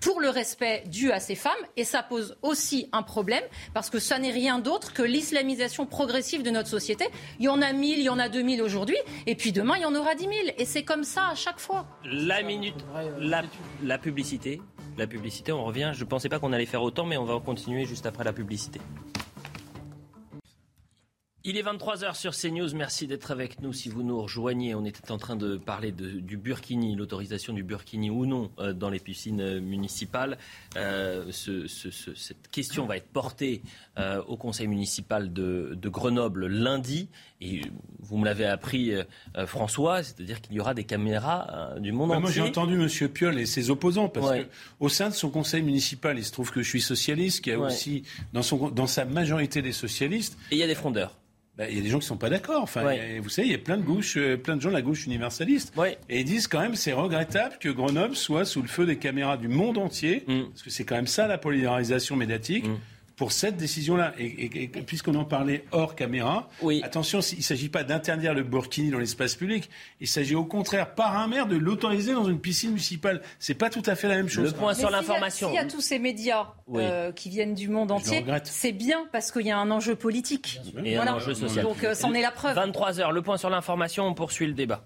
pour le respect dû à ces femmes et ça pose aussi un problème parce que ça n'est rien d'autre que l'islamisation progressive de notre société. Il y en a 1000, il y en a 2000 aujourd'hui et puis demain, il y en aura 10 000 et c'est comme ça à chaque fois. La minute, la, la publicité. La publicité, on revient. Je ne pensais pas qu'on allait faire autant, mais on va continuer juste après la publicité. Il est 23h sur CNews. Merci d'être avec nous. Si vous nous rejoignez, on était en train de parler de- du burkini, l'autorisation du burkini ou non euh, dans les piscines euh, municipales. Euh, ce- ce- ce- cette question va être portée euh, au conseil municipal de, de Grenoble lundi. Et vous me l'avez appris, François, c'est-à-dire qu'il y aura des caméras du monde Bah, moi, entier. j'ai entendu M. Piolle et ses opposants, parce Ouais. que au sein de son conseil municipal, il se trouve que je suis socialiste, qu'il y a Ouais. aussi, dans, son, dans sa majorité des socialistes. Et il y a des frondeurs. Bah, il y a des gens qui sont pas d'accord. Enfin, Ouais. a- vous savez, il y a plein de gauches, euh, plein de gens de la gauche universaliste. Et ils disent quand même, c'est regrettable que Grenoble soit sous le feu des caméras du monde entier, Mm. parce que c'est quand même ça la polarisation médiatique. Pour cette décision-là, et, et- et puisqu'on en parlait hors caméra, attention, il ne s'agit pas d'interdire le burkini dans l'espace public, il s'agit au contraire, par un maire, de l'autoriser dans une piscine municipale. C'est pas tout à fait la même chose. Mais s'il y a- S'il y a tous ces médias Oui. euh, qui viennent du monde entier, regrette. c'est bien parce qu'il y a un enjeu politique. Et Voilà. un enjeu social. Donc euh, c'en est la preuve. 23h, le point sur l'information, on poursuit le débat.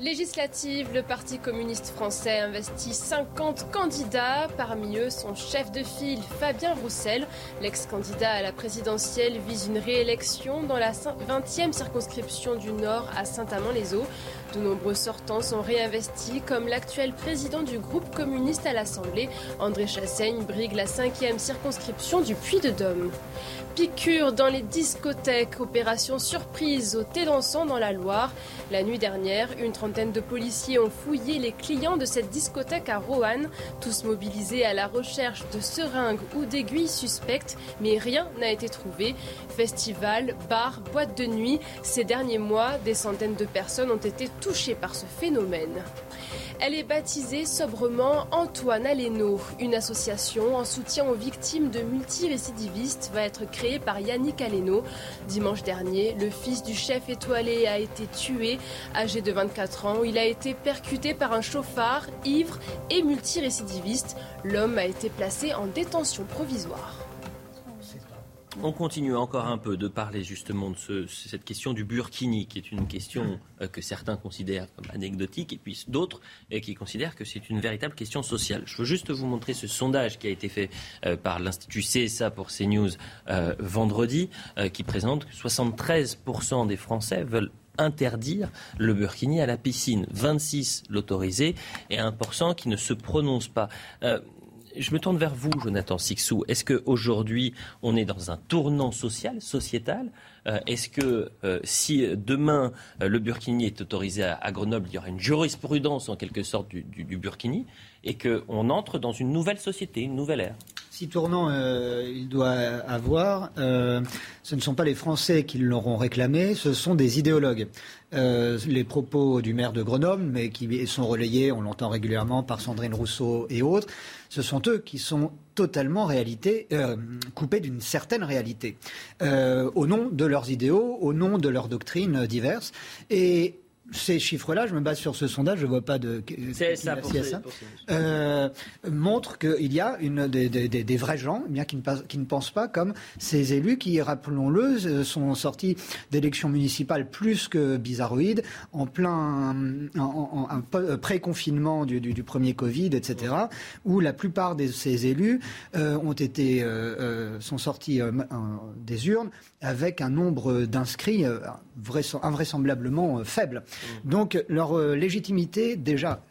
Législative, le Parti communiste français investit 50 candidats. Parmi eux, son chef de file, Fabien Roussel. L'ex-candidat à la présidentielle vise une réélection dans la 20e circonscription du Nord à Saint-Amand-les-Eaux. De nombreux sortants sont réinvestis, comme l'actuel président du groupe communiste à l'Assemblée, André Chassaigne, brigue la 5e circonscription du Puy-de-Dôme. Piqûre dans les discothèques, opération surprise au Tédançon dans la Loire. La nuit dernière, une trentaine de policiers ont fouillé les clients de cette discothèque à Roanne, tous mobilisés à la recherche de seringues ou d'aiguilles suspectes, mais rien n'a été trouvé. Festival, bars, boîtes de nuit, ces derniers mois, des centaines de personnes ont été touchées par ce phénomène. Elle est baptisée sobrement Antoine Aleno. Une association en soutien aux victimes de multirécidivistes va être créée par Yannick Aleno. Dimanche dernier, le fils du chef étoilé a été tué. Âgé de 24 ans, il a été percuté par un chauffard, ivre et multirécidiviste. L'homme a été placé en détention provisoire. On continue encore un peu de parler justement de ce- cette question du burkini, qui est une question euh, que certains considèrent comme anecdotique, et puis d'autres euh, qui considèrent que c'est une véritable question sociale. Je veux juste vous montrer ce sondage qui a été fait euh, par l'Institut CSA pour CNews vendredi, qui présente que 73% des Français veulent interdire le burkini à la piscine. 26 l'autoriser et 1% qui ne se prononce pas. Je me tourne vers vous, Jonathan Sixou. Est-ce qu'aujourd'hui, on est dans un tournant social, sociétal? Euh, Est-ce que euh, si demain le burkini est autorisé à, Grenoble, il y aura une jurisprudence en quelque sorte du burkini? Et qu'on entre dans une nouvelle société, une nouvelle ère si tournant euh, il doit avoir, euh, ce ne sont pas les Français qui l'auront réclamé, ce sont des idéologues. Euh, les propos du maire de Grenoble, mais qui sont relayés, on l'entend régulièrement, par Sandrine Rousseau et autres, ce sont eux qui sont totalement réalité, coupés d'une certaine réalité, au nom de leurs idéaux, au nom de leurs doctrines diverses. Et ces chiffres-là, je me base sur ce sondage, je ne vois pas de ça, pour euh, montrent qu'il y a une, des, des, des, vrais gens eh bien, qui, ne, qui ne pensent pas comme ces élus qui, rappelons-le, euh, sont sortis d'élections municipales plus que bizarroïdes, en plein en, en, euh, pré-confinement du, du, du, premier Covid, etc., où la plupart de ces élus euh, ont été, euh, sont sortis des urnes avec un nombre d'inscrits invraisemblablement faible. Donc leur euh, légitimité, déjà,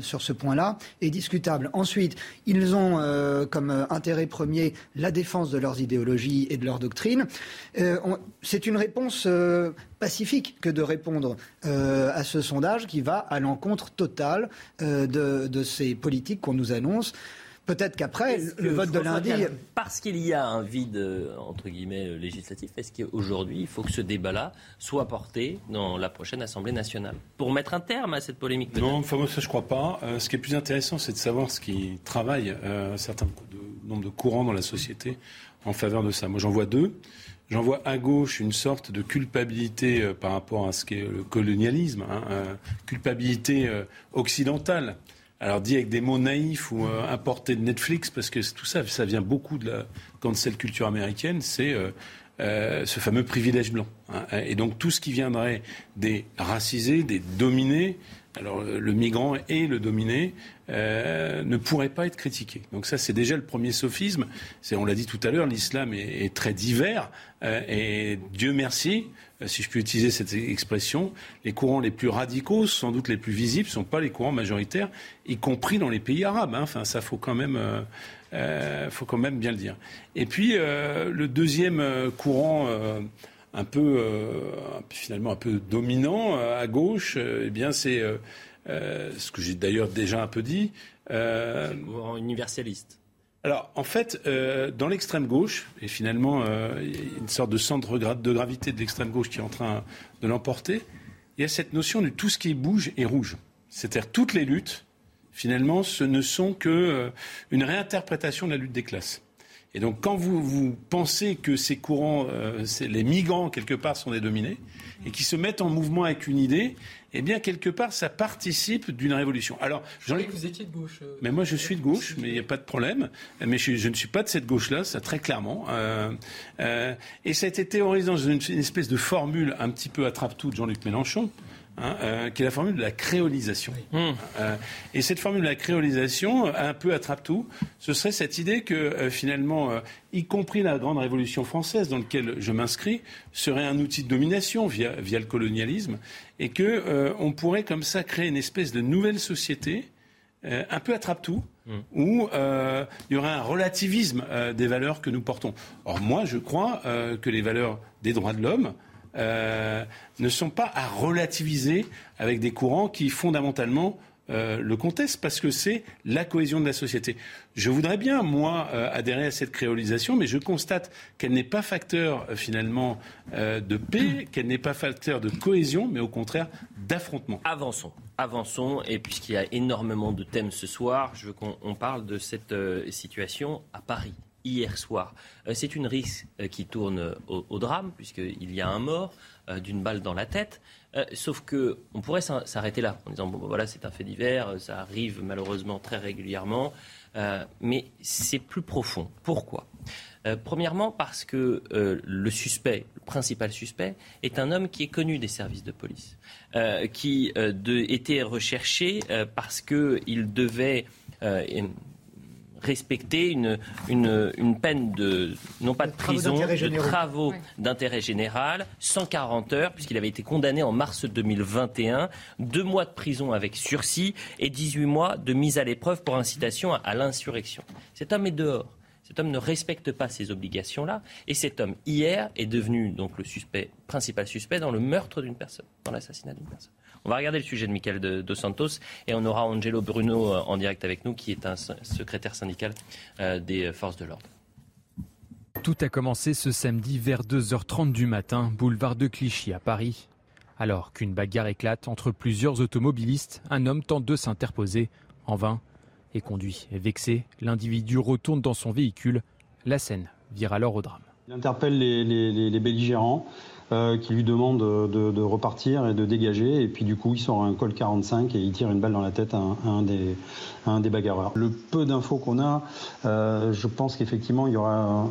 sur ce point-là, est discutable. Ensuite, ils ont euh, comme euh, intérêt premier la défense de leurs idéologies et de leurs doctrines. C'est une réponse pacifique que de répondre à ce sondage qui va à l'encontre totale de, ces politiques qu'on nous annonce. Peut-être qu'après, le vote de lundi. Parce qu'il y a un vide, entre guillemets, législatif, est-ce qu'aujourd'hui, il faut que ce débat-là soit porté dans la prochaine Assemblée nationale Pour mettre un terme à cette polémique Non, enfin, moi, ça, je ne crois pas. Euh, ce qui est plus intéressant, c'est de savoir ce qui travaille euh, un certain nombre de courants dans la société en faveur de ça. Moi, j'en vois deux. J'en vois à gauche une sorte de culpabilité euh, par rapport à ce qu'est le colonialisme, hein, culpabilité occidentale alors dit avec des mots naïfs ou euh, importés de Netflix, parce que tout ça, ça vient beaucoup de la cancel culture américaine, c'est euh, euh, ce fameux privilège blanc. Hein. Et donc tout ce qui viendrait des racisés, des dominés, alors le migrant et le dominé ne pourrait pas être critiqué. Donc ça, c'est déjà le premier sophisme. On l'a dit tout à l'heure, l'islam est, très divers et Dieu merci, si je puis utiliser cette expression, les courants les plus radicaux, sans doute les plus visibles, ne sont pas les courants majoritaires, y compris dans les pays arabes. Hein. Enfin, ça faut quand même, euh, euh, faut quand même bien le dire. Et puis le deuxième courant. un peu finalement un peu dominant à gauche, eh bien c'est ce que j'ai d'ailleurs déjà un peu dit. courant universaliste. Alors, en fait, euh, dans l'extrême gauche, et finalement, euh, il y a une sorte de centre de gravité de l'extrême gauche qui est en train de l'emporter, il y a cette notion de tout ce qui bouge est rouge. C'est-à-dire toutes les luttes, finalement, ce ne sont qu'une euh, réinterprétation de la lutte des classes. Et donc, quand vous, pensez que ces courants, les migrants, quelque part, sont des dominés, et qui se mettent en mouvement avec une idée, eh bien, quelque part, ça participe d'une révolution. Alors, jean que vous étiez de gauche. Euh, mais moi, je suis de gauche, mais il n'y a pas de problème. Mais je, ne suis pas de cette gauche-là, ça très clairement. Euh, euh, et ça a été théorisé dans une, une espèce de formule un petit peu attrape-tout de Jean-Luc Mélenchon. Hein, euh, qui est la formule de la créolisation. Hmm. Euh, et cette formule de la créolisation, un peu attrape-tout, ce serait cette idée que euh, finalement, y compris la grande révolution française dans laquelle je m'inscris, serait un outil de domination via, via le colonialisme, et que on pourrait comme ça créer une espèce de nouvelle société. un peu attrape-tout, hmm. où il y aurait un relativisme des valeurs que nous portons. Or, moi, je crois que les valeurs des droits de l'homme, euh, ne sont pas à relativiser avec des courants qui fondamentalement euh, le contestent parce que c'est la cohésion de la société. Je voudrais bien, moi, euh, adhérer à cette créolisation, mais je constate qu'elle n'est pas facteur finalement de paix, qu'elle n'est pas facteur de cohésion, mais au contraire d'affrontement. Avançons, avançons, et puisqu'il y a énormément de thèmes ce soir, je veux qu'on parle de cette situation à Paris hier soir. Euh, c'est une risque euh, qui tourne au, drame, puisqu'il y a un mort euh, d'une balle dans la tête. sauf que on pourrait s'arrêter là, en disant bon, voilà, c'est un fait divers, ça arrive malheureusement très régulièrement, mais c'est plus profond. Pourquoi? Premièrement, parce que le suspect, le principal suspect, est un homme qui est connu des services de police, qui était recherché parce qu'il devait respecter une, une, peine de, non pas de prison, de travaux d'intérêt général, 140 heures, puisqu'il avait été condamné en mars 2021, deux mois de prison avec sursis et 18 mois de mise à l'épreuve pour incitation à l'insurrection. Cet homme est dehors. Cet homme ne respecte pas ces obligations-là. Et cet homme, hier, est devenu donc le suspect, principal suspect dans le meurtre d'une personne, dans l'assassinat d'une personne. On va regarder le sujet de Michael Dos Santos et on aura Angelo Bruno euh, en direct avec nous, qui est un secrétaire syndical euh, des forces de l'ordre. Tout a commencé ce samedi vers 2h30 du matin, boulevard de Clichy à Paris. Alors qu'une bagarre éclate entre plusieurs automobilistes, un homme tente de s'interposer. En vain, et conduit. Vexé, l'individu retourne dans son véhicule. La scène vire alors au drame. Il interpelle les, belligérants euh, qui lui demandent de, repartir et de dégager. Et puis du coup, il sort un col 45 et il tire une balle dans la tête à un, des, un des, bagarreurs. Le peu d'infos qu'on a, euh, je pense qu'effectivement, il y aura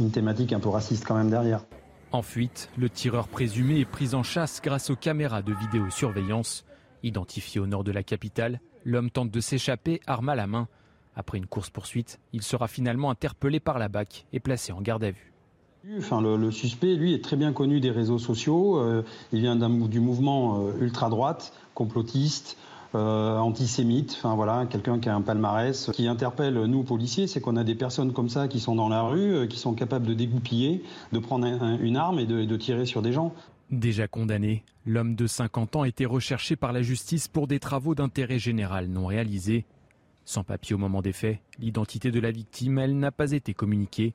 une thématique un peu raciste quand même derrière. En fuite, le tireur présumé est pris en chasse grâce aux caméras de vidéosurveillance. Identifié au nord de la capitale, L'homme tente de s'échapper, arme à la main. Après une course-poursuite, il sera finalement interpellé par la BAC et placé en garde à vue. Le, suspect, lui, est très bien connu des réseaux sociaux. Euh, il vient du mouvement euh, ultra-droite, complotiste, euh, antisémite. Voilà, quelqu'un qui a un palmarès. qui interpelle nous policiers, c'est qu'on a des personnes comme ça qui sont dans la rue, qui sont capables de dégoupiller, de prendre une arme et de tirer sur des gens. Déjà condamné, l'homme de 50 ans était recherché par la justice pour des travaux d'intérêt général non réalisés. Sans papier au moment des faits, l'identité de la victime, elle n'a pas été communiquée.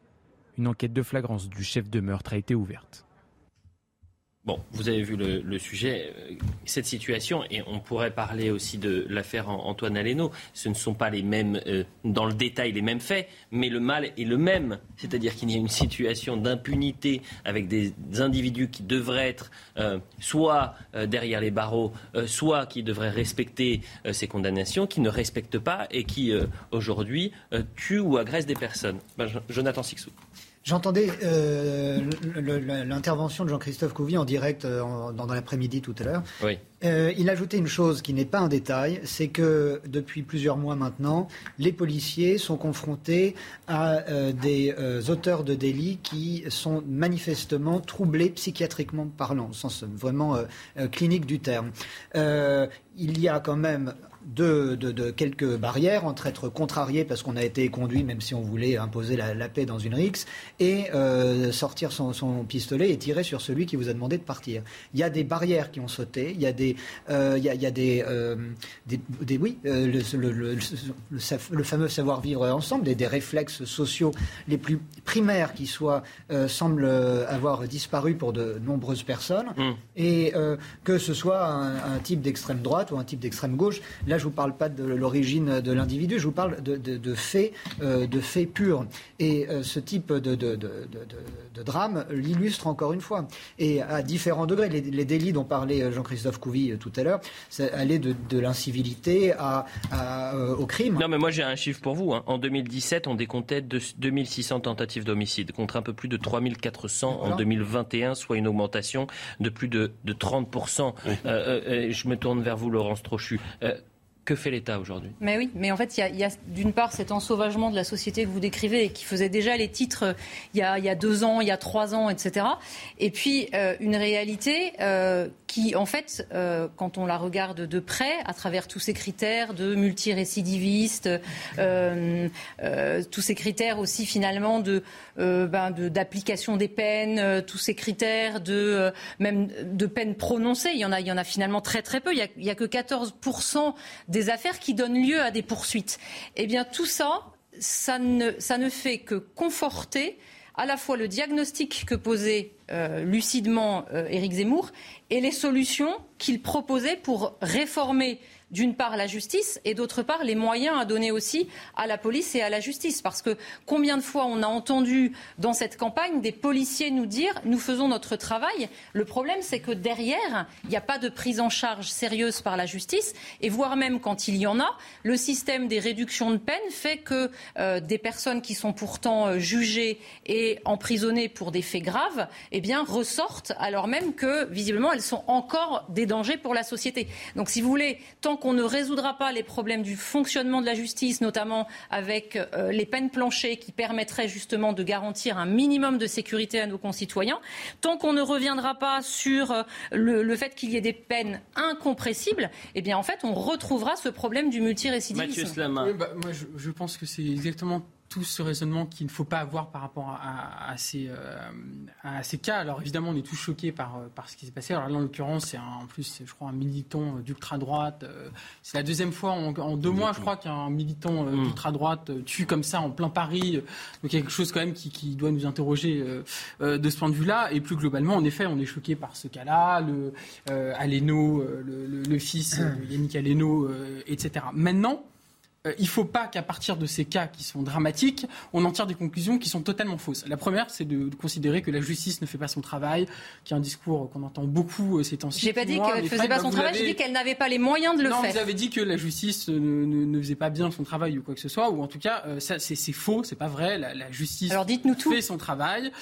Une enquête de flagrance du chef de meurtre a été ouverte. Bon, vous avez vu le, sujet, euh, cette situation, et on pourrait parler aussi de l'affaire Antoine Aleno. Ce ne sont pas les mêmes, euh, dans le détail, les mêmes faits, mais le mal est le même. C'est-à-dire qu'il y a une situation d'impunité avec des individus qui devraient être euh, soit derrière les barreaux, soit qui devraient respecter ces condamnations, qui ne respectent pas et qui, aujourd'hui, tuent ou agressent des personnes. Ben, Jonathan Sixou. J'entendais euh, l'intervention de Jean-Christophe Couvi en direct euh, dans, l'après-midi tout à l'heure. Oui. Euh, il ajoutait une chose qui n'est pas un détail, c'est que depuis plusieurs mois maintenant, les policiers sont confrontés à des auteurs de délits qui sont manifestement troublés psychiatriquement parlant, au sens vraiment clinique du terme. il y a quand même de, quelques barrières entre être contrarié parce qu'on a été conduit, même si on voulait imposer la, paix dans une rixe, et euh, sortir son, pistolet et tirer sur celui qui vous a demandé de partir. Il y a des barrières qui ont sauté, il y a des, euh, il, y a, des, euh, des, oui, le, le, fameux savoir-vivre ensemble, des, réflexes sociaux les plus primaires qui soient, semblent avoir disparu pour de nombreuses personnes, mmh. et que ce soit un, un type d'extrême droite ou un type d'extrême gauche. Là, je ne vous parle pas de l'origine de l'individu, je vous parle de, faits, euh, de faits purs. Et euh, ce type de, drame l'illustre encore une fois. Et à différents degrés, les, délits dont parlait euh, Jean-Christophe Couvi tout à l'heure, ça allait de, l'incivilité à, au crime. Non, mais moi j'ai un chiffre pour vous. Hein. En 2017, on décomptait 2600 tentatives d'homicide contre un peu plus de 3400 en 2021, soit une augmentation de plus de, 30%. je me tourne vers vous, Laurence Trochu. Que fait l'État aujourd'hui? Mais oui, mais en fait, il y a, d'une part cet ensauvagement de la société que vous décrivez et qui faisait déjà les titres euh, il y a, deux ans, il y a trois ans, etc. Et puis euh, une réalité euh, qui, en fait, quand on la regarde de près, à travers tous ces critères de multirécidivistes, tous ces critères aussi finalement de ben, d'application des peines, tous ces critères de même de peines prononcées, il y en a, finalement très très peu. Il y a que 14 des affaires qui donnent lieu à des poursuites. Eh bien, tout ça, ça ne, fait que conforter à la fois le diagnostic que posait euh, lucidement euh, Éric Zemmour et les solutions qu'il proposait pour réformer d'une part la justice et d'autre part les moyens à donner aussi à la police et à la justice. Parce que combien de fois on a entendu dans cette campagne des policiers nous dire nous faisons notre travail. Le problème c'est que derrière, il n'y a pas de prise en charge sérieuse par la justice et voire même quand il y en a, le système des réductions de peine fait que euh, des personnes qui sont pourtant euh, jugées et emprisonnées pour des faits graves, eh bien, ressortent alors même que, visiblement, elles sont encore des dangers pour la société. Donc, si vous voulez, tant qu'on ne résoudra pas les problèmes du fonctionnement de la justice, notamment avec euh, les peines planchées qui permettraient justement de garantir un minimum de sécurité à nos concitoyens, tant qu'on ne reviendra pas sur euh, le, fait qu'il y ait des peines incompressibles, eh bien, en fait, on retrouvera ce problème du multirécidivisme. Bah, moi, je, je pense que c'est exactement tout ce raisonnement qu'il ne faut pas avoir par rapport à, ces, euh, à ces cas. Alors évidemment, on est tous choqués par, euh, par ce qui s'est passé. Alors là, en l'occurrence, c'est en plus, je crois, un militant d'ultra-droite. Euh, c'est la deuxième fois en, deux mois, je crois, qu'un militant mm. d'ultra-droite tue comme ça en plein Paris. Donc quelque chose quand même qui, doit nous interroger de ce point de vue-là. Et plus globalement, en effet, on est choqué par ce cas-là. Le Aleno, le, le, fils Yannick Aleno, etc. Maintenant, euh, il ne faut pas qu'à partir de ces cas qui sont dramatiques, on en tire des conclusions qui sont totalement fausses. La première, c'est de, considérer que la justice ne fait pas son travail, qui est un discours qu'on entend beaucoup euh, ces temps-ci. J'ai pas dit qu'elle ne faisait pas son travail, j'ai dit qu'elle n'avait pas les moyens de le faire. Non, vous avez dit que la justice ne, faisait pas bien son travail ou quoi que ce soit, ou en tout cas, euh, ça c'est faux, c'est pas vrai. La, justice alors dites-nous tout. fait son travail.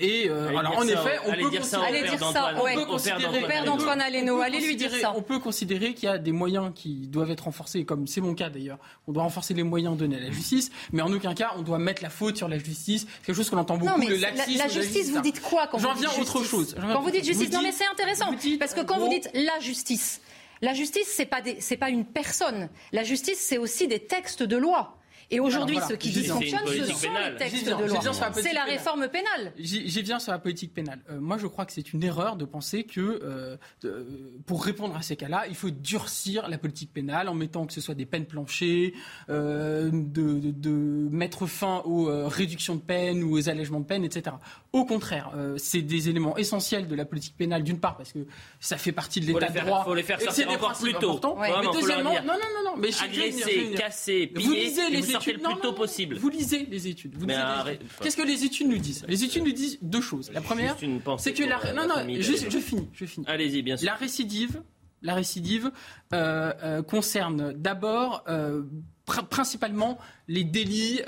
et alors en effet, on peut, dire ça, allez dire ça, on peut considérer, père d'Antoine Aleno, allez lui dire ça. On peut considérer qu'il y a des moyens qui doivent être renforcés, comme c'est mon cas d'ailleurs on doit renforcer les moyens donnés à la justice, mais en aucun cas on doit mettre la faute sur la justice. Quelque chose qu'on entend beaucoup, non, mais la, la, justice, vous dites quoi quand J'en viens à autre chose. Quand vous dites justice, non mais c'est intéressant, parce que quand vous dites la justice, la justice, c'est pas, pas une personne. La justice, c'est aussi des textes de loi. Et aujourd'hui, ce qui dysfonctionne, ce sont les textes de loi. C'est la réforme pénale. J'y viens sur la politique pénale. Euh, moi, je crois que c'est une erreur de penser que euh, pour répondre à ces cas-là, il faut durcir la politique pénale en mettant que ce soit des peines planchées, euh, de, mettre fin aux réductions de peine ou aux allègements de peine, etc. Au contraire, c'est des éléments essentiels de la politique pénale, d'une part, parce que ça fait partie de l'état de droit. Il faut les faire sortir encore plus tôt. mais deuxièmement, non, non, non, non, mais agresser, casser, piller, vous le plus tôt possible. Vous lisez les études. Qu'est-ce que les études nous disent? Les études nous disent deux choses. La première, c'est que la... non, non, je, je finis, je finis. Allez-y, bien sûr. La récidive, la récidive euh, euh, concerne d'abord euh, principalement les délits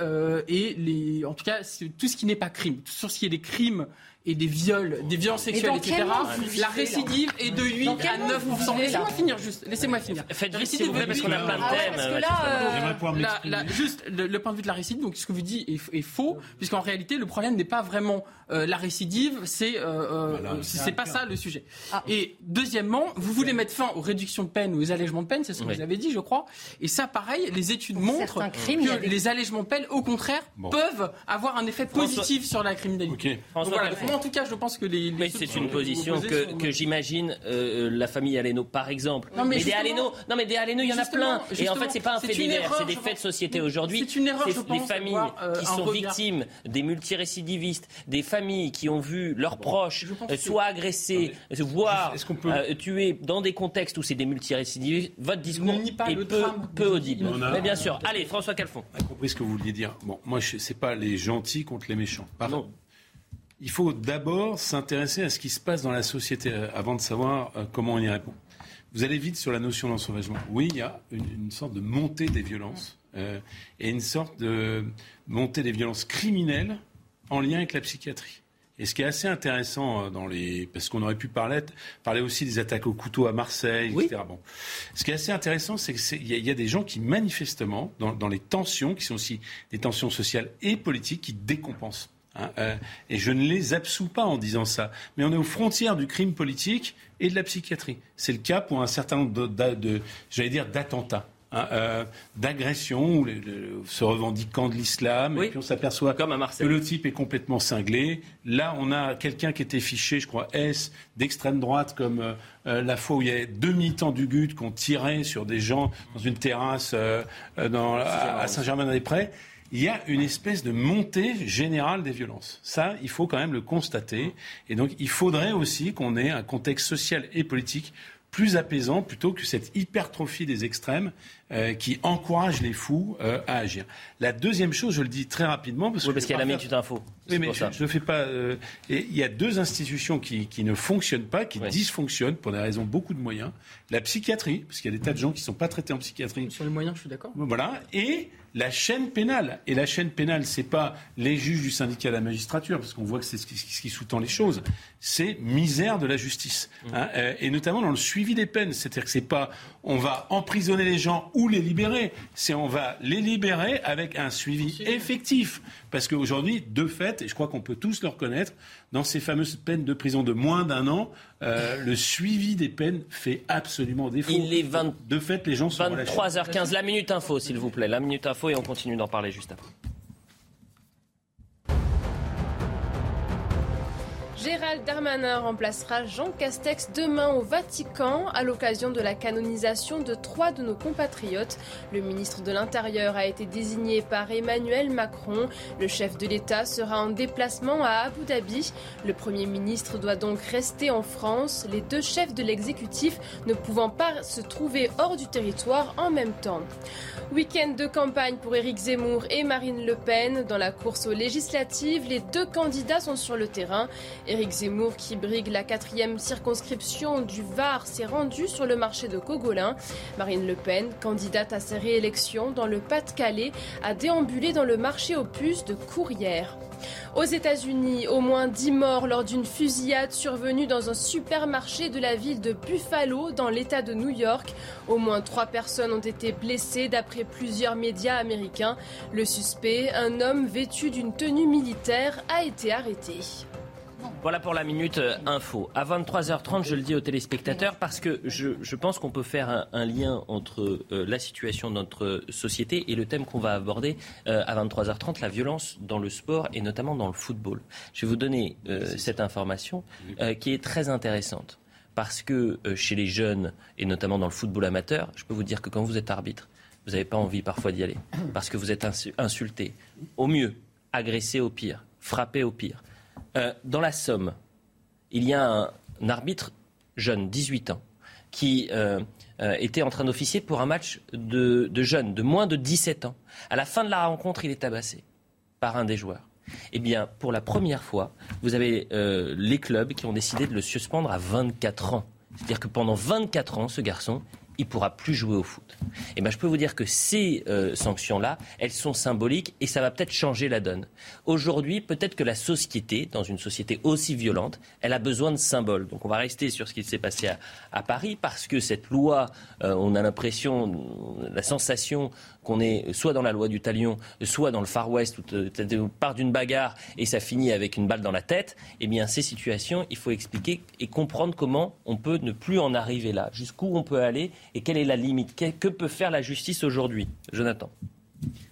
et les, en tout cas tout ce qui n'est pas crime, tout ce qui est des crimes et des viols, des violences sexuelles, etc., la récidive est de 8 à 9 Laissez-moi finir juste. Laissez-moi finir. Faites vite s'il vous plaît parce qu'on a plein de thèmes. Parce que là, juste le, point de vue de la récidive, donc ce que vous dites est, faux, puisqu'en réalité le problème n'est pas vraiment euh, la récidive, c'est euh, euh c'est pas ça le sujet. Ah. Et deuxièmement, vous voulez mettre fin aux réductions de peine ou aux allègements de peine, c'est ce que vous avez dit, je crois. Et ça, pareil, les études montrent que les allègements de peine, au contraire, peuvent avoir un effet positif sur la criminalité en tout cas, je pense que les. mais c'est une position que, que j'imagine euh, la famille Aleno, par exemple. Non, mais, des Aleno, non, mais des Aleno, il y en a plein. Et en fait, c'est pas un fait divers, c'est des faits de société aujourd'hui. C'est une erreur, je pense. Les familles euh, qui sont victimes des multirécidivistes, des familles qui ont vu leurs proches euh, soit agressés, voire tués dans des contextes où c'est des multirécidivistes. Votre discours est peu, peu audible. Mais bien sûr. Allez, François Calfon. On a compris ce que vous vouliez dire. Bon, moi, c'est pas les gentils contre les méchants. Pardon il faut d'abord s'intéresser à ce qui se passe dans la société euh, avant de savoir euh, comment on y répond. Vous allez vite sur la notion d'ensauvagement. Oui, il y a une, sorte de montée des violences euh, et une sorte de montée des violences criminelles en lien avec la psychiatrie. Et ce qui est assez intéressant dans les, parce qu'on aurait pu parler, parler aussi des attaques au couteau à Marseille, etc. Bon, ce qui est assez intéressant, c'est qu'il y, y, a des gens qui manifestement, dans, dans les tensions, qui sont aussi des tensions sociales et politiques, qui décompensent. Hein, euh, et je ne les absous pas en disant ça. Mais on est aux frontières du crime politique et de la psychiatrie. C'est le cas pour un certain nombre de, j'allais dire, d'attentats. Hein, euh, d'agressions se revendiquant de l'islam, et puis on s'aperçoit que le type est complètement cinglé. Là, on a quelqu'un qui était fiché, je crois, S, d'extrême droite, comme euh, la fois où il y a deux militants du GUT qui ont tiré sur des gens dans une terrasse dans, à Saint-Germain-des-Prés il y a une espèce de montée générale des violences. Ça, il faut quand même le constater. Et donc, il faudrait aussi qu'on ait un contexte social et politique plus apaisant plutôt que cette hypertrophie des extrêmes euh, qui encourage les fous euh, à agir. La deuxième chose, je le dis très rapidement parce, oui, parce qu'il y a la minute info. Oui, mais je ne fais pas. Euh, et il y a deux institutions qui, qui ne fonctionnent pas, qui dysfonctionnent pour des raisons beaucoup de moyens. La psychiatrie, parce qu'il y a des tas de gens qui ne sont pas traités en psychiatrie. Sur les moyens, je suis d'accord. Voilà. Et la chaîne pénale. Et la chaîne pénale, c'est pas les juges du syndicat de la magistrature, parce qu'on voit que c'est ce qui, sous-tend les choses. C'est misère de la justice, hein, euh, et notamment dans le suivi des peines. C'est-à-dire que c'est pas on va emprisonner les gens ou les libérer, c'est on va les libérer avec un suivi effectif. Parce qu'aujourd'hui, de fait, et je crois qu'on peut tous le reconnaître, dans ces fameuses peines de prison de moins d'un an, euh, le suivi des peines fait absolument défaut. Il est 20... De fait, les gens sont 23h15, la minute info, s'il vous plaît. La minute info et on continue d'en parler juste après. Gérald Darmanin remplacera Jean Castex demain au Vatican à l'occasion de la canonisation de trois de nos compatriotes. Le ministre de l'Intérieur a été désigné par Emmanuel Macron. Le chef de l'État sera en déplacement à Abu Dhabi. Le Premier ministre doit donc rester en France, les deux chefs de l'exécutif ne pouvant pas se trouver hors du territoire en même temps. Week-end de campagne pour Éric Zemmour et Marine Le Pen. Dans la course aux législatives, les deux candidats sont sur le terrain. Éric Zemmour, qui brigue la quatrième circonscription du Var, s'est rendu sur le marché de Cogolin. Marine Le Pen, candidate à sa réélection dans le Pas-de-Calais, a déambulé dans le marché aux puces de Courrières. Aux États-Unis, au moins 10 morts lors d'une fusillade survenue dans un supermarché de la ville de Buffalo, dans l'État de New York. Au moins 3 personnes ont été blessées d'après plusieurs médias américains. Le suspect, un homme vêtu d'une tenue militaire, a été arrêté. Voilà pour la minute euh, info. À 23h30, je le dis aux téléspectateurs parce que je, pense qu'on peut faire un, lien entre euh, la situation de notre société et le thème qu'on va aborder euh, à 23h30, la violence dans le sport et notamment dans le football. Je vais vous donner cette information qui est très intéressante parce que chez les jeunes et notamment dans le football amateur, je peux vous dire que quand vous êtes arbitre, vous n'avez pas envie parfois d'y aller parce que vous êtes insulté, au mieux, agressé au pire, frappé au pire. Euh, dans la Somme, il y a un, arbitre jeune, 18 ans, qui euh, euh, était en train d'officier pour un match de, jeunes, de moins de 17 ans. À la fin de la rencontre, il est tabassé par un des joueurs. Eh bien, pour la première fois, vous avez les clubs qui ont décidé de le suspendre à 24 ans. C'est-à-dire que pendant 24 ans, ce garçon, il pourra plus jouer au foot. Et eh ben, je peux vous dire que ces euh, sanctions-là, elles sont symboliques et ça va peut-être changer la donne. Aujourd'hui, peut-être que la société, dans une société aussi violente, elle a besoin de symboles. Donc on va rester sur ce qui s'est passé à, Paris parce que cette loi, euh, on a l'impression, la sensation qu'on est soit dans la loi du talion, soit dans le Far West, où on part d'une bagarre et ça finit avec une balle dans la tête, eh bien ces situations, il faut expliquer et comprendre comment on peut ne plus en arriver là, jusqu'où on peut aller et quelle est la limite? Que peut faire la justice aujourd'hui? Jonathan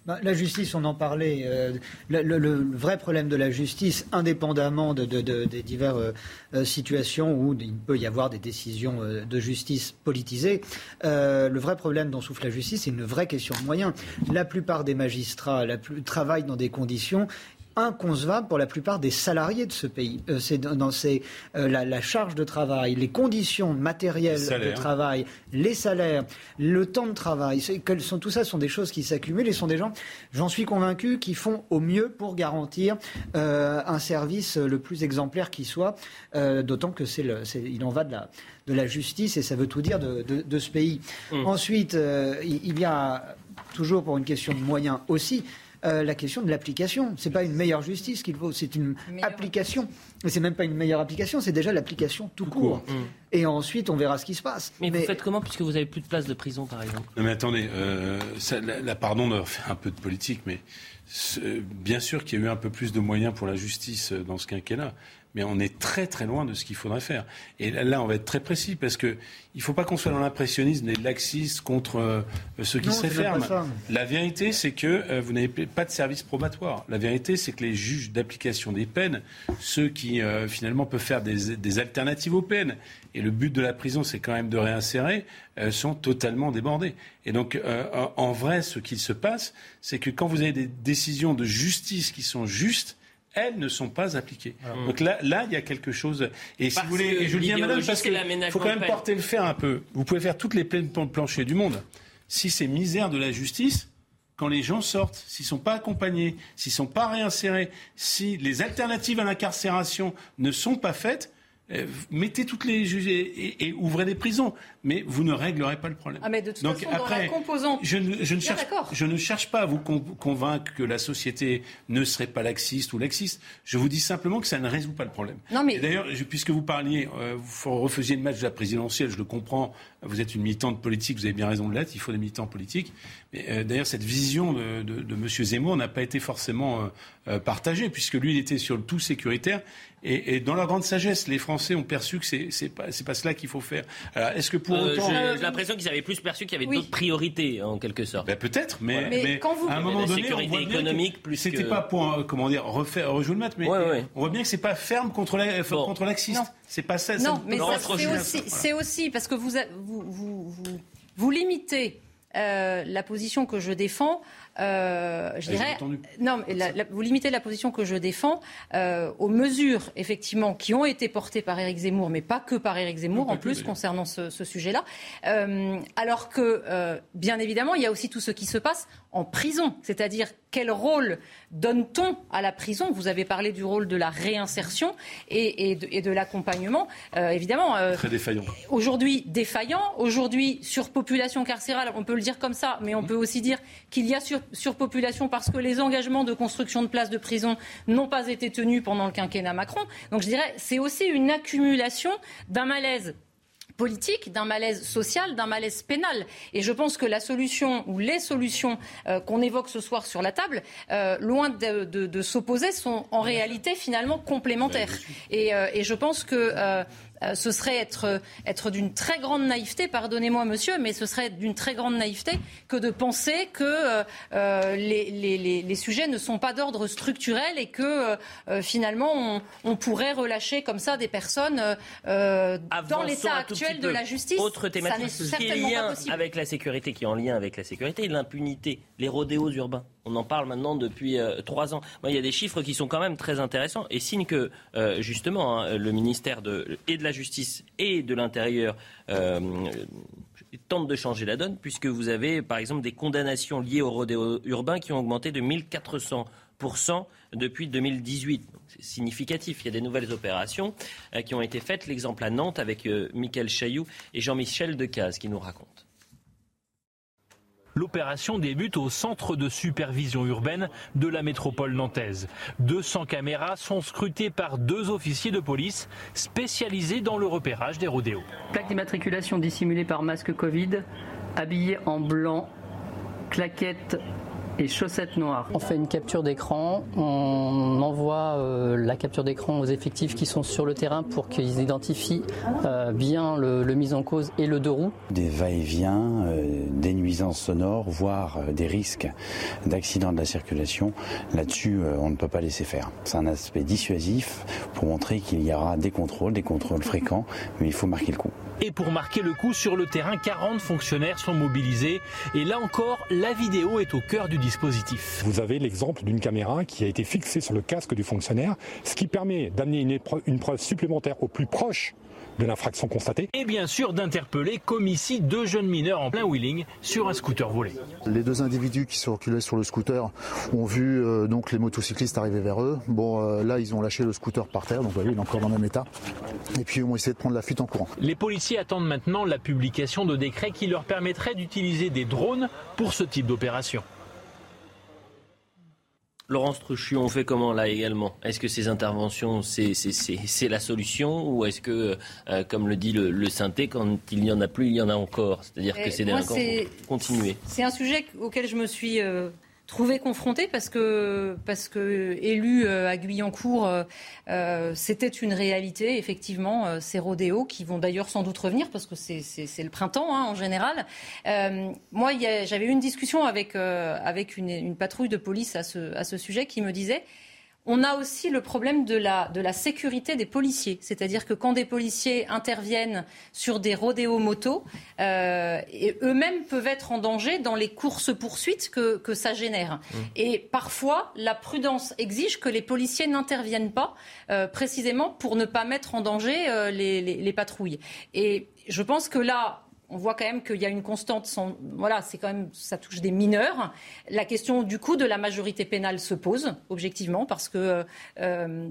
la justice, on en parlait. Euh, le, vrai problème de la justice, indépendamment de, des diverses euh, euh, situations où il peut y avoir des décisions de justice politisées, le vrai problème dont souffre la justice, c'est une vraie question de moyens. La plupart des magistrats travaillent dans des conditions inconcevable pour la plupart des salariés de ce pays. Euh, c'est dans ces, euh, la, charge de travail, les conditions matérielles de travail, les salaires, le temps de travail, sont, tout ça sont des choses qui s'accumulent et sont des gens, j'en suis convaincu, qui font au mieux pour garantir euh, un service le plus exemplaire qui soit, d'autant que c'est il en va de la, de la justice et ça veut tout dire de, de, ce pays. Mmh. Ensuite, il y a toujours pour une question de moyens aussi, euh, la question de l'application. Ce n'est pas une meilleure justice qu'il faut, c'est une application. Mais c'est même pas une meilleure application, c'est déjà l'application tout, court. Et ensuite, on verra ce qui se passe. Mais, vous faites comment puisque vous avez plus de place de prison, par exemple? Mais attendez, euh, la, pardon de faire un peu de politique, mais bien sûr qu'il y a eu un peu plus de moyens pour la justice dans ce quinquennat mais on est très très loin de ce qu'il faudrait faire. Et là, on va être très précis parce que il ne faut pas qu'on soit dans l'impressionnisme des laxistes contre euh, ceux qui se ferment. La vérité, c'est que euh, vous n'avez pas de service probatoire. La vérité, c'est que les juges d'application des peines, ceux qui euh, finalement peuvent faire des, des, alternatives aux peines, et le but de la prison, c'est quand même de réinsérer, sont totalement débordés. Et donc, en vrai, ce qu'il se passe, c'est que quand vous avez des décisions de justice qui sont justes, elles ne sont pas appliquées. Donc là, là, il y a quelque chose. Et si vous voulez, et je le dis à madame, parce qu'il faut quand même porter le fer un peu. Vous pouvez faire toutes les plaines plancher du monde. Si c'est misère de la justice, quand les gens sortent, s'ils ne sont pas accompagnés, s'ils ne sont pas réinsérés, si les alternatives à l'incarcération ne sont pas faites, mettez toutes les juges et, ouvrez des prisons, mais vous ne réglerez pas le problème. Ah, mais de toute façon, dans la composante... je ne, je ne cherche, je ne cherche pas à vous convaincre que la société ne serait pas laxiste ou laxiste. Je vous dis simplement que ça ne résout pas le problème. Non, mais... D'ailleurs, puisque vous parliez, euh, vous refusiez le match de la présidentielle, je le comprends. Vous êtes une militante politique, vous avez bien raison de l'être. Il faut des militants politiques. Mais euh, d'ailleurs, cette vision de, de, de M. Zemmour n'a pas été forcément euh, partagée, puisque lui, il était sur le tout sécuritaire. Et, et, dans leur grande sagesse, les Français ont perçu que c'est c'est pas c'est pas cela qu'il faut faire. est-ce que pour euh, autant, j'ai l'impression qu'ils avaient plus perçu qu'il y avait d'autres priorités en quelque sorte. Ben, peut-être, mais, mais, quand vous... à un moment donné, sécurité on voit économique plus c'était pas pour euh, comment dire refaire rejouer le match, mais on voit bien que c'est pas ferme contre la, contre laxiste. C'est pas ça. Non, mais c'est aussi, c'est aussi parce que vous vous, vous, vous, vous limitez euh, la position que je défends euh, je dirais, non, vous limitez la position que je défends euh, aux mesures effectivement qui ont été portées par Éric Zemmour, mais pas que par Éric Zemmour en plus concernant ce, sujet-là. Euh, alors que, bien évidemment, il y a aussi tout ce qui se passe en prison, c'est-à-dire quel rôle donne-t-on à la prison? Vous avez parlé du rôle de la réinsertion et, de, l'accompagnement. évidemment, très défaillant. Aujourd'hui défaillant, aujourd'hui surpopulation carcérale, on peut le dire comme ça, mais on peut aussi dire qu'il y a sur surpopulation parce que les engagements de construction de places de prison n'ont pas été tenus pendant le quinquennat Macron. Donc je dirais c'est aussi une accumulation d'un malaise politique, d'un malaise social, d'un malaise pénal. Et je pense que la solution ou les solutions euh, qu'on évoque ce soir sur la table, euh, loin de, s'opposer, sont en réalité finalement complémentaires. Et, euh, et je pense que euh, ce serait être, être d'une très grande naïveté, pardonnez-moi monsieur, mais ce serait d'une très grande naïveté que de penser que euh, euh, les, les, les, sujets ne sont pas d'ordre structurel et que finalement on, on, pourrait relâcher comme ça des personnes dans l'état actuel de la justice. Autre thématique qui est lien avec la sécurité, qui est en lien avec la sécurité, l'impunité, les rodéos urbains. On en parle maintenant depuis trois ans. il y a des chiffres qui sont quand même très intéressants et signe que justement hein, le ministère de, la justice et de l'Intérieur euh, tentent de changer la donne, puisque vous avez par exemple des condamnations liées au rodéo urbain qui ont augmenté de 1400% depuis 2018. C'est significatif. Il y a des nouvelles opérations euh, qui ont été faites. L'exemple à Nantes avec euh, Michael Chailloux et Jean-Michel Decaze qui nous racontent. L'opération débute au centre de supervision urbaine de la métropole nantaise. 200 caméras sont scrutées par deux officiers de police spécialisés dans le repérage des rodéos. Plaque d'immatriculation dissimulée par masque Covid, habillé en blanc, claquettes et chaussettes noires. On fait une capture d'écran, on envoie euh, la capture d'écran aux effectifs qui sont sur le terrain pour qu'ils identifient euh, bien le, mise en cause et le deux roues. Des va-et-vient, euh, des nuisances sonores, voire des risques d'accident de la circulation. Là-dessus, on ne peut pas laisser faire. C'est un aspect dissuasif pour montrer qu'il y aura des contrôles, des contrôles fréquents, mais il faut marquer le coup. Et pour marquer le coup sur le terrain, 40 fonctionnaires sont mobilisés. Et là encore, la vidéo est au cœur du dispositif. Vous avez l'exemple d'une caméra qui a été fixée sur le casque du fonctionnaire, ce qui permet d'amener une, une preuve supplémentaire au plus proche de l'infraction constatée. Et bien sûr d'interpeller, comme ici, deux jeunes mineurs en plein wheeling sur un scooter volé. Les deux individus qui circulaient sur le scooter ont vu euh, donc les motocyclistes arriver vers eux. Bon, euh, là, ils ont lâché le scooter par terre, donc vous voyez, il est encore dans le même état. Et puis, ils ont essayé de prendre la fuite en courant. Les policiers attendent maintenant la publication de décrets qui leur permettraient d'utiliser des drones pour ce type d'opération. Laurence Truchu, on fait comment là également? Est-ce que ces interventions, c'est la solution ou est-ce que, euh, comme le dit le, synthé, quand il n'y en a plus, il y en a encore? C'est-à-dire que ces délinquants continuer. C'est un sujet auquel je me suis euh, trouvé confronté parce que, parce que élu euh, à Guyancourt, euh, euh, c'était une réalité, effectivement, ces rodéos qui vont d'ailleurs sans doute revenir parce que c'est le printemps hein, en général. moi, j'avais eu une discussion avec, avec une, une, patrouille de police à ce, à ce sujet qui me disait on a aussi le problème de la, de la sécurité des policiers. C'est-à-dire que quand des policiers interviennent sur des rodéos motos, euh, eux-mêmes peuvent être en danger dans les courses-poursuites que, que, ça génère. Mmh. Et parfois, la prudence exige que les policiers n'interviennent pas, euh, précisément pour ne pas mettre en danger euh, les, les patrouilles. Et je pense que là, on voit quand même qu'il y a une constante. Sans, voilà, c'est quand même ça touche des mineurs. La question du coup de la majorité pénale se pose objectivement parce que. Euh,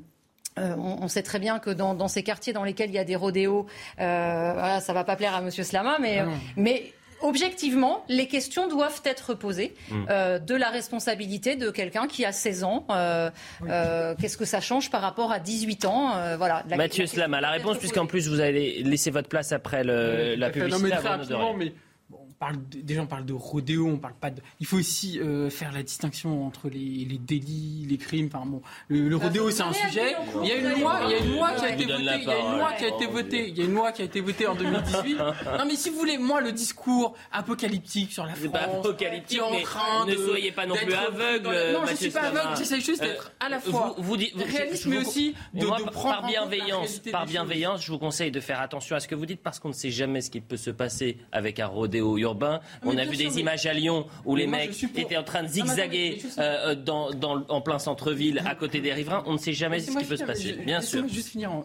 euh, on, sait très bien que dans, ces quartiers dans lesquels il y a des rodéos, euh, voilà, ça va pas plaire à Monsieur Slama, mais, ah mais objectivement, les questions doivent être posées mm. euh, de la responsabilité de quelqu'un qui a 16 ans. Euh, euh, qu'est-ce que ça change par rapport à 18 ans voilà, Mathieu Slama, la réponse, puisqu'en plus vous avez laissé votre place après la publicité. Non, mais parle déjà on parle de rodéo, on parle pas de. Il faut aussi euh, faire la distinction entre les, les, délits, les crimes. Enfin bon, le, rodéo c'est un sujet. Il y a une loi, il y a une loi qui a été votée. Il y a une loi qui a été votée. Il y a une loi qui a été votée en 2018. non mais si vous voulez, moi le discours apocalyptique sur la France, pas apocalyptique, en train mais ne soyez pas non plus aveugle. Non, je suis pas aveugle. J'essaie juste d'être à la euh, fois vous, vous, réaliste, mais aussi de, moi, prendre par bienveillance. Par bienveillance, je vous conseille de faire attention à ce que vous dites parce qu'on ne sait jamais ce qui peut se passer avec un rodéo on a vu des images à Lyon où les mecs étaient en train de zigzaguer euh, dans, dans, en plein centre-ville à côté des riverains. On ne sait jamais ce qui peut se passer. Bien sûr. juste finir en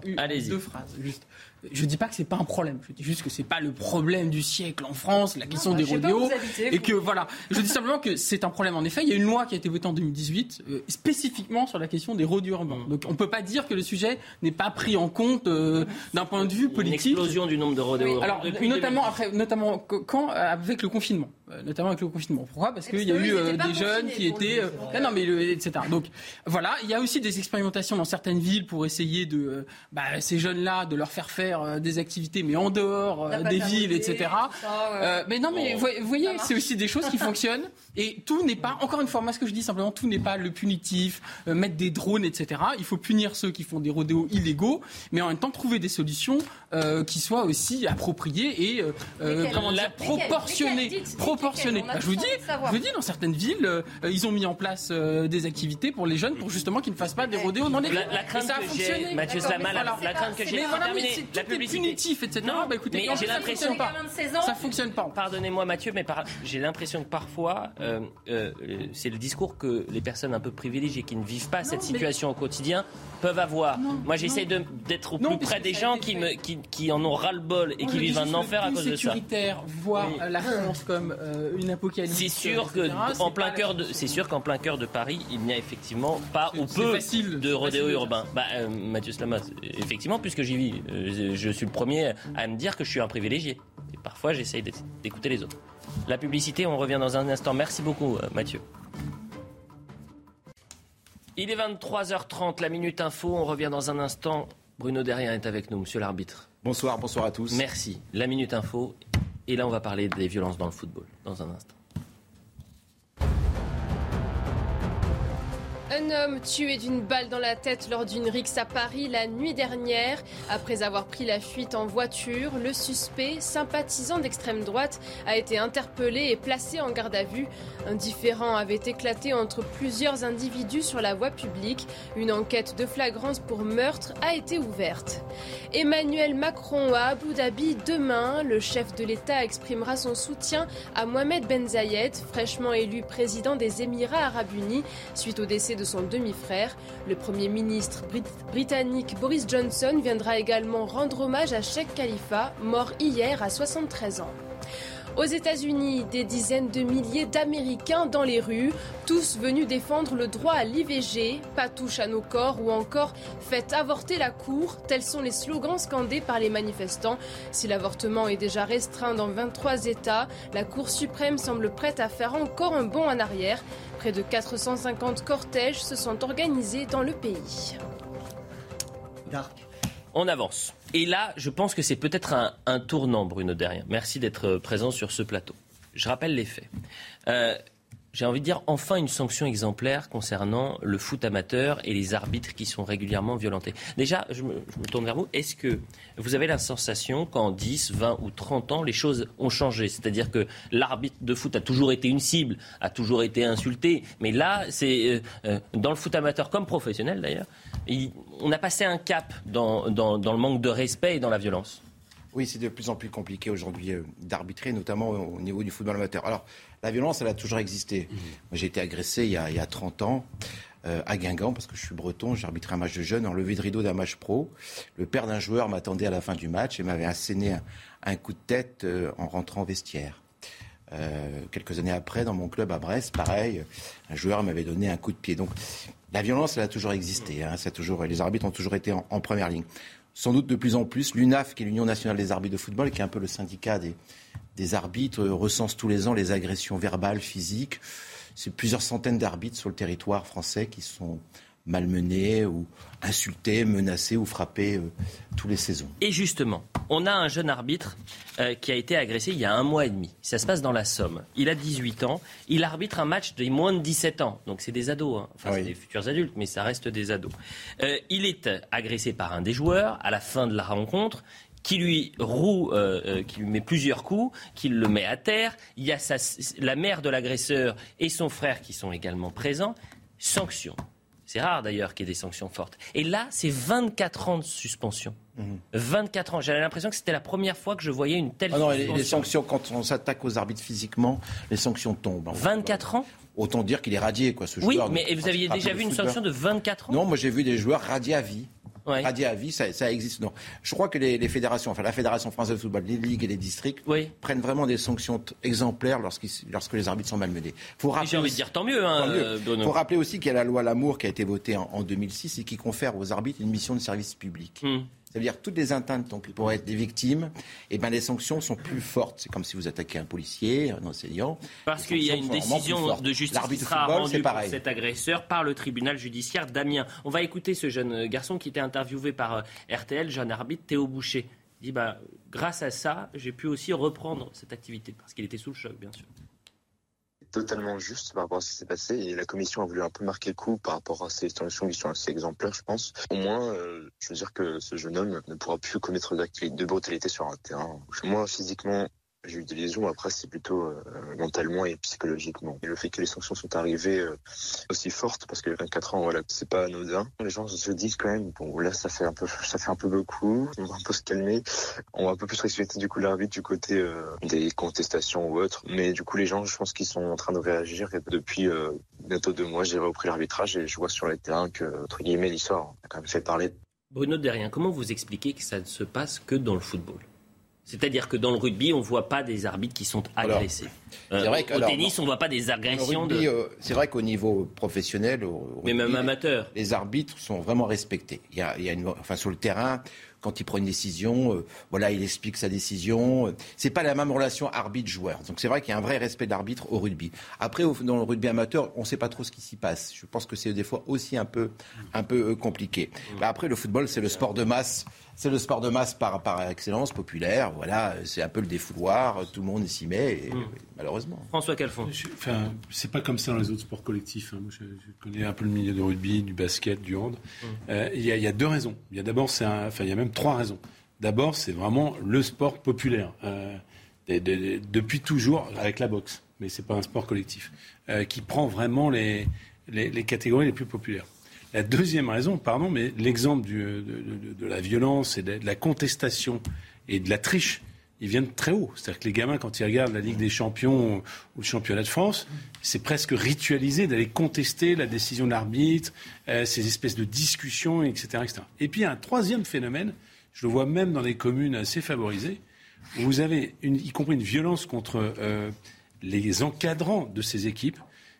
deux phrases. Juste. Je dis pas que c'est pas un problème. Je dis juste que c'est pas le problème du siècle en France, la question des rodéos, et que voilà. Je dis simplement que c'est un problème. En effet, il y a une loi qui a été votée en 2018 euh, spécifiquement sur la question des rodéos urbains. Donc on peut pas dire que le sujet n'est pas pris en compte euh, d'un point de vue politique. Une explosion du nombre de rodéos. Alors notamment après, notamment quand avec le confinement. Euh, notamment avec le confinement. Pourquoi? Parce qu'il y a eu euh, des jeunes qui étaient, euh, ah non mais etc. Donc voilà, il y a aussi des expérimentations dans certaines villes pour essayer de bah, ces jeunes-là de leur faire faire des activités, mais en dehors des villes, etc. mais non mais vous voyez, c'est aussi des choses qui fonctionnent et tout n'est pas. Encore une fois, moi ce que je dis simplement, tout n'est pas le punitif, mettre des drones, etc. Il faut punir ceux qui font des rodéos illégaux, mais en même temps trouver des solutions qui soient aussi appropriées et comment dire proportionnées proportionné. Bah, je vous dis, je vous dis, dans certaines villes, euh, ils ont mis en place euh, des activités pour les jeunes pour justement qu'ils ne fassent pas des rodéos dans les villes. La, crainte ça a fonctionné. Mathieu Slama, la, crainte que j'ai. Mais voilà, mais la publicité. punitif, etc. Non, bah écoutez, j'ai l'impression pas. Ça fonctionne pas. Pardonnez-moi, Mathieu, mais j'ai l'impression que parfois, euh, c'est le discours que les personnes un peu privilégiées qui ne vivent pas cette situation au quotidien peuvent avoir. Moi, j'essaie d'être au plus près des gens qui, me, qui, qui en ont ras-le-bol et qui vivent un enfer à cause de ça. sécuritaire, voir la France comme une apocalypse. C'est sûr que en plein cœur de, c'est sûr qu'en plein cœur de Paris, il n'y a effectivement pas ou peu de rodéo urbain. Bah, euh, Mathieu Slamas, effectivement, puisque j'y vis, euh, je suis le premier à me dire que je suis un privilégié. Et parfois, j'essaye d'écouter les autres. La publicité, on revient dans un instant. Merci beaucoup, euh, Mathieu. Il est 23h30, la Minute Info. On revient dans un instant. Bruno Derrien est avec nous, monsieur l'arbitre. Bonsoir, bonsoir à tous. Merci. La Minute Info. Et là, on va parler des violences dans le football dans un instant. Un homme tué d'une balle dans la tête lors d'une rixe à Paris la nuit dernière. Après avoir pris la fuite en voiture, le suspect, sympathisant d'extrême droite, a été interpellé et placé en garde à vue. Un différend avait éclaté entre plusieurs individus sur la voie publique. Une enquête de flagrance pour meurtre a été ouverte. Emmanuel Macron à Abu Dhabi demain. Le chef de l'État exprimera son soutien à Mohamed Ben Zayed, fraîchement élu président des Émirats arabes unis suite au décès de son demi-frère. Le Premier ministre britannique Boris Johnson viendra également rendre hommage à Sheikh Khalifa, mort hier à 73 ans. Aux États-Unis, des dizaines de milliers d'Américains dans les rues, tous venus défendre le droit à l'IVG, pas touche à nos corps ou encore faites avorter la cour, tels sont les slogans scandés par les manifestants. Si l'avortement est déjà restreint dans 23 États, la Cour suprême semble prête à faire encore un bond en arrière. Près de 450 cortèges se sont organisés dans le pays. On avance. Et là, je pense que c'est peut-être un, tournant, Bruno Derrien. Merci d'être présent sur ce plateau. Je rappelle les faits. Euh, j'ai envie de dire, enfin une sanction exemplaire concernant le foot amateur et les arbitres qui sont régulièrement violentés. Déjà, je me, tourne vers vous. Est-ce que vous avez la sensation qu'en 10, 20 ou 30 ans, les choses ont changé? C'est-à-dire que l'arbitre de foot a toujours été une cible, a toujours été insulté, mais là, c'est euh, euh, dans le foot amateur comme professionnel d'ailleurs, on a passé un cap dans, dans, le manque de respect et dans la violence. Oui, c'est de plus en plus compliqué aujourd'hui euh, d'arbitrer, notamment au niveau du football amateur. Alors, la violence, elle a toujours existé. Mmh. J'ai été agressé il y a, il y a 30 ans. Euh, à Guingamp, parce que je suis breton, j'ai arbitré un match de jeunes en levée de rideau d'un match pro. Le père d'un joueur m'attendait à la fin du match et m'avait asséné un, coup de tête euh, en rentrant au vestiaire. Euh, quelques années après, dans mon club à Brest, pareil, un joueur m'avait donné un coup de pied. Donc La violence, elle a toujours existé. Hein, ça a toujours, les arbitres ont toujours été en, en première ligne. Sans doute de plus en plus, l'UNAF, qui est l'Union nationale des arbitres de football, qui est un peu le syndicat des, des arbitres, euh, recense tous les ans les agressions verbales, physiques. C'est plusieurs centaines d'arbitres sur le territoire français qui sont malmenés ou insultés, menacés ou frappés euh, tous les saisons. Et justement, on a un jeune arbitre euh, qui a été agressé il y a un mois et demi. Ça se passe dans la Somme. Il a 18 ans. Il arbitre un match des moins de 17 ans. Donc c'est des ados. Hein. Enfin, c'est des futurs adultes, mais ça reste des ados. Euh, il est agressé par un des joueurs à la fin de la rencontre qui lui roue, euh, euh, qui lui met plusieurs coups, qui le met à terre. Il y a sa, la mère de l'agresseur et son frère qui sont également présents. Sanction. C'est rare d'ailleurs qu'il y ait des sanctions fortes. Et là, c'est 24 ans de suspension. 24 ans. J'avais l'impression que c'était la première fois que je voyais une telle Ah non, les, suspension. les sanctions, quand on s'attaque aux arbitres physiquement, les sanctions tombent. 24 ans Autant dire qu'il est radié, quoi, ce Oui, joueur. mais Donc, vous aviez déjà vu une sanction de 24 ans Non, moi j'ai vu des joueurs radiés à vie. Ouais. Radiés à vie, ça, ça existe. Non. Je crois que les, les fédérations, enfin la Fédération française de football, les ligues et les districts prennent vraiment des sanctions exemplaires lorsqu'ils- lorsque les arbitres sont malmenés. Faut rappeler J'ai envie de dire tant mieux, hein, Tant mieux. euh, Bruno. faut rappeler aussi qu'il y a la loi Lamour qui a été votée en, en 2006 et qui confère aux arbitres une mission de service public. Hmm. Ça veut dire toutes les atteintes donc, pour être des victimes, et ben les sanctions sont plus fortes. C'est comme si vous attaquez un policier, un enseignant. Parce qu'il y a une décision de justice qui sera football, rendue pour cet agresseur par le tribunal judiciaire d'Amiens. On va écouter ce jeune garçon qui était interviewé par euh, RTL, jeune arbitre Théo Boucher. Il dit bah, grâce à ça, j'ai pu aussi reprendre cette activité parce qu'il était sous le choc, bien sûr. Totalement juste par rapport à ce qui s'est passé et la commission a voulu un peu marquer le coup par rapport à ces sanctions qui sont assez exemplaires, je pense. Au moins, euh, je veux dire que ce jeune homme ne pourra plus commettre de brutalité sur un terrain. Moi, physiquement, j'ai eu des lésions. Après, c'est plutôt euh, mentalement et psychologiquement. Et le fait que les sanctions sont arrivées euh, aussi fortes, parce que 24 ans, voilà, c'est pas anodin. Les gens se disent quand même, bon, là, ça fait un peu, ça fait un peu beaucoup. On va un peu se calmer. On va un peu plus respecter du coup l'arbitre du côté euh, des contestations ou autres. Mais du coup, les gens, je pense qu'ils sont en train de réagir. Et depuis bientôt deux mois, j'ai repris l'arbitrage et je vois sur les terrains que, entre guillemets, l'histoire a quand même fait parler Bruno Derrien, comment vous expliquez que ça ne se passe que dans le football? C'est-à-dire que dans le rugby, on ne voit pas des arbitres qui sont agressés. Euh, au alors, tennis, on ne voit pas des agressions de... euh, c'est vrai qu'au niveau professionnel, au- Mais même amateur. les arbitres sont vraiment respectés. Il y a, il y a une, enfin, sur le terrain, quand il prend une décision, euh, voilà, il explique sa décision. C'est pas la même relation arbitre-joueur. Donc c'est vrai qu'il y a un vrai respect de l'arbitre au rugby. Après, au- dans le rugby amateur, on ne sait pas trop ce qui s'y passe. Je pense que c'est des fois aussi un peu, un peu compliqué. Bah, après, le football, c'est le sport de masse. C'est le sport de masse par, par excellence, populaire. Voilà, c'est un peu le défouloir. Tout le monde s'y met, et, malheureusement. François Calfon. Enfin, c'est pas comme ça dans les autres sports collectifs. hein. Moi, je, je connais un peu le milieu du rugby, du basket, du hand. Euh, Il y, a- il y a deux raisons. Il y a d'abord, c'est un- enfin, il y a même trois raisons. D'abord, c'est vraiment le sport populaire. Euh, depuis toujours, avec la boxe, mais c'est pas un sport collectif, euh, qui prend vraiment les, les, les catégories les plus populaires. La deuxième raison, pardon, mais l'exemple du- de, la violence et de, la contestation et de la triche, ils viennent très haut. C'est-à-dire que les gamins, quand ils regardent la Ligue des Champions ou le championnat de France, c'est presque ritualisé d'aller contester la décision de l'arbitre, euh, ces espèces de discussions, etc., etc. Et puis a un troisième phénomène, je le vois même dans les communes assez favorisées, où vous avez, y compris une violence contre euh, les encadrants de ces équipes,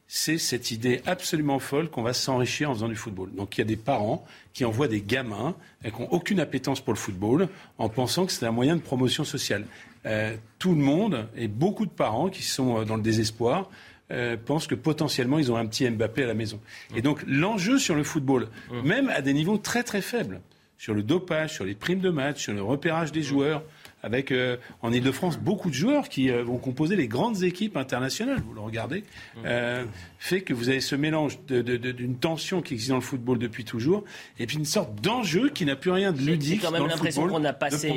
c'est cette idée absolument folle qu'on va s'enrichir en faisant du football. Donc il y a des parents qui envoient des gamins qui n'ont aucune appétence pour le football en pensant que c'est un moyen de promotion sociale. Euh, tout le monde et beaucoup de parents qui sont euh, dans le désespoir euh, pensent que potentiellement ils ont un petit Mbappé à la maison. Et donc l'enjeu sur le football, même à des niveaux très très faibles, sur le dopage, sur les primes de match, sur le repérage des joueurs, avec euh, en Ile-de-France beaucoup de joueurs qui euh, vont composer les grandes équipes internationales, vous le regardez, euh, fait que vous avez ce mélange de- de- de- d'une tension qui existe dans le football depuis toujours, et puis une sorte d'enjeu qui n'a plus rien de J'ai ludique quand dans même le l'impression football, qu'on a passé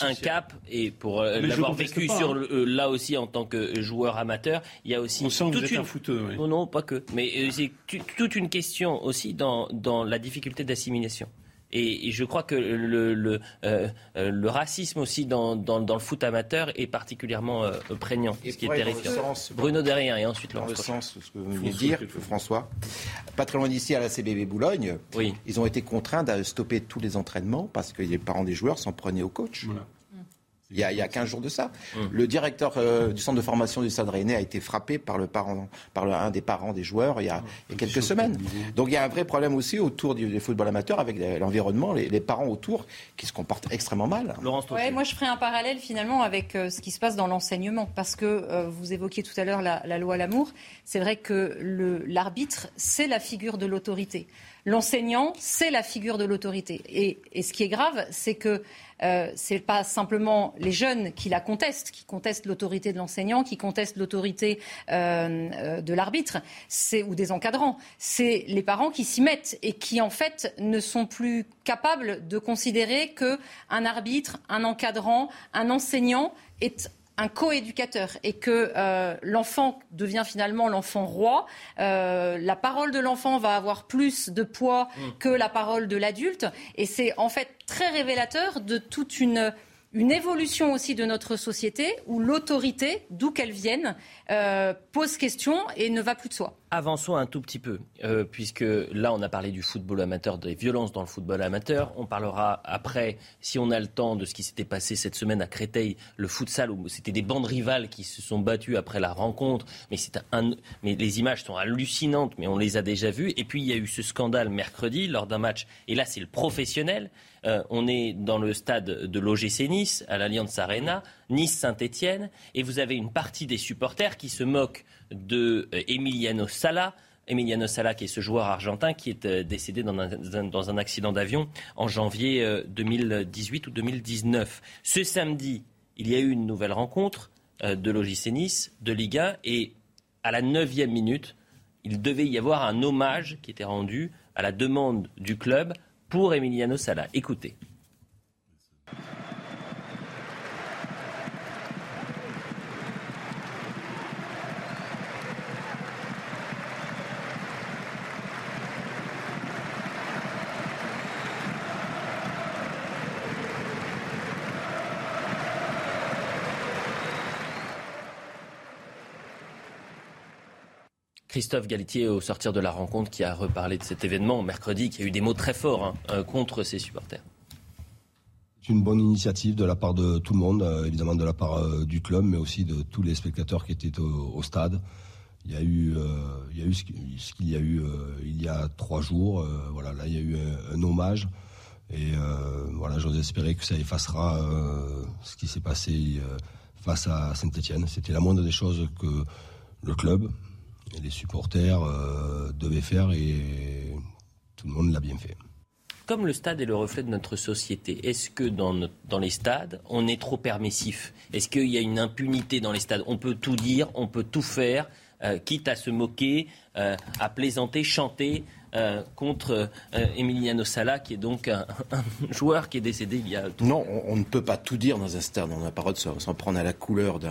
un cap et pour l'avoir vécu pas, sur hein. là aussi en tant que joueur amateur, il y a aussi On sent que vous toute êtes une un footeux, oui. non non pas que, mais c'est toute une question aussi dans dans la difficulté d'assimilation. Et, et je crois que le, le, euh, euh, le racisme aussi dans, dans, dans le foot amateur est particulièrement euh, prégnant, Et ce qui est dans terrifiant. sens- Bruno Derrien et ensuite dans Laurence le sens de ce que vous venez de dire, François. Pas très loin d'ici, à la CBB Boulogne, ils ont été contraints de stopper tous les entraînements parce que les parents des joueurs s'en prenaient au coach. Il y, a, il y a 15 jours de ça. Le directeur euh, du centre de formation du Stade Rennais a été frappé par, le parent, par le, un des parents des joueurs il y a, il y a quelques semaines. Donc il y a un vrai problème aussi autour du, du football amateur avec l'environnement, les, les parents autour qui se comportent extrêmement mal. Laurence Ouais, moi je ferai un parallèle finalement avec euh, ce qui se passe dans l'enseignement, parce que euh, vous évoquiez tout à l'heure la, la loi Lamour. C'est vrai que le- l'arbitre, c'est la figure de l'autorité. L'enseignant, c'est la figure de l'autorité. Et, ce qui est grave, c'est que euh, c'est pas simplement les jeunes qui la contestent, qui contestent l'autorité de l'enseignant, qui contestent l'autorité euh, euh, de l'arbitre, ou des encadrants. C'est les parents qui s'y mettent et qui en fait ne sont plus capables de considérer que un arbitre, un encadrant, un enseignant est un coéducateur et que euh, l'enfant devient finalement l'enfant roi. Euh, la parole de l'enfant va avoir plus de poids que la parole de l'adulte. Et c'est en fait très révélateur de toute une, une évolution aussi de notre société où l'autorité, d'où qu'elle vienne, euh, pose question et ne va plus de soi. Avançons un tout petit peu, euh, puisque là, on a parlé du football amateur, des violences dans le football amateur. On parlera après, si on a le temps, de ce qui s'était passé cette semaine à Créteil, le futsal, où c'était des bandes rivales qui se sont battues après la rencontre. Mais, les images sont hallucinantes, mais on les a déjà vues. Et puis, il y a eu ce scandale mercredi lors d'un match. Et là, c'est le professionnel. Euh, on est dans le stade de l'OGC Nice, à l'Alliance Arena, Nice-Saint-Etienne, et vous avez une partie des supporters qui se moquent de euh, Emiliano Sala. Emiliano Sala, qui est ce joueur argentin qui est euh, décédé dans un, accident d'avion en janvier euh, 2018 ou 2019. Ce samedi, il y a eu une nouvelle rencontre euh, de l'OGC de Ligue 1, et à la neuvième minute, il devait y avoir un hommage qui était rendu à la demande du club pour Emiliano Sala. Écoutez. Christophe Galitier, au sortir de la rencontre, qui a reparlé de cet événement mercredi, qui a eu des mots très forts hein, euh, contre ses supporters. C'est une bonne initiative de la part de tout le monde, euh, évidemment de la part euh, du club, mais aussi de tous les spectateurs qui étaient au, stade. Il y a eu, il y a eu ce qu'il y a eu il y a trois jours. voilà, là il y a eu un, hommage. Et voilà, j'ose espérer que ça effacera ce qui s'est passé face à Saint-Etienne. C'était la moindre des choses que le club les supporters euh, devaient faire et tout le monde l'a bien fait. Comme le stade est le reflet de notre société, est-ce que dans, les stades, on est trop permissif? Est-ce qu'il y a une impunité dans les stades? On peut tout dire, on peut tout faire, euh, quitte à se moquer, euh, à plaisanter, chanter euh, contre euh, Emiliano Sala, qui est donc un, un joueur qui est décédé il y a... Non, on, on ne peut pas tout dire dans un stade. On n'a pas le droit de s'en- prendre à la couleur de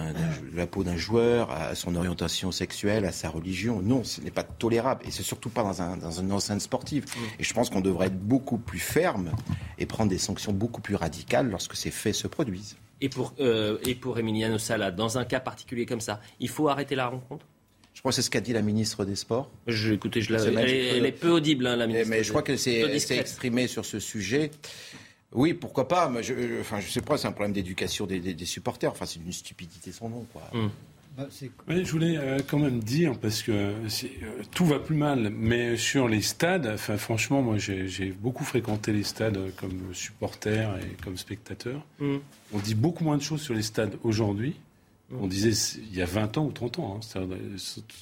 la peau d'un joueur, à son orientation sexuelle, à sa religion. Non, ce n'est pas tolérable. Et c'est surtout pas dans, un, dans une enceinte sportive. Et je pense qu'on devrait être beaucoup plus ferme et prendre des sanctions beaucoup plus radicales lorsque ces faits se produisent. Et pour, euh, et pour Emiliano Sala, dans un cas particulier comme ça, il faut arrêter la rencontre? Je crois que c'est ce qu'a dit la ministre des Sports. je, Écoutez, je la- elle, est, Feu. elle est peu audible, hein, la ministre. mais je crois qu'elle s'est exprimée sur ce sujet. Oui, pourquoi pas. Mais je, euh, enfin, je sais pas, c'est un problème d'éducation des, des- des supporters. Enfin, c'est d'une stupidité sans nom, quoi. Hmm. Bah, Oui, je voulais euh, quand même dire, parce que euh, tout va plus mal, mais sur les stades, enfin, franchement, moi j'ai j'ai beaucoup fréquenté les stades euh, comme supporter et comme spectateur. Mm. On dit beaucoup moins de choses sur les stades aujourd'hui. On disait il y a 20 ans ou 30 ans. hein.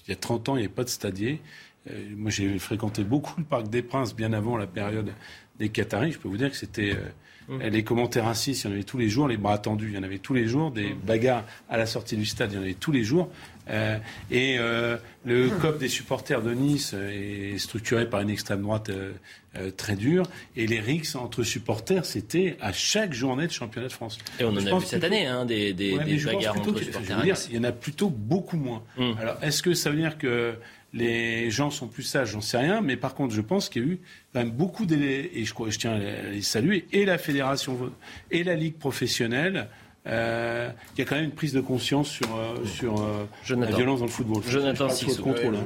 Il y a 30 ans, il n'y avait pas de stadier. Euh, moi, j'ai fréquenté beaucoup le Parc des Princes bien avant la période des Qataris. Je peux vous dire que c'était. euh, Mm. Les commentaires racistes, il y en avait tous les jours, les bras tendus, il y en avait tous les jours, des bagarres à la sortie du stade, il y en avait tous les jours. Euh, et euh, le COP des supporters de Nice euh, est structuré par une extrême droite euh, très dure. Et les rixes entre supporters, c'était à chaque journée de championnat de France. Et on en Je a vu cette plutôt- année, hein, des, des, Ouais, des bagarres entre que- supporters. dire, il y en a plutôt beaucoup moins. Mm. Alors, est-ce que ça veut dire que les gens sont plus sages? J'en sais rien. Mais par contre, je pense qu'il y a eu quand même beaucoup d'élèves, et je tiens à les saluer, et la fédération et la ligue professionnelle. Euh, il y a quand même une prise de conscience sur, euh, sur la violence dans le football. Jonathan Six contrôle. Hein.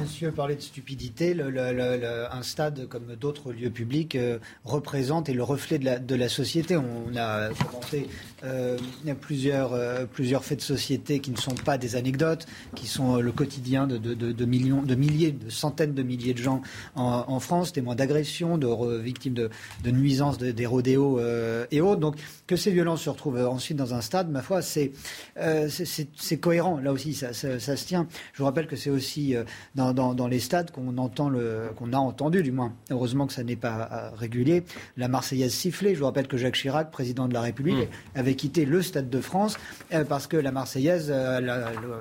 Monsieur parlait de stupidité. Le, le, le, un stade, comme d'autres lieux publics, représente et le reflet de la, de la société. On a commenté euh, plusieurs, plusieurs faits de société qui ne sont pas des anecdotes, qui sont le quotidien de, de, de, millions, de milliers, de centaines de milliers de gens en, en France, témoins d'agressions, de victimes de, nuisances des rodéos et autres. Donc que ces violences se retrouvent ensuite dans un stade, ma foi, c'est euh, cohérent. Là aussi, ça, se tient. Je vous rappelle que c'est aussi euh, dans, les stades qu'on entend le qu'on a entendu, du moins. Heureusement que ça n'est pas euh, régulier. La Marseillaise sifflée. Je vous rappelle que Jacques Chirac, président de la République, mmh. Avait quitté le stade de France parce que la Marseillaise, à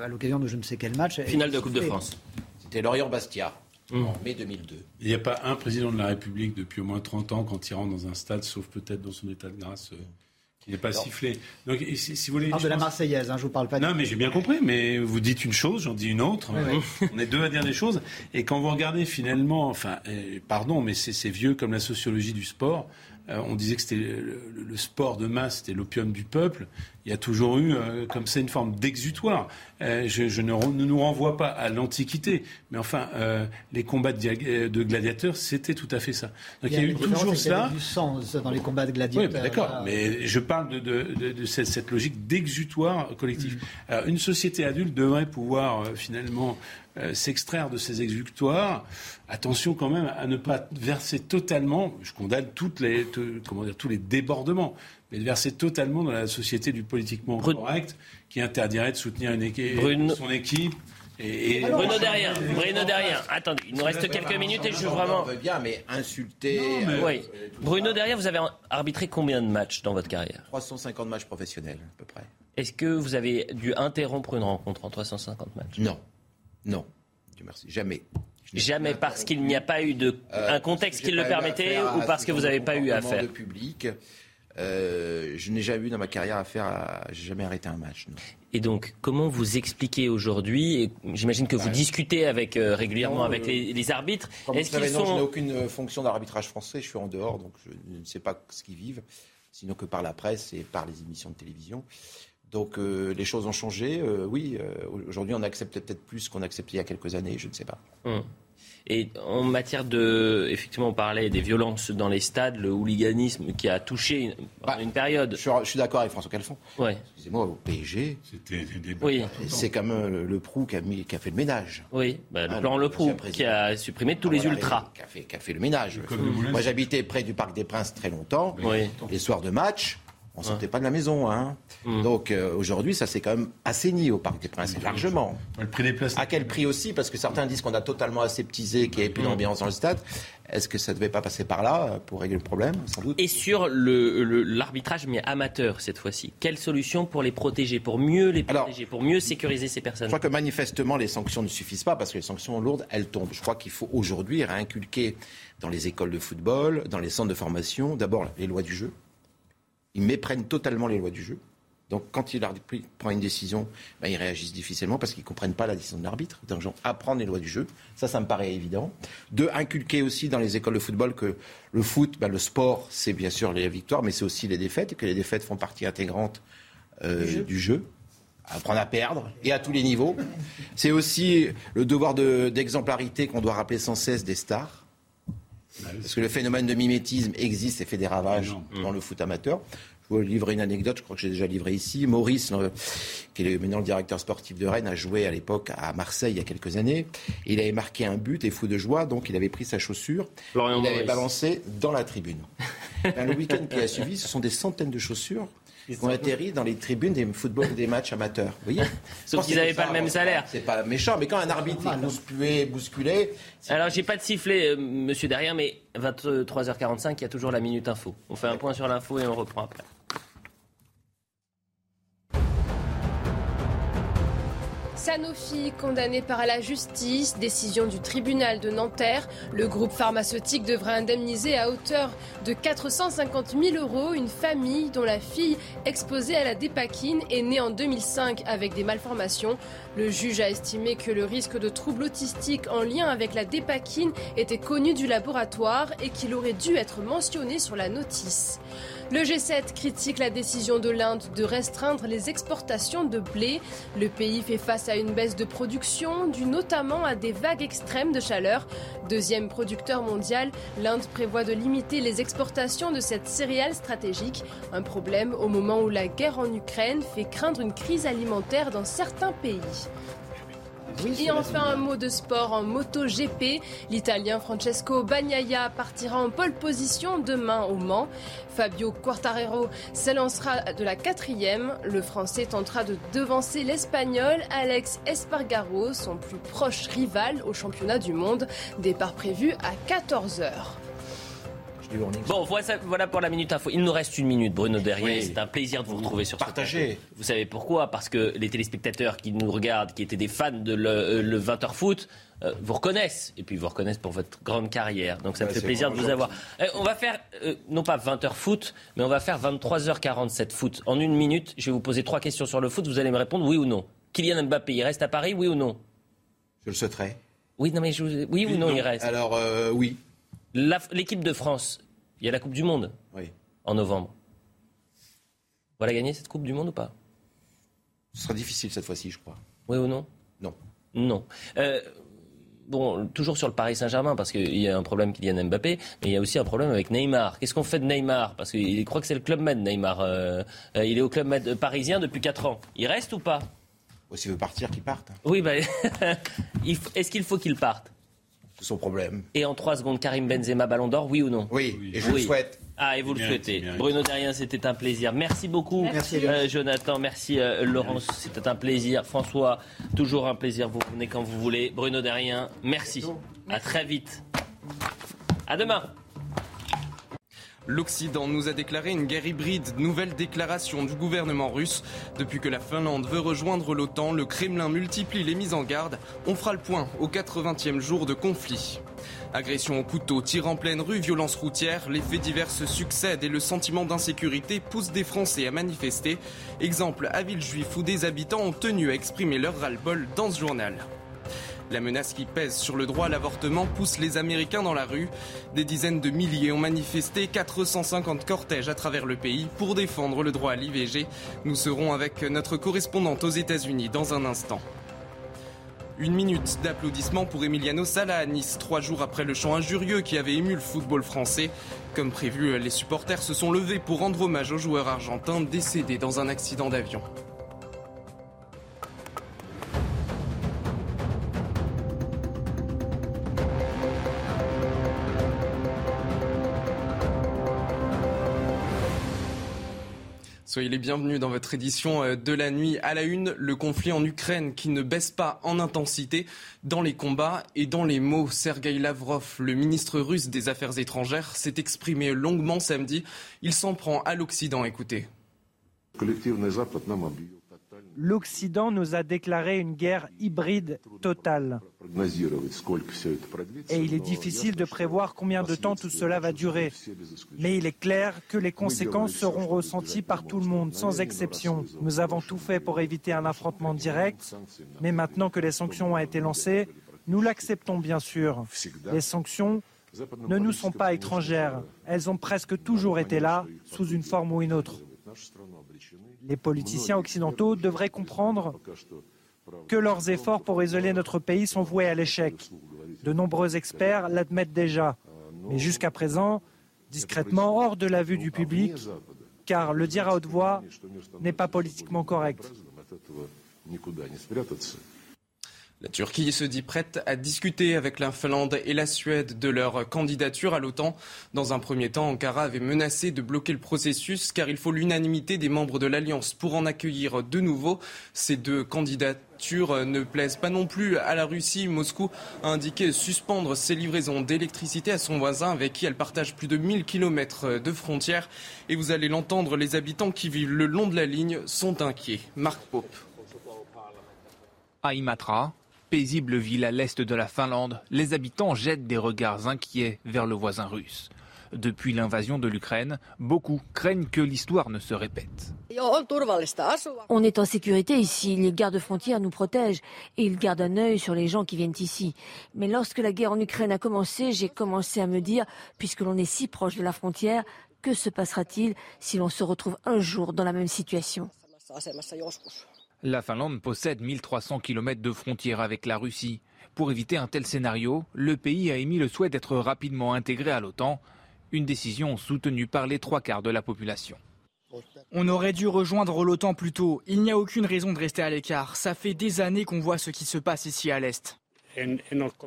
l'occasion de je ne sais quel match, finale de Coupe de France. C'était Lorient-Bastia. Mmh. En mai 2002. Il n'y a pas un président de la République depuis au moins 30 ans quand il rentre dans un stade, sauf peut-être dans son état de grâce, il n'est pas sifflé. Donc, si, vous voulez, de la Marseillaise, hein, je vous parle pas. Non, mais j'ai bien compris. Mais vous dites une chose, j'en dis une autre. On est deux à dire des choses. Et quand vous regardez finalement, enfin, pardon, mais c'est vieux comme la sociologie du sport. Euh, on disait que c'était le, sport de masse, c'était l'opium du peuple. Il y a toujours eu euh, comme ça une forme d'exutoire. Euh, je, ne, nous renvoie pas à l'Antiquité, mais enfin, les combats de, gladiateurs, c'était tout à fait ça. Donc il y a, eu toujours ça. Il y a du sang dans les combats de gladiateurs. Oui, d'accord. Mais je parle de, cette, logique d'exutoire collectif. Mm. Alors, une société adulte devrait pouvoir finalement euh, s'extraire de ces exutoires. Attention quand même à ne pas verser totalement, je condamne toutes les, comment dire, tous les débordements, mais de verser totalement dans la société du politiquement correct qui interdirait de soutenir une équipe, son équipe. Et, Bruno derrière, Bruno derrière. Attendez, il nous reste quelques minutes et je veux vraiment. On bien, mais insulter. Euh, oui. Bruno derrière, vous avez arbitré combien de matchs dans votre carrière? 350 matchs professionnels, à peu près. Est-ce que vous avez dû interrompre une rencontre en 350 matchs? Non. Non, Dieu merci, jamais. Jamais parce qu'il n'y a pas eu de, euh, un contexte qui le permettait ou parce que vous n'avez pas eu à faire de public. Euh, je n'ai jamais eu dans ma carrière à faire, j'ai jamais arrêté un match. Et donc, comment vous expliquez aujourd'hui J'imagine que vous discutez avec euh, régulièrement avec les, arbitres. Est-ce qu'ils sont... je n'ai aucune fonction d'arbitrage français. Je suis en dehors, donc je ne sais pas ce qu'ils vivent, sinon que par la presse et par les émissions de télévision. Donc euh, les choses ont changé. Euh, oui, euh, aujourd'hui on accepte peut-être plus qu'on acceptait il y a quelques années, je ne sais pas. Hum. Et en matière de, effectivement, on parlait des violences dans les stades, le hooliganisme qui a touché une, bah, une période. Je, suis d'accord avec François Calfon. Ouais. Excusez-moi, au PSG, oui. c'est comme le, le Prou qui a, mis, qui a, fait le ménage. Oui, bah, le ah, plan Le Prou qui a supprimé tous les ultras. Qui a, fait, qui a, fait, le ménage. Moi j'habitais près du Parc des Princes très longtemps. Oui. Les soirs de match, on ne sortait pas de la maison. Hein. Mm. Donc euh, aujourd'hui, ça s'est quand même assaini au Parc des Princes, largement. Le prix des places. À quel prix aussi? Parce que certains disent qu'on a totalement aseptisé, qu'il n'y avait plus mm. d'ambiance dans le stade. Est-ce que ça ne devait pas passer par là euh, pour régler le problème Sans doute? Et sur l'arbitrage, mais amateur cette fois-ci, quelle solution pour les protéger, pour mieux les protéger, pour mieux sécuriser ces personnes? Je crois que manifestement, les sanctions ne suffisent pas parce que les sanctions lourdes, elles tombent. Je crois qu'il faut aujourd'hui réinculquer dans les écoles de football, dans les centres de formation, d'abord les lois du jeu ils méprennent totalement les lois du jeu. Donc quand il prend une décision, ben, ils réagissent difficilement parce qu'ils ne comprennent pas la décision de l'arbitre. Donc apprendre les lois du jeu, ça, ça me paraît évident. De inculquer aussi dans les écoles de football que le foot, ben, le sport, c'est bien sûr les victoires, mais c'est aussi les défaites, et que les défaites font partie intégrante euh, du, jeu. Apprendre à perdre, et à tous les niveaux. C'est aussi le devoir d'exemplarité qu'on doit rappeler sans cesse des stars. Parce que le phénomène de mimétisme existe et fait des ravages dans le foot amateur. Je vous livrer une anecdote, je crois que j'ai déjà livré ici. Maurice, qui est maintenant le directeur sportif de Rennes, a joué à l'époque à Marseille il y a quelques années. Il avait marqué un but et fou de joie, donc il avait pris sa chaussure, il l'avait balancé dans la tribune. Ben, le week-end qui a suivi, ce sont des centaines de chaussures qui ont atterri dans les tribunes des football des matchs amateurs. Vous voyez Sauf qu'ils n'avaient pas le même salaire. C'est pas méchant, mais quand un arbitre est bousculé, bousculé. Alors j'ai pas de sifflet, euh, monsieur derrière, mais 23h45, il y a toujours la minute info. On fait un point sur l'info et on reprend après. Sanofi, condamné par la justice, décision du tribunal de Nanterre. Le groupe pharmaceutique devra indemniser à hauteur de 450 000 euros une famille dont la fille exposée à la dépakine est née en 2005 avec des malformations. Le juge a estimé que le risque de troubles autistiques en lien avec la dépakine était connu du laboratoire et qu'il aurait dû être mentionné sur la notice. Le G7 critique la décision de l'Inde de restreindre les exportations de blé. Le pays fait face à une baisse de production due notamment à des vagues extrêmes de chaleur. Deuxième producteur mondial, l'Inde prévoit de limiter les exportations de cette céréale stratégique. Un problème au moment où la guerre en Ukraine fait craindre une crise alimentaire dans certains pays. Et enfin un mot de sport en MotoGP. L'Italien Francesco Bagnaia partira en pole position demain au Mans. Fabio Quartararo s'élancera de la quatrième. Le Français tentera de devancer l'Espagnol Alex Espargaro, son plus proche rival au championnat du monde. Départ prévu à 14h. Bon, voilà, pour la minute info. Il nous reste une minute, Bruno Derrière. C'est un plaisir de vous retrouver sur Partagez. Vous savez pourquoi? Parce que les téléspectateurs qui nous regardent, qui étaient des fans de le, 20h foot, euh, vous reconnaissent. Et puis vous reconnaissent pour votre grande carrière. Donc ça me fait plaisir de vous avoir. Euh, on va faire, euh, non pas 20h foot, mais on va faire 23h47 foot. En une minute, je vais vous poser trois questions sur le foot. Vous allez me répondre oui ou non. Kylian Mbappé, il reste à Paris, oui ou non? Je le souhaiterais. Oui, non, mais je oui, ou non, il reste? Alors, oui. L'équipe de France, il y a la Coupe du Monde en novembre. Voilà gagner cette Coupe du Monde ou pas? Ce sera difficile cette fois-ci, je crois. Oui ou non? Non. Non. Euh, bon, toujours sur le Paris Saint-Germain, parce qu'il y a un problème qu'il y a Mbappé, mais il y a aussi un problème avec Neymar. Qu'est-ce qu'on fait de Neymar? Parce qu'il croit que c'est le Club Med, Neymar. Euh, euh, il est au Club Med parisien depuis 4 ans. Il reste ou pas? S'il veut partir, qu'il parte. Oui, bah, est-ce qu'il faut qu'il parte? Son problème. Et en trois secondes, Karim Benzema, Ballon d'Or, oui ou non Oui, et je le souhaite. Ah, et vous le souhaitez. Bruno Derrien, c'était un plaisir. Merci beaucoup, merci, euh, Jonathan. Merci, euh, Laurence. C'était un plaisir. François, toujours un plaisir. Vous venez quand vous voulez. Bruno Derrien, merci. À très vite. À demain. L'Occident nous a déclaré une guerre hybride, nouvelle déclaration du gouvernement russe. Depuis que la Finlande veut rejoindre l'OTAN, le Kremlin multiplie les mises en garde. On fera le point au 80e jour de conflit. Agression au couteau, tir en pleine rue, violence routière, les faits divers se succèdent et le sentiment d'insécurité pousse des Français à manifester. Exemple à Villejuif où des habitants ont tenu à exprimer leur ras-le-bol dans ce journal. La menace qui pèse sur le droit à l'avortement pousse les Américains dans la rue. Des dizaines de milliers ont manifesté 450 cortèges à travers le pays pour défendre le droit à l'IVG. Nous serons avec notre correspondante aux États-Unis dans un instant. Une minute d'applaudissements pour Emiliano Sala à Nice, trois jours après le chant injurieux qui avait ému le football français. Comme prévu, les supporters se sont levés pour rendre hommage au joueur argentin décédé dans un accident d'avion. Soyez les bienvenus dans votre édition euh, de la nuit à la une. Le conflit en Ukraine qui ne baisse pas en intensité dans les combats et dans les mots. Sergei Lavrov, le ministre russe des Affaires étrangères, s'est exprimé longuement samedi. Il s'en prend à l'Occident. Écoutez l'Occident nous a déclaré une guerre hybride totale. Et il est difficile de prévoir combien de temps tout cela va durer. Mais il est clair que les conséquences seront ressenties par tout le monde, sans exception. Nous avons tout fait pour éviter un affrontement direct, mais maintenant que les sanctions ont été lancées, nous l'acceptons bien sûr. Les sanctions ne nous sont pas étrangères. Elles ont presque toujours été là, sous une forme ou une autre. Les politiciens occidentaux devraient comprendre que leurs efforts pour isoler notre pays sont voués à l'échec. De nombreux experts l'admettent déjà, mais jusqu'à présent, discrètement hors de la vue du public, car le dire à haute voix n'est pas politiquement correct. La Turquie se dit prête à discuter avec la Finlande et la Suède de leur candidature à l'OTAN. Dans un premier temps, Ankara avait menacé de bloquer le processus car il faut l'unanimité des membres de l'Alliance pour en accueillir de nouveau. Ces deux candidatures ne plaisent pas non plus à la Russie. Moscou a indiqué suspendre ses livraisons d'électricité à son voisin avec qui elle partage plus de 1000 km de frontières. Et vous allez l'entendre, les habitants qui vivent le long de la ligne sont inquiets. Marc Pope. À paisible ville à l'est de la Finlande, les habitants jettent des regards inquiets vers le voisin russe. Depuis l'invasion de l'Ukraine, beaucoup craignent que l'histoire ne se répète. On est en sécurité ici, les gardes-frontières nous protègent et ils gardent un œil sur les gens qui viennent ici. Mais lorsque la guerre en Ukraine a commencé, j'ai commencé à me dire, puisque l'on est si proche de la frontière, Que se passera-t-il si l'on se retrouve un jour dans la même situation? La Finlande possède 1300 km de frontières avec la Russie. Pour éviter un tel scénario, le pays a émis le souhait d'être rapidement intégré à l'OTAN, une décision soutenue par les trois quarts de la population. On aurait dû rejoindre l'OTAN plus tôt. Il n'y a aucune raison de rester à l'écart. Ça fait des années qu'on voit ce qui se passe ici à l'Est.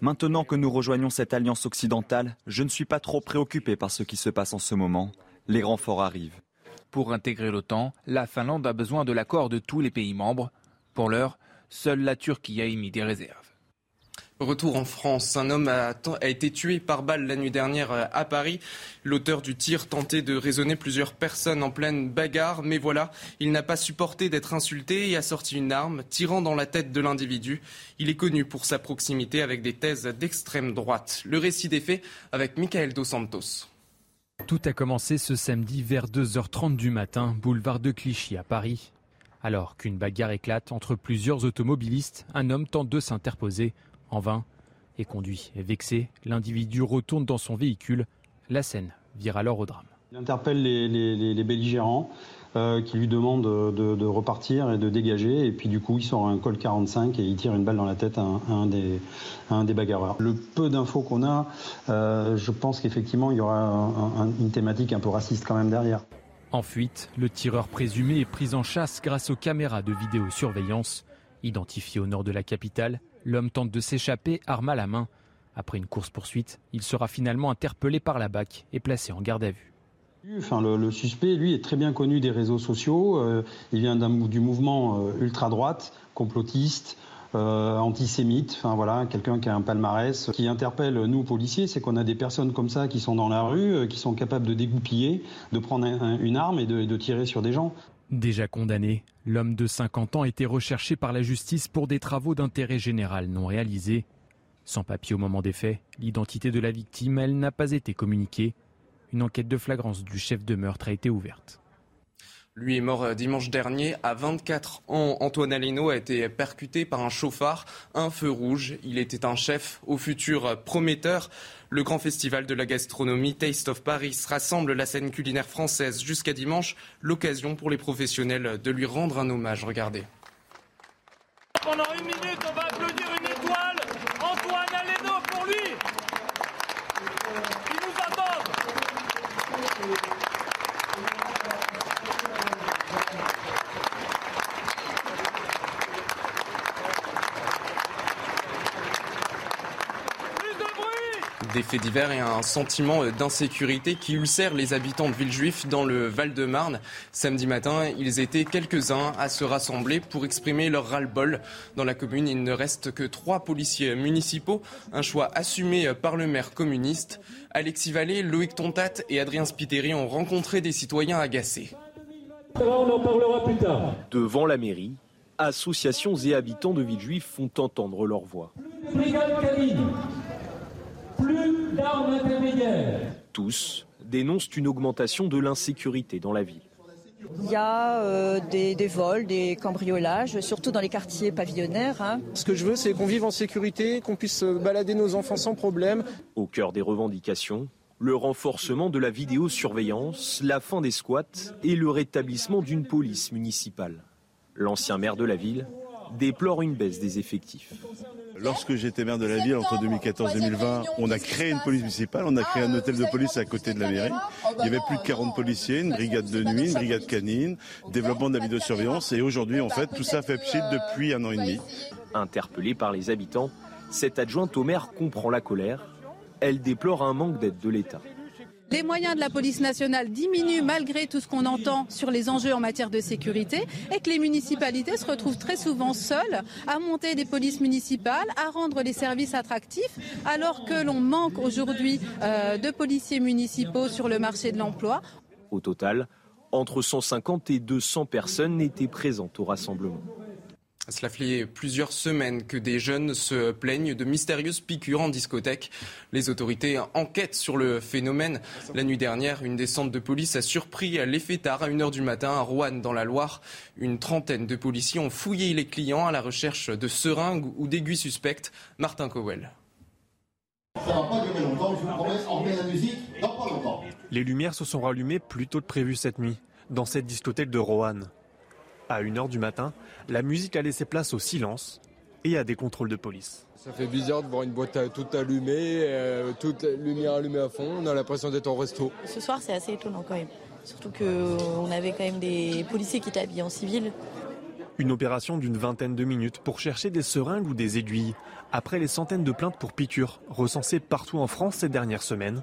Maintenant que nous rejoignons cette alliance occidentale, je ne suis pas trop préoccupé par ce qui se passe en ce moment. Les renforts arrivent. Pour intégrer l'OTAN, la Finlande a besoin de l'accord de tous les pays membres. Pour l'heure, seule la Turquie a émis des réserves. Retour en France, un homme a, été tué par balle la nuit dernière euh, à Paris. L'auteur du tir tentait de raisonner plusieurs personnes en pleine bagarre, mais voilà, il n'a pas supporté d'être insulté et a sorti une arme, tirant dans la tête de l'individu. Il est connu pour sa proximité avec des thèses d'extrême droite. Le récit des faits avec Michael Dos Santos. Tout a commencé ce samedi vers 2h30 du matin, boulevard de Clichy à Paris. Alors qu'une bagarre éclate entre plusieurs automobilistes, un homme tente de s'interposer en vain, et conduit. Vexé, l'individu retourne dans son véhicule. La scène vire alors au drame. Il interpelle les, belligérants euh, qui lui demandent de, repartir et de dégager. Et puis du coup, il sort un col 45 et il tire une balle dans la tête à un, des, un des, bagarreurs. Le peu d'infos qu'on a, euh, je pense qu'effectivement, il y aura une thématique un peu raciste quand même derrière. En fuite, le tireur présumé est pris en chasse grâce aux caméras de vidéosurveillance. Identifié au nord de la capitale, L'homme tente de s'échapper, arme à la main. Après une course-poursuite, il sera finalement interpellé par la BAC et placé en garde à vue. Le, suspect, lui, est très bien connu des réseaux sociaux. Euh, il vient du mouvement euh, ultra-droite, complotiste, euh, antisémite. Voilà, quelqu'un qui a un palmarès. qui interpelle nous policiers, c'est qu'on a des personnes comme ça qui sont dans la rue, qui sont capables de dégoupiller, de prendre une arme et de tirer sur des gens. Déjà condamné, l'homme de 50 ans était recherché par la justice pour des travaux d'intérêt général non réalisés. Sans papier au moment des faits, l'identité de la victime, elle n'a pas été communiquée. Une enquête de flagrance du chef de meurtre a été ouverte. Lui est mort euh, dimanche dernier à 24 ans. Antoine Aleno a été percuté par un chauffard, un feu rouge. Il était un chef au futur prometteur. Le grand festival de la gastronomie Taste of Paris rassemble la scène culinaire française jusqu'à dimanche. L'occasion pour les professionnels de lui rendre un hommage. Regardez. Pendant une minute, on va applaudir une étoile. Antoine Aleno pour lui. Il nous attend. Des faits divers et un sentiment d'insécurité qui ulcère les habitants de Villejuif dans le Val-de-Marne. Samedi matin, ils étaient quelques-uns à se rassembler pour exprimer leur ras-le-bol. Dans la commune, il ne reste que trois policiers municipaux, un choix assumé par le maire communiste. Alexis Vallée, Loïc Tontat et Adrien Spiteri ont rencontré des citoyens agacés. On en parlera plus tard. Devant la mairie, associations et habitants de Villejuif font entendre leur voix. Plus d'armes intermédiaires. Tous dénoncent une augmentation de l'insécurité dans la ville. Il y a euh, des, vols, des cambriolages, surtout dans les quartiers pavillonnaires. Hein. Ce que je veux, c'est qu'on vive en sécurité, qu'on puisse balader nos enfants sans problème. Au cœur des revendications, le renforcement de la vidéosurveillance, la fin des squats et le rétablissement d'une police municipale. L'ancien maire de la ville déplore une baisse des effectifs. Lorsque j'étais maire de la ville entre 2014 et 2020, on a créé une police municipale, on a créé un hôtel de police à côté de la mairie. Il y avait plus de 40 policiers, une brigade de nuit, une brigade canine, développement de la vidéosurveillance et aujourd'hui en fait tout ça fait pchit depuis un an et demi. Interpellée par les habitants, cette adjointe au maire comprend la colère. Elle déplore un manque d'aide de l'État. Les moyens de la police nationale diminuent malgré tout ce qu'on entend sur les enjeux en matière de sécurité et que les municipalités se retrouvent très souvent seules à monter des polices municipales, à rendre les services attractifs, alors que l'on manque aujourd'hui euh, de policiers municipaux sur le marché de l'emploi. Au total, entre 150 et 200 personnes étaient présentes au rassemblement. Cela fait plusieurs semaines que des jeunes se plaignent de mystérieuses piqûres en discothèque. Les autorités enquêtent sur le phénomène. La nuit dernière, une descente de police a surpris l'effet tard à 1h du matin à Rouen dans la Loire. Une trentaine de policiers ont fouillé les clients à la recherche de seringues ou d'aiguilles suspectes. Martin Cowell. Ça va pas durer longtemps, je vous promets, on met la musique dans pas longtemps. Les lumières se sont rallumées plus tôt que prévu cette nuit, dans cette discothèque de Roanne. À 1h du matin, la musique a laissé place au silence et à des contrôles de police. Ça fait bizarre de voir une boîte toute allumée, euh, toute lumière allumée à fond. On a l'impression d'être en resto. Ce soir, c'est assez étonnant quand même. Surtout qu'on avait quand même des policiers qui étaient habillés en civil. Une opération d'une vingtaine de minutes pour chercher des seringues ou des aiguilles, après les centaines de plaintes pour piqûres recensées partout en France ces dernières semaines.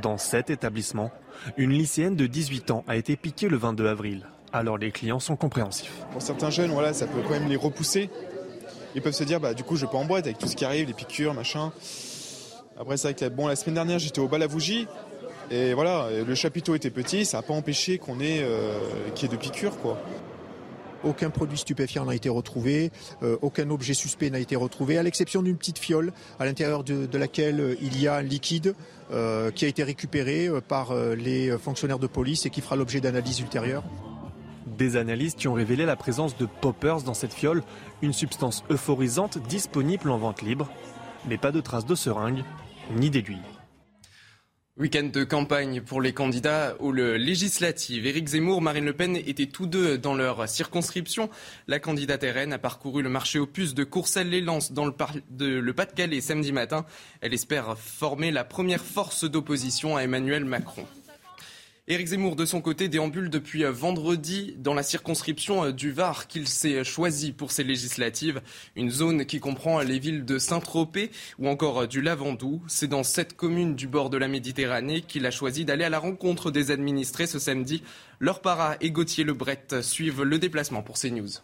Dans cet établissement, une lycéenne de 18 ans a été piquée le 22 avril. Alors les clients sont compréhensifs. Pour certains jeunes, voilà, ça peut quand même les repousser. Ils peuvent se dire, bah, du coup, je vais pas en boîte avec tout ce qui arrive, les piqûres, machin. Après, c'est vrai que bon, la semaine dernière, j'étais au Balavouji. Et voilà, le chapiteau était petit, ça n'a pas empêché qu'on ait, euh, qu'il y ait de piqûres, quoi. Aucun produit stupéfiant n'a été retrouvé, euh, aucun objet suspect n'a été retrouvé, à l'exception d'une petite fiole à l'intérieur de, laquelle euh, il y a un liquide qui a été récupéré par les fonctionnaires de police et qui fera l'objet d'analyses ultérieures. Des analyses qui ont révélé la présence de poppers dans cette fiole, une substance euphorisante disponible en vente libre, mais pas de traces de seringue ni d'aiguilles. Week-end de campagne pour les candidats aux législatives. Éric Zemmour, Marine Le Pen étaient tous deux dans leur circonscription. La candidate RN a parcouru le marché puces de Courcelles-les-Lances dans le, le Pas-de-Calais samedi matin. Elle espère former la première force d'opposition à Emmanuel Macron. Éric Zemmour, de son côté, déambule depuis euh, vendredi dans la circonscription euh, du Var qu'il s'est choisi pour ses législatives, une zone qui comprend les villes de Saint-Tropez ou encore euh, du Lavandou. C'est dans cette commune du bord de la Méditerranée qu'il a choisi d'aller à la rencontre des administrés ce samedi. Leur para et Gauthier Lebret suivent le déplacement pour CNews.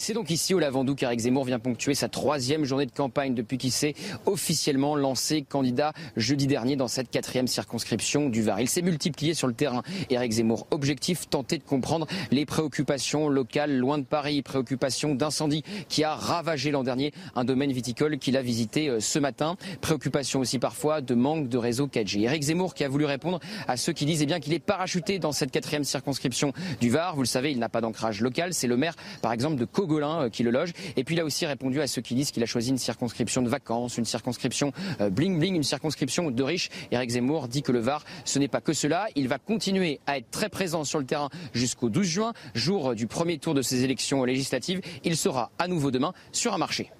C'est donc ici au Lavandou qu'Éric Zemmour vient ponctuer sa troisième journée de campagne depuis qu'il s'est officiellement lancé candidat jeudi dernier dans cette quatrième circonscription du Var. Il s'est multiplié sur le terrain. Éric Zemmour, objectif, tenter de comprendre les préoccupations locales loin de Paris, préoccupations d'incendie qui a ravagé l'an dernier un domaine viticole qu'il a visité euh, ce matin. Préoccupation aussi parfois de manque de réseau 4G. Éric Zemmour qui a voulu répondre à ceux qui disent eh bien qu'il est parachuté dans cette quatrième circonscription du Var. Vous le savez, il n'a pas d'ancrage local. C'est le maire, par exemple, de Gauguin euh, qui le loge. Et puis il a aussi répondu à ceux qui disent qu'il a choisi une circonscription de vacances, une circonscription euh, bling bling, une circonscription de riches. Eric Zemmour dit que le Var, ce n'est pas que cela. Il va continuer à être très présent sur le terrain jusqu'au 12 juin, jour du premier tour de ces élections législatives. Il sera à nouveau demain sur un marché.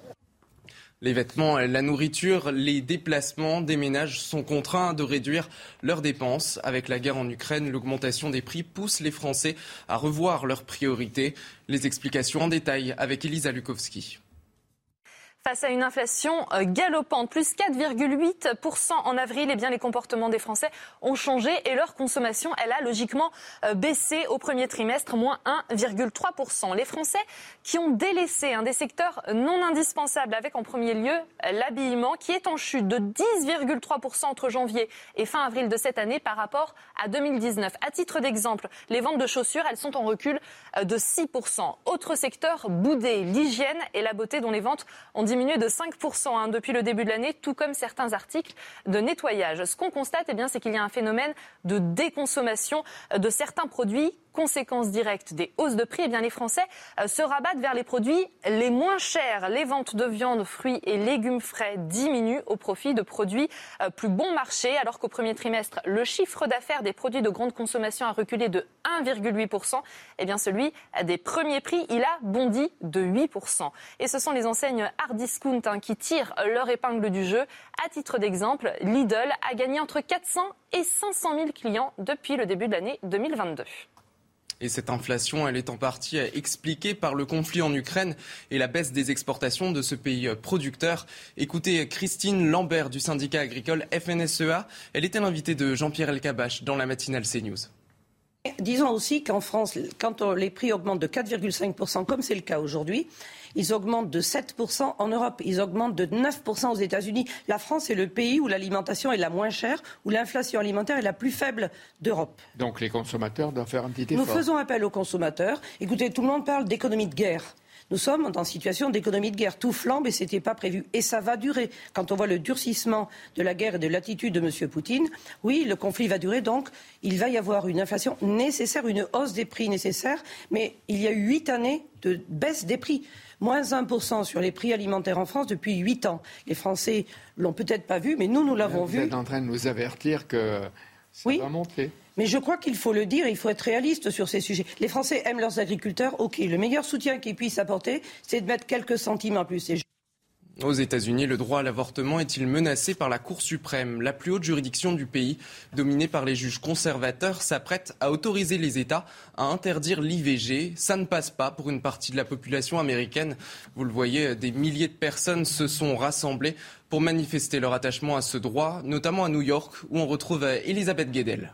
Les vêtements, la nourriture, les déplacements des ménages sont contraints de réduire leurs dépenses. Avec la guerre en Ukraine, l'augmentation des prix pousse les Français à revoir leurs priorités. Les explications en détail avec Elisa Lukowski. Face à une inflation euh, galopante, plus 4,8% en avril, eh bien, les comportements des Français ont changé et leur consommation, elle a logiquement euh, baissé au premier trimestre, moins 1,3%. Les Français qui ont délaissé un des secteurs non indispensables, avec en premier lieu l'habillement, qui est en chute de 10,3% entre janvier et fin avril de cette année par rapport à 2019. À titre d'exemple, les ventes de chaussures, elles sont en recul euh, de 6%. Autre secteur boudé, l'hygiène et la beauté dont les ventes ont diminué diminué de 5% hein, depuis le début de l'année, tout comme certains articles de nettoyage. Ce qu'on constate, eh bien, c'est qu'il y a un phénomène de déconsommation de certains produits conséquence directe des hausses de prix, eh bien les Français euh, se rabattent vers les produits les moins chers. Les ventes de viande, fruits et légumes frais diminuent au profit de produits euh, plus bon marché, alors qu'au premier trimestre, le chiffre d'affaires des produits de grande consommation a reculé de 1,8%. Eh bien celui des premiers prix, il a bondi de 8%. Et ce sont les enseignes hard discount hein, qui tirent leur épingle du jeu. À titre d'exemple, Lidl a gagné entre 400 et 500 000 clients depuis le début de l'année 2022. Et cette inflation, elle est en partie expliquée par le conflit en Ukraine et la baisse des exportations de ce pays producteur. Écoutez Christine Lambert du syndicat agricole FNSEA. Elle était l'invitée de Jean-Pierre Elkabach dans la matinale CNews. Disons aussi qu'en France, quand les prix augmentent de 4,5%, comme c'est le cas aujourd'hui, ils augmentent de 7% en Europe, ils augmentent de 9% aux États-Unis. La France est le pays où l'alimentation est la moins chère, où l'inflation alimentaire est la plus faible d'Europe. Donc les consommateurs doivent faire un petit effort. Nous faisons appel aux consommateurs. Écoutez, tout le monde parle d'économie de guerre. Nous sommes en situation d'économie de guerre. Tout flambe et ce n'était pas prévu. Et ça va durer. Quand on voit le durcissement de la guerre et de l'attitude de M. Poutine, oui, le conflit va durer. Donc, il va y avoir une inflation nécessaire, une hausse des prix nécessaire. Mais il y a eu huit années de baisse des prix. Moins 1% sur les prix alimentaires en France depuis 8 ans. Les Français l'ont peut-être pas vu, mais nous, nous l'avons vu. Vous êtes en train de nous avertir que oui. Mais je crois qu'il faut le dire, il faut être réaliste sur ces sujets. Les Français aiment leurs agriculteurs, ok. Le meilleur soutien qu'ils puissent apporter, c'est de mettre quelques centimes en plus. Aux États-Unis, le droit à l'avortement est-il menacé par la Cour suprême? La plus haute juridiction du pays, dominée par les juges conservateurs, s'apprête à autoriser les États à interdire l'IVG. Ça ne passe pas pour une partie de la population américaine. Vous le voyez, des milliers de personnes se sont rassemblées pour manifester leur attachement à ce droit, notamment à New York, où on retrouve Elisabeth Guedel.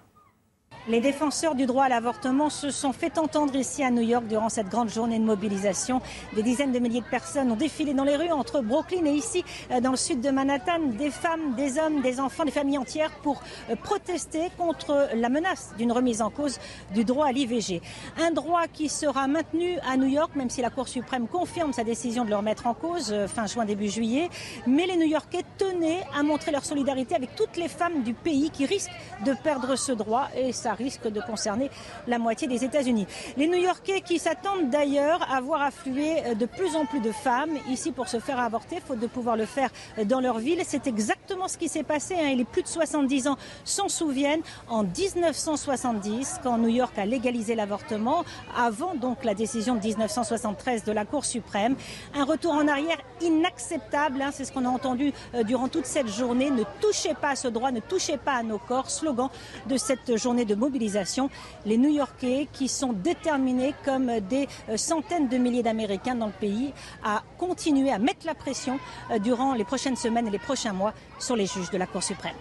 Les défenseurs du droit à l'avortement se sont fait entendre ici à New York durant cette grande journée de mobilisation. Des dizaines de milliers de personnes ont défilé dans les rues entre Brooklyn et ici, euh, dans le sud de Manhattan. Des femmes, des hommes, des enfants, des familles entières pour euh, protester contre la menace d'une remise en cause du droit à l'IVG. Un droit qui sera maintenu à New York, même si la Cour suprême confirme sa décision de le remettre en cause euh, fin juin, début juillet. Mais les New-Yorkais tenaient à montrer leur solidarité avec toutes les femmes du pays qui risquent de perdre ce droit. Et ça risque de concerner la moitié des États-Unis. Les New-Yorkais qui s'attendent d'ailleurs à voir affluer de plus en plus de femmes ici pour se faire avorter, faute de pouvoir le faire dans leur ville. C'est exactement ce qui s'est passé. Hein. Et les plus de 70 ans s'en souviennent en 1970, quand New York a légalisé l'avortement, avant donc la décision de 1973 de la Cour suprême. Un retour en arrière inacceptable, hein. c'est ce qu'on a entendu euh, durant toute cette journée. Ne touchez pas à ce droit, ne touchez pas à nos corps, slogan de cette journée de mobilisation. Les New-Yorkais qui sont déterminés, comme des euh, centaines de milliers d'Américains dans le pays, à continuer à mettre la pression euh, durant les prochaines semaines et les prochains mois sur les juges de la Cour suprême.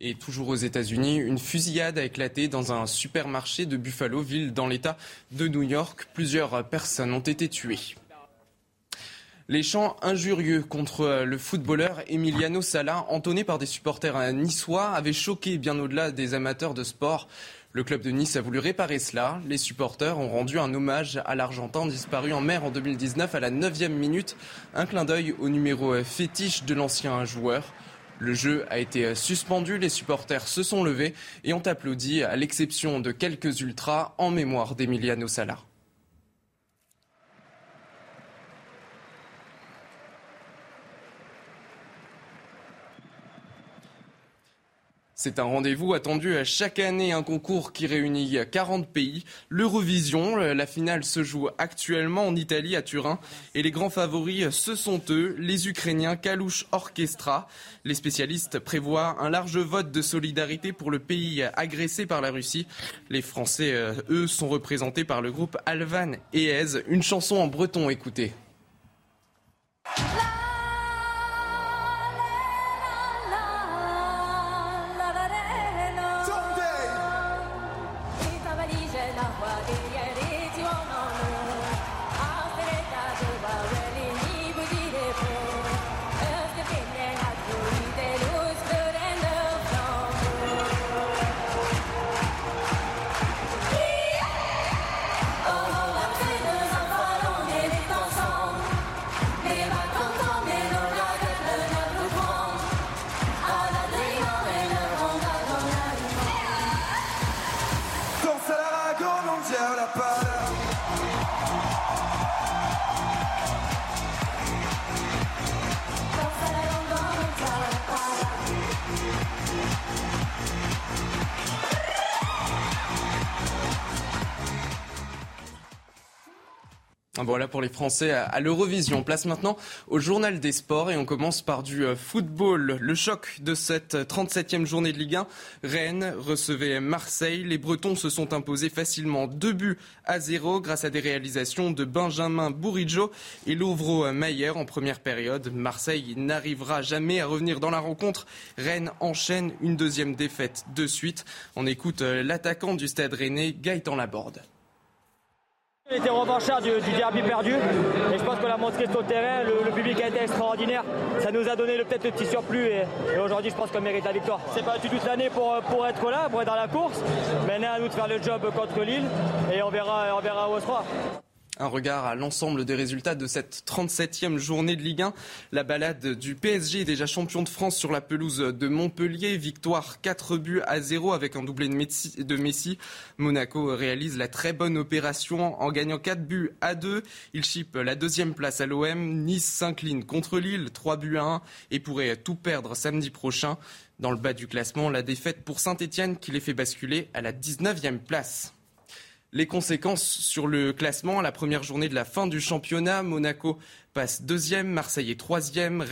Et toujours aux États-Unis, une fusillade a éclaté dans un supermarché de Buffalo, ville dans l'État de New York. Plusieurs personnes ont été tuées. Les chants injurieux contre le footballeur Emiliano Sala, entonnés par des supporters niçois, avaient choqué bien au-delà des amateurs de sport. Le club de Nice a voulu réparer cela. Les supporters ont rendu un hommage à l'Argentin disparu en mer en 2019 à la 9e minute. Un clin d'œil au numéro fétiche de l'ancien joueur. Le jeu a été suspendu, les supporters se sont levés et ont applaudi, à l'exception de quelques ultras, en mémoire d'Emiliano Sala. C'est un rendez-vous attendu à chaque année, un concours qui réunit 40 pays. L'Eurovision, la finale se joue actuellement en Italie, à Turin. Et les grands favoris, ce sont eux, les Ukrainiens Kalouche Orchestra. Les spécialistes prévoient un large vote de solidarité pour le pays agressé par la Russie. Les Français, euh, eux, sont représentés par le groupe Alvan et Ez. Une chanson en breton, écoutez. Français à l'Eurovision. Place maintenant au journal des sports et on commence par du euh, football. Le choc de cette 37e journée de Ligue 1. Rennes recevait Marseille. Les Bretons se sont imposés facilement 2 buts à 0 grâce à des réalisations de Benjamin Bourigeau et Louvreau Mayer en première période. Marseille n'arrivera jamais à revenir dans la rencontre. Rennes enchaîne une deuxième défaite de suite. On écoute euh, l'attaquant du stade rennais, Gaëtan Laborde. On était revanchard du, du, derby perdu et je pense qu'on a montré sur le terrain, le, public a été extraordinaire, ça nous a donné peut-être le petit surplus et, aujourd'hui je pense qu'on mérite la victoire. C'est battu toute l'année pour, pour être là, pour être dans la course, maintenant à nous de faire le job contre Lille et on verra, on verra où on sera. Un regard à l'ensemble des résultats de cette 37e journée de Ligue 1. La balade du PSG, déjà champion de France sur la pelouse de Montpellier. Victoire 4 buts à 0 avec un doublé de Messi. Monaco réalise la très bonne opération en gagnant 4 buts à 2. Il chip la deuxième place à l'OM. Nice s'incline contre Lille 3 buts à 1 et pourrait tout perdre samedi prochain. Dans le bas du classement, la défaite pour Saint-Etienne qui les fait basculer à la 19e place. Les conséquences sur le classement, la première journée de la fin du championnat, Monaco passe deuxième, Marseille est troisième,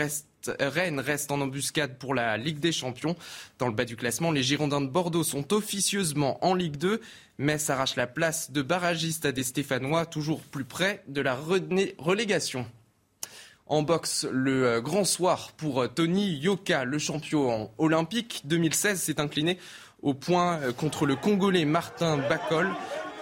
Rennes reste en embuscade pour la Ligue des Champions. Dans le bas du classement, les Girondins de Bordeaux sont officieusement en Ligue 2. Metz arrache la place de barragiste à des Stéphanois, toujours plus près de la relégation. En boxe, le euh, grand soir pour euh, Tony Yoka, le champion olympique 2016, s'est incliné au point euh, contre le Congolais Martin Bacol.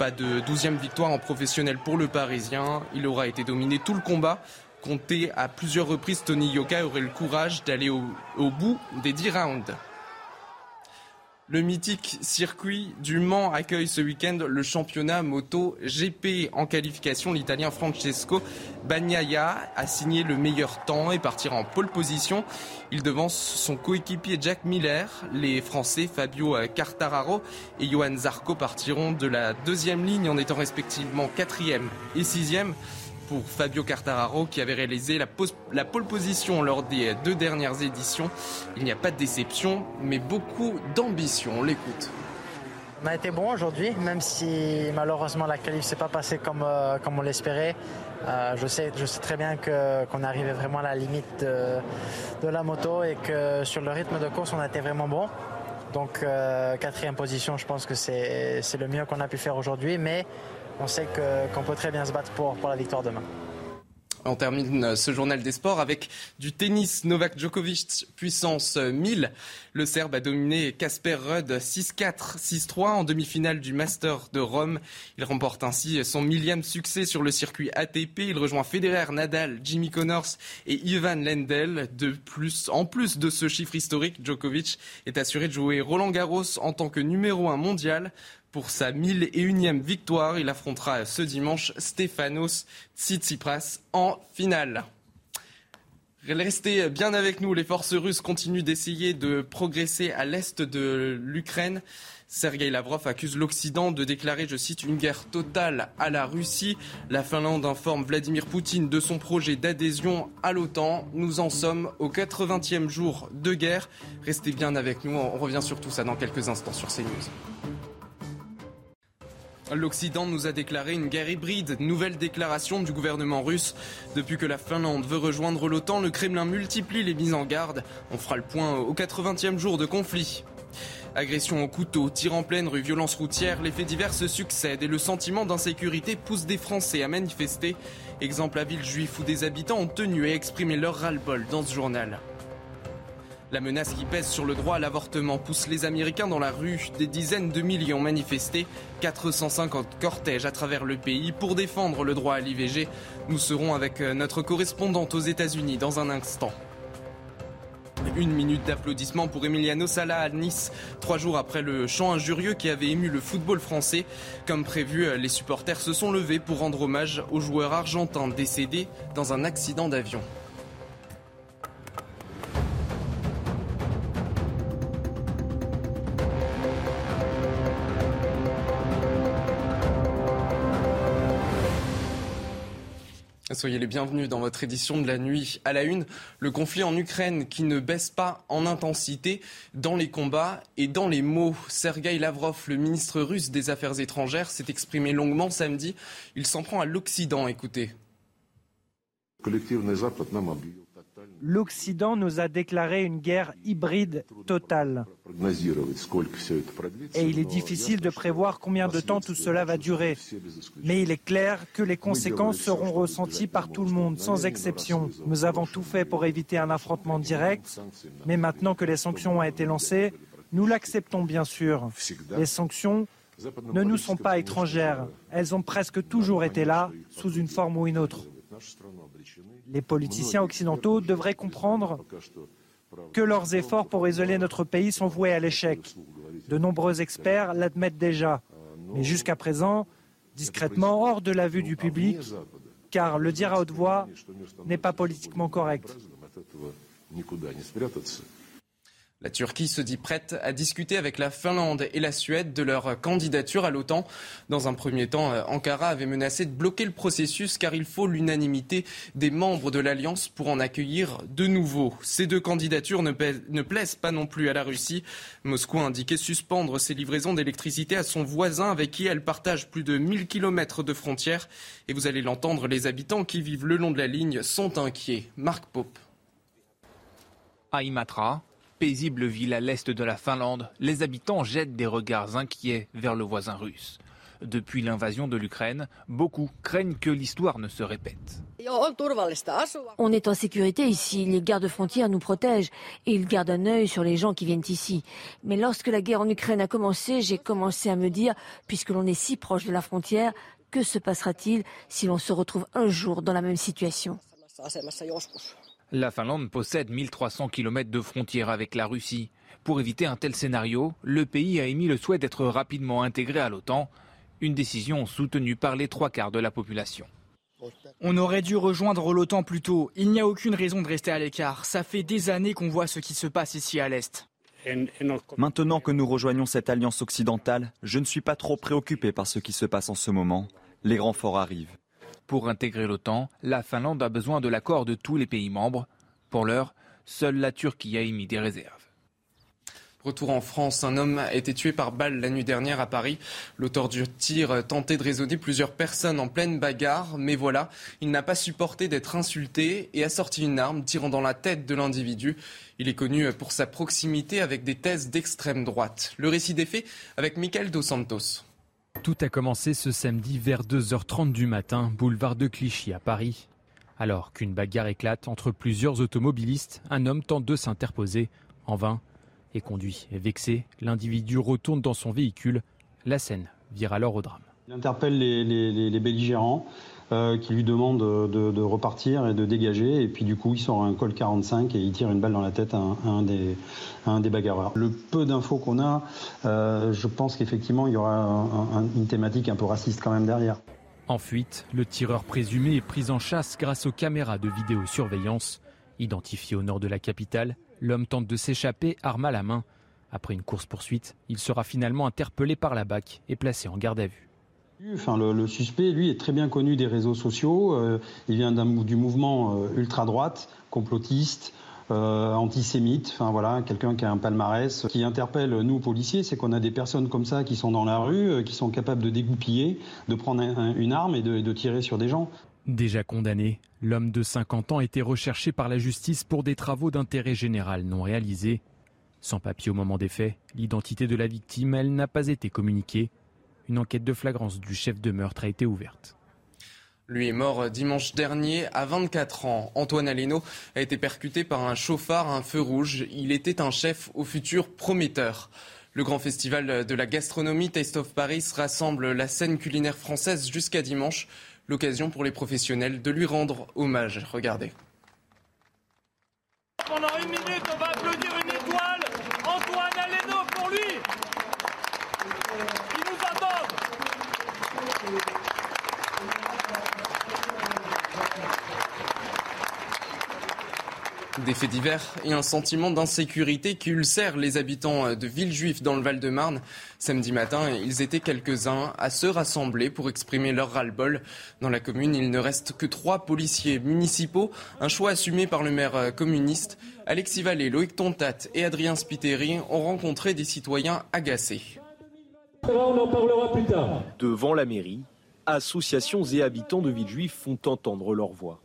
Pas de douzième victoire en professionnel pour le Parisien. Il aura été dominé tout le combat. Compté à plusieurs reprises, Tony Yoka aurait le courage d'aller au, au bout des dix rounds. Le mythique circuit du Mans accueille ce week-end le championnat moto GP. En qualification, l'Italien Francesco Bagnaia a signé le meilleur temps et partira en pole position. Il devance son coéquipier Jack Miller. Les Français Fabio Cartararo et Johan Zarco partiront de la deuxième ligne en étant respectivement quatrième et sixième pour Fabio Cartararo qui avait réalisé la, pole position lors des deux dernières éditions. Il n'y a pas de déception, mais beaucoup d'ambition. On l'écoute. On a été bon aujourd'hui, même si malheureusement la qualif s'est pas passée comme, euh, comme on l'espérait. Euh, je, sais, très bien qu'on arrivait vraiment à la limite de, la moto et que sur le rythme de course, on a été vraiment bon. Donc euh, quatrième position, je pense que c'est le mieux qu'on a pu faire aujourd'hui. Mais on sait qu'on peut très bien se battre pour, la victoire demain. On termine ce journal des sports avec du tennis. Novak Djokovic, puissance 1000. Le Serbe a dominé Casper Rudd 6-4, 6-3 en demi-finale du Master de Rome. Il remporte ainsi son millième succès sur le circuit ATP. Il rejoint Federer, Nadal, Jimmy Connors et Ivan Lendl. De plus, en plus de ce chiffre historique, Djokovic est assuré de jouer Roland Garros en tant que numéro 1 mondial. Pour sa 1001e victoire, il affrontera ce dimanche Stefanos Tsitsipas en finale. Restez bien avec nous, les forces russes continuent d'essayer de progresser à l'est de l'Ukraine. Sergei Lavrov accuse l'Occident de déclarer, je cite, une guerre totale à la Russie. La Finlande informe Vladimir Poutine de son projet d'adhésion à l'OTAN. Nous en sommes au 80e jour de guerre. Restez bien avec nous, on revient sur tout ça dans quelques instants sur CNews. L'Occident nous a déclaré une guerre hybride. Nouvelle déclaration du gouvernement russe. Depuis que la Finlande veut rejoindre l'OTAN, le Kremlin multiplie les mises en garde. On fera le point au 80e jour de conflit. Agression au couteau, tir en pleine rue, violence routière, les faits divers se succèdent et le sentiment d'insécurité pousse des Français à manifester. Exemple à Villejuif où des habitants ont tenu à exprimer leur ras-le-bol dans ce journal. La menace qui pèse sur le droit à l'avortement pousse les Américains dans la rue. Des dizaines de milliers ont manifesté. 450 cortèges à travers le pays pour défendre le droit à l'IVG. Nous serons avec euh, notre correspondante aux États-Unis dans un instant. Une minute d'applaudissement pour Emiliano Sala à Nice, trois jours après le chant injurieux qui avait ému le football français. Comme prévu, euh, les supporters se sont levés pour rendre hommage au joueur argentin décédé dans un accident d'avion. Soyez les bienvenus dans votre édition de la nuit à la une. Le conflit en Ukraine qui ne baisse pas en intensité dans les combats et dans les mots. Sergei Lavrov, le ministre russe des Affaires étrangères, s'est exprimé longuement samedi. Il s'en prend à l'Occident. Écoutez l'Occident nous a déclaré une guerre hybride totale. Et il est difficile de prévoir combien de temps tout cela va durer. Mais il est clair que les conséquences seront ressenties par tout le monde, sans exception. Nous avons tout fait pour éviter un affrontement direct, mais maintenant que les sanctions ont été lancées, nous l'acceptons bien sûr. Les sanctions ne nous sont pas étrangères. Elles ont presque toujours été là, sous une forme ou une autre. Les politiciens occidentaux devraient comprendre que leurs efforts pour isoler notre pays sont voués à l'échec. De nombreux experts l'admettent déjà. Mais jusqu'à présent, discrètement hors de la vue du public, car le dire à haute voix n'est pas politiquement correct. La Turquie se dit prête à discuter avec la Finlande et la Suède de leur candidature à l'OTAN. Dans un premier temps, Ankara avait menacé de bloquer le processus car il faut l'unanimité des membres de l'Alliance pour en accueillir de nouveaux. Ces deux candidatures ne, plaisent pas non plus à la Russie. Moscou a indiqué suspendre ses livraisons d'électricité à son voisin avec qui elle partage plus de 1000 km de frontières. Et vous allez l'entendre, les habitants qui vivent le long de la ligne sont inquiets. Marc Pope. À paisible ville à l'est de la Finlande, les habitants jettent des regards inquiets vers le voisin russe. Depuis l'invasion de l'Ukraine, beaucoup craignent que l'histoire ne se répète. On est en sécurité ici, les gardes frontières nous protègent et ils gardent un œil sur les gens qui viennent ici. Mais lorsque la guerre en Ukraine a commencé, j'ai commencé à me dire, puisque l'on est si proche de la frontière, que se passera-t-il si l'on se retrouve un jour dans la même situation? La Finlande possède 1300 km de frontières avec la Russie. Pour éviter un tel scénario, le pays a émis le souhait d'être rapidement intégré à l'OTAN, une décision soutenue par les trois quarts de la population. On aurait dû rejoindre l'OTAN plus tôt. Il n'y a aucune raison de rester à l'écart. Ça fait des années qu'on voit ce qui se passe ici à l'Est. Maintenant que nous rejoignons cette alliance occidentale, je ne suis pas trop préoccupé par ce qui se passe en ce moment. Les grands forts arrivent. Pour intégrer l'OTAN, la Finlande a besoin de l'accord de tous les pays membres. Pour l'heure, seule la Turquie a émis des réserves. Retour en France, un homme a été tué par balle la nuit dernière à Paris. L'auteur du tir tentait de raisonner plusieurs personnes en pleine bagarre, mais voilà, il n'a pas supporté d'être insulté et a sorti une arme tirant dans la tête de l'individu. Il est connu pour sa proximité avec des thèses d'extrême droite. Le récit des faits avec Michael Dos Santos. Tout a commencé ce samedi vers 2h30 du matin, boulevard de Clichy à Paris. Alors qu'une bagarre éclate entre plusieurs automobilistes, un homme tente de s'interposer. En vain, et conduit. Vexé, l'individu retourne dans son véhicule. La scène vire alors au drame. Il interpelle les belligérants. Euh, qui lui demande de, repartir et de dégager. Et puis du coup, il sort un col 45 et il tire une balle dans la tête à un, des, un des, bagarreurs. Le peu d'infos qu'on a, euh, je pense qu'effectivement, il y aura une thématique un peu raciste quand même derrière. En fuite, le tireur présumé est pris en chasse grâce aux caméras de vidéosurveillance. Identifié au nord de la capitale, l'homme tente de s'échapper, arme à la main. Après une course-poursuite, il sera finalement interpellé par la BAC et placé en garde à vue. Le, suspect, lui, est très bien connu des réseaux sociaux. Euh, il vient du mouvement euh, ultra-droite, complotiste, euh, antisémite. Voilà, quelqu'un qui a un palmarès qui interpelle nous policiers, c'est qu'on a des personnes comme ça qui sont dans la rue, qui sont capables de dégoupiller, de prendre une arme et de, de tirer sur des gens. Déjà condamné, l'homme de 50 ans était recherché par la justice pour des travaux d'intérêt général non réalisés. Sans papier au moment des faits, l'identité de la victime, elle n'a pas été communiquée. Une enquête de flagrance du chef de meurtre a été ouverte. Lui est mort dimanche dernier à 24 ans. Antoine Aleno a été percuté par un chauffard à un feu rouge. Il était un chef au futur prometteur. Le grand festival de la gastronomie Taste of Paris rassemble la scène culinaire française jusqu'à dimanche. L'occasion pour les professionnels de lui rendre hommage. Regardez. Pendant une minute, on va applaudir une étoile. Antoine Aleno pour lui. Des faits divers et un sentiment d'insécurité qui ulcère les habitants de Villejuif dans le Val-de-Marne. Samedi matin, ils étaient quelques-uns à se rassembler pour exprimer leur ras-le-bol. Dans la commune, il ne reste que trois policiers municipaux, un choix assumé par le maire communiste. Alexis Vallée, Loïc Tontat et Adrien Spiteri ont rencontré des citoyens agacés. On en parlera plus tard. Devant la mairie, associations et habitants de Villejuif font entendre leur voix.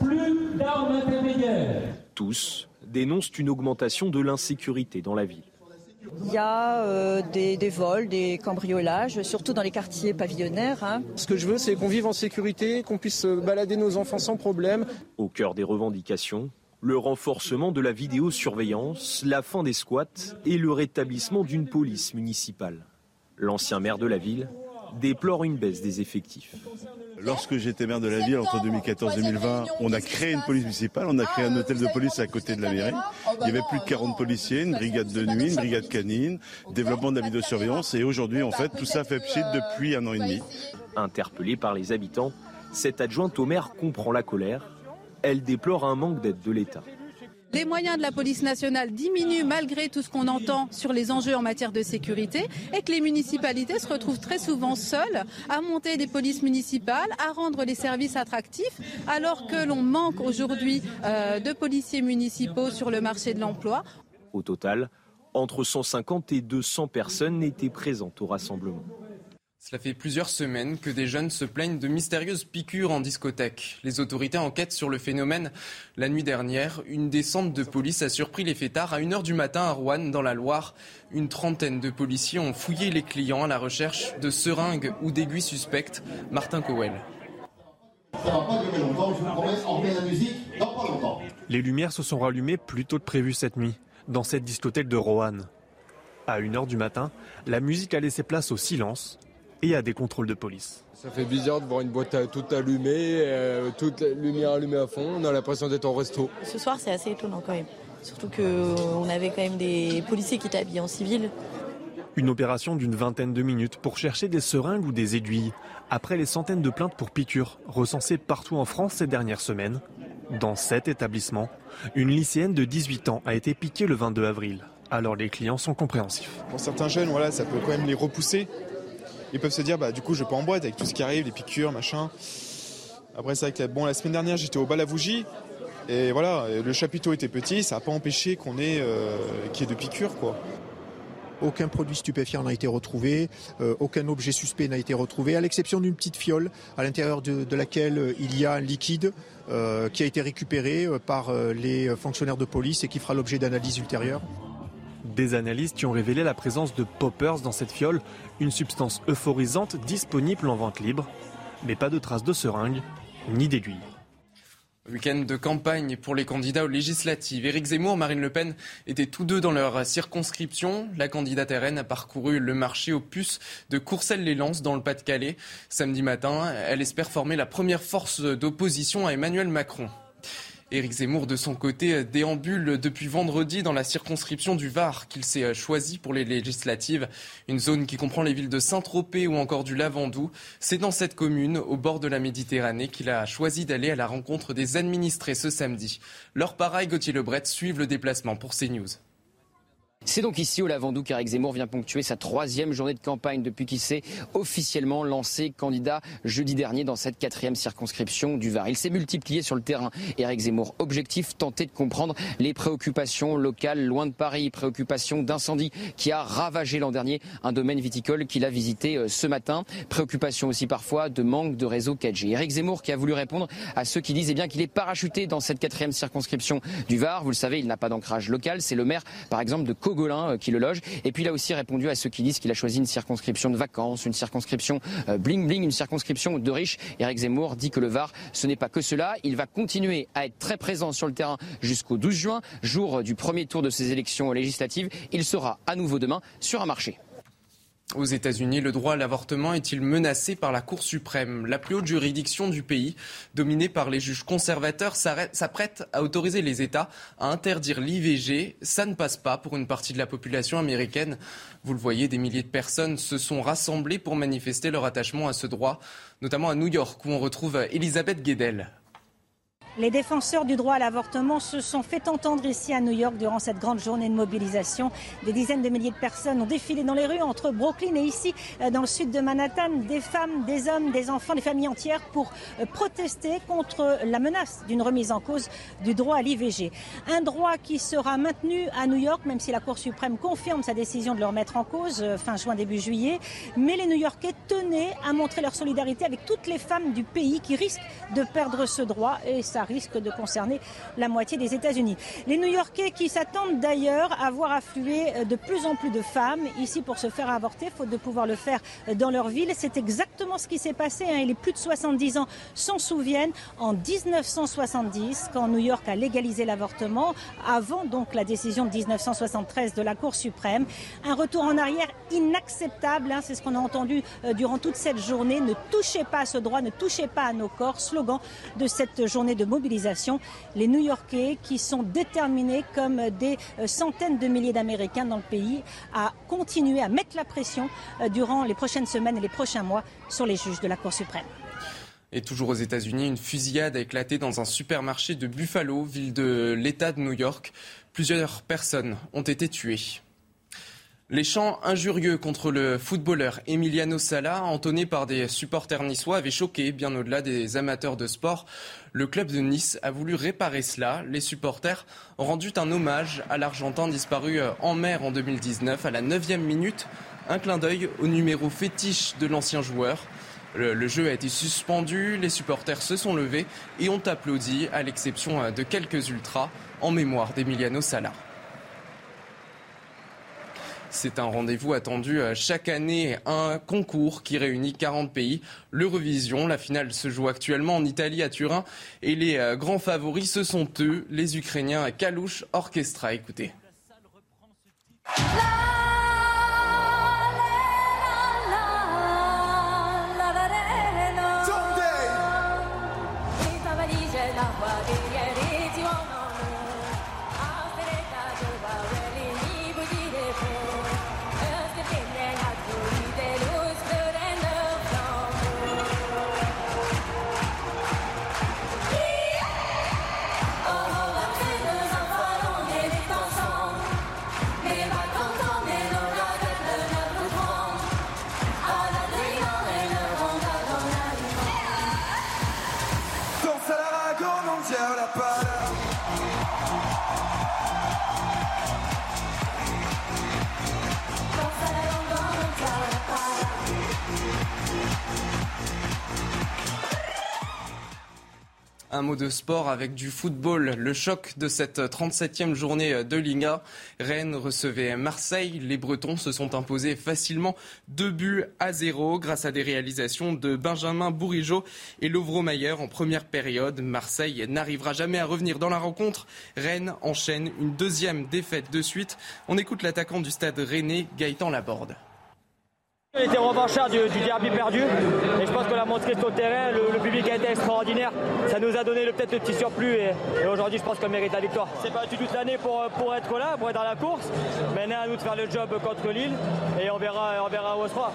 plus d'armes intermédiaires. Tous dénoncent une augmentation de l'insécurité dans la ville. Il y a euh, des, vols, des cambriolages, surtout dans les quartiers pavillonnaires. Hein. Ce que je veux, c'est qu'on vive en sécurité, qu'on puisse balader nos enfants sans problème. Au cœur des revendications, le renforcement de la vidéosurveillance, la fin des squats et le rétablissement d'une police municipale. L'ancien maire de la ville déplore une baisse des effectifs. Lorsque j'étais maire de la ville entre 2014 et 2020, on a créé une police municipale, on a créé un hôtel de police à côté de la mairie. Il y avait plus de 40 policiers, une brigade de nuit, une brigade canine, développement de la vidéosurveillance et aujourd'hui en fait tout ça fait pchit depuis un an et demi. Interpellée par les habitants, cette adjointe au maire comprend la colère. Elle déplore un manque d'aide de l'État. Les moyens de la police nationale diminuent malgré tout ce qu'on entend sur les enjeux en matière de sécurité et que les municipalités se retrouvent très souvent seules à monter des polices municipales, à rendre les services attractifs, alors que l'on manque aujourd'hui euh, de policiers municipaux sur le marché de l'emploi. Au total, entre 150 et 200 personnes étaient présentes au rassemblement. Cela fait plusieurs semaines que des jeunes se plaignent de mystérieuses piqûres en discothèque. Les autorités enquêtent sur le phénomène. La nuit dernière, une descente de police a surpris les fêtards à 1h du matin à Rouen, dans la Loire. Une trentaine de policiers ont fouillé les clients à la recherche de seringues ou d'aiguilles suspectes. Martin Cowell. Les lumières se sont rallumées plus tôt que prévu cette nuit, dans cette discothèque de Roanne. À 1h du matin, la musique a laissé place au silence et à des contrôles de police. Ça fait bizarre de voir une boîte toute allumée, euh, toute lumière allumée à fond. On a l'impression d'être en resto. Ce soir, c'est assez étonnant quand même. Surtout qu'on avait quand même des policiers qui étaient habillés en civil. Une opération d'une vingtaine de minutes pour chercher des seringues ou des aiguilles. Après les centaines de plaintes pour piqûres recensées partout en France ces dernières semaines, dans cet établissement, une lycéenne de 18 ans a été piquée le 22 avril. Alors les clients sont compréhensifs. Pour certains jeunes, voilà, ça peut quand même les repousser ils peuvent se dire bah du coup je vais pas en boîte avec tout ce qui arrive, les piqûres, machin. Après c'est vrai que bon la semaine dernière j'étais au Balavougie et voilà le chapiteau était petit, ça n'a pas empêché qu'on ait euh, qu'il y ait de piqûres quoi. Aucun produit stupéfiant n'a été retrouvé, euh, aucun objet suspect n'a été retrouvé, à l'exception d'une petite fiole à l'intérieur de, laquelle euh, il y a un liquide qui a été récupéré par les fonctionnaires de police et qui fera l'objet d'analyses ultérieures. Des analyses qui ont révélé la présence de poppers dans cette fiole, une substance euphorisante disponible en vente libre, mais pas de traces de seringues ni d'aiguilles. Week-end de campagne pour les candidats aux législatives. Éric Zemmour, Marine Le Pen étaient tous deux dans leur circonscription. La candidate RN a parcouru le marché aux puces de Courcelles-les-Lances dans le Pas-de-Calais. Samedi matin, elle espère former la première force d'opposition à Emmanuel Macron. Éric Zemmour, de son côté, déambule depuis vendredi dans la circonscription du Var qu'il s'est choisi pour les législatives, une zone qui comprend les villes de Saint-Tropez ou encore du Lavandou. C'est dans cette commune, au bord de la Méditerranée, qu'il a choisi d'aller à la rencontre des administrés ce samedi. Leur pareil, Gauthier Lebret, suivent le déplacement pour CNews. C'est donc ici au Lavandou qu'Éric Zemmour vient ponctuer sa troisième journée de campagne depuis qu'il s'est officiellement lancé candidat jeudi dernier dans cette quatrième circonscription du Var. Il s'est multiplié sur le terrain. Éric Zemmour, objectif, tenter de comprendre les préoccupations locales loin de Paris, préoccupations d'incendie qui a ravagé l'an dernier un domaine viticole qu'il a visité euh, ce matin. Préoccupation aussi parfois de manque de réseau 4G. Éric Zemmour qui a voulu répondre à ceux qui disent eh bien qu'il est parachuté dans cette quatrième circonscription du Var. Vous le savez, il n'a pas d'ancrage local. C'est le maire, par exemple, de Cogolin euh, qui le loge. Et puis il a aussi répondu à ceux qui disent qu'il a choisi une circonscription de vacances, une circonscription euh, bling bling, une circonscription de riches. Eric Zemmour dit que le Var, ce n'est pas que cela. Il va continuer à être très présent sur le terrain jusqu'au 12 juin, jour du premier tour de ces élections législatives. Il sera à nouveau demain sur un marché. Aux États-Unis, le droit à l'avortement est-il menacé par la Cour suprême? La plus haute juridiction du pays, dominée par les juges conservateurs, s'apprête à autoriser les États à interdire l'IVG. Ça ne passe pas pour une partie de la population américaine. Vous le voyez, des milliers de personnes se sont rassemblées pour manifester leur attachement à ce droit, notamment à New York, où on retrouve Elisabeth Guedel. Les défenseurs du droit à l'avortement se sont fait entendre ici à New York durant cette grande journée de mobilisation. Des dizaines de milliers de personnes ont défilé dans les rues entre Brooklyn et ici, euh, dans le sud de Manhattan. Des femmes, des hommes, des enfants, des familles entières pour euh, protester contre la menace d'une remise en cause du droit à l'IVG. Un droit qui sera maintenu à New York, même si la Cour suprême confirme sa décision de le remettre en cause euh, fin juin, début juillet. Mais les New-Yorkais tenaient à montrer leur solidarité avec toutes les femmes du pays qui risquent de perdre ce droit. Et ça risque de concerner la moitié des États-Unis. Les New-Yorkais qui s'attendent d'ailleurs à voir affluer de plus en plus de femmes ici pour se faire avorter, faute de pouvoir le faire dans leur ville. C'est exactement ce qui s'est passé. Hein. Les plus de 70 ans s'en souviennent en 1970, quand New York a légalisé l'avortement, avant donc la décision de 1973 de la Cour suprême. Un retour en arrière inacceptable, hein. c'est ce qu'on a entendu euh, durant toute cette journée. Ne touchez pas à ce droit, ne touchez pas à nos corps. Slogan de cette journée de mobilisation. Les New-Yorkais qui sont déterminés, comme des euh, centaines de milliers d'Américains dans le pays, à continuer à mettre la pression euh, durant les prochaines semaines et les prochains mois sur les juges de la Cour suprême. Et toujours aux États-Unis, une fusillade a éclaté dans un supermarché de Buffalo, ville de l'État de New York. Plusieurs personnes ont été tuées. Les chants injurieux contre le footballeur Emiliano Sala, entonnés par des supporters niçois, avaient choqué bien au-delà des amateurs de sport. Le club de Nice a voulu réparer cela. Les supporters ont rendu un hommage à l'Argentin disparu en mer en 2019 à la 9e minute. Un clin d'œil au numéro fétiche de l'ancien joueur. Le, le, jeu a été suspendu, les supporters se sont levés et ont applaudi, à l'exception de quelques ultras, en mémoire d'Emiliano Sala. C'est un rendez-vous attendu euh, chaque année, un concours qui réunit 40 pays. L'Eurovision, la finale se joue actuellement en Italie à Turin et les euh, grands favoris, ce sont eux, les Ukrainiens Kalouche Orchestra. Écoutez. Un mot de sport avec du football. Le choc de cette 37e journée de Liga. Rennes recevait Marseille. Les Bretons se sont imposés facilement 2 buts à 0 grâce à des réalisations de Benjamin Bourigeau et Lovro Mayer en première période. Marseille n'arrivera jamais à revenir dans la rencontre. Rennes enchaîne une deuxième défaite de suite. On écoute l'attaquant du stade rennais, Gaëtan Laborde. On était revanchard du, du, derby perdu et je pense qu'on a montré sur le terrain, le, public a été extraordinaire, ça nous a donné peut-être le petit surplus et, aujourd'hui je pense qu'on mérite la victoire. C'est battu toute l'année pour, pour être là, pour être dans la course, maintenant à nous de faire le job contre Lille et on verra, on verra où on sera.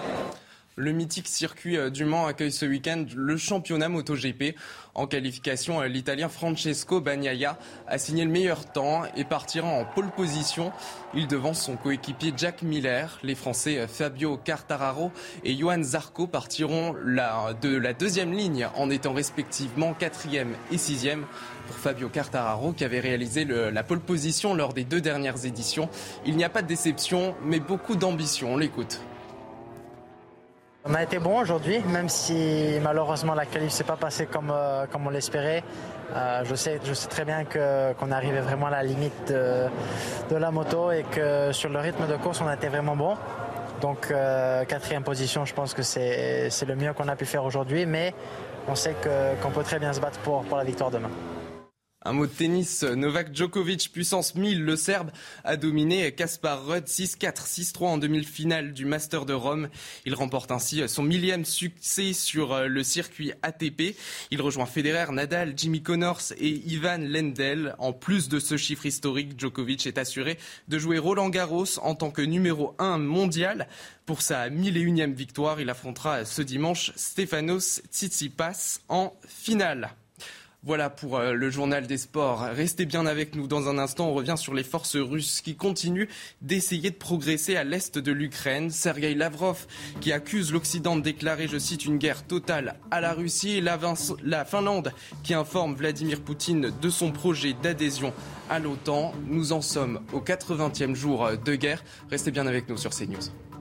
Le mythique circuit du Mans accueille ce week-end le championnat MotoGP. En qualification, l'Italien Francesco Bagnaia a signé le meilleur temps et partira en pole position. Il devance son coéquipier Jack Miller. Les Français Fabio Quartararo et Johan Zarco partiront de la deuxième ligne en étant respectivement quatrième et sixième. Pour Fabio Quartararo qui avait réalisé la pole position lors des deux dernières éditions, il n'y a pas de déception mais beaucoup d'ambition. On l'écoute. On a été bon aujourd'hui, même si malheureusement la qualif s'est pas passée comme, euh, comme on l'espérait. Euh, je, sais, je sais très bien que, qu'on arrivait vraiment à la limite de, la moto et que sur le rythme de course, on a été vraiment bon. Donc euh, quatrième position, je pense que c'est, le mieux qu'on a pu faire aujourd'hui, mais on sait qu'on peut très bien se battre pour, pour la victoire demain. Un mot de tennis, Novak Djokovic, puissance 1000, le Serbe, a dominé Kaspar Rudd 6-4, 6-3 en demi-finale du Master de Rome. Il remporte ainsi son millième succès sur le circuit ATP. Il rejoint Federer, Nadal, Jimmy Connors et Ivan Lendl. En plus de ce chiffre historique, Djokovic est assuré de jouer Roland Garros en tant que numéro 1 mondial. Pour sa 1001e victoire, il affrontera ce dimanche Stefanos Tsitsipas en finale. Voilà pour euh, le journal des sports. Restez bien avec nous dans un instant. On revient sur les forces russes qui continuent d'essayer de progresser à l'est de l'Ukraine. Sergei Lavrov qui accuse l'Occident de déclarer, je cite, une guerre totale à la Russie. La, la Finlande qui informe Vladimir Poutine de son projet d'adhésion à l'OTAN. Nous en sommes au 80e jour de guerre. Restez bien avec nous sur CNews.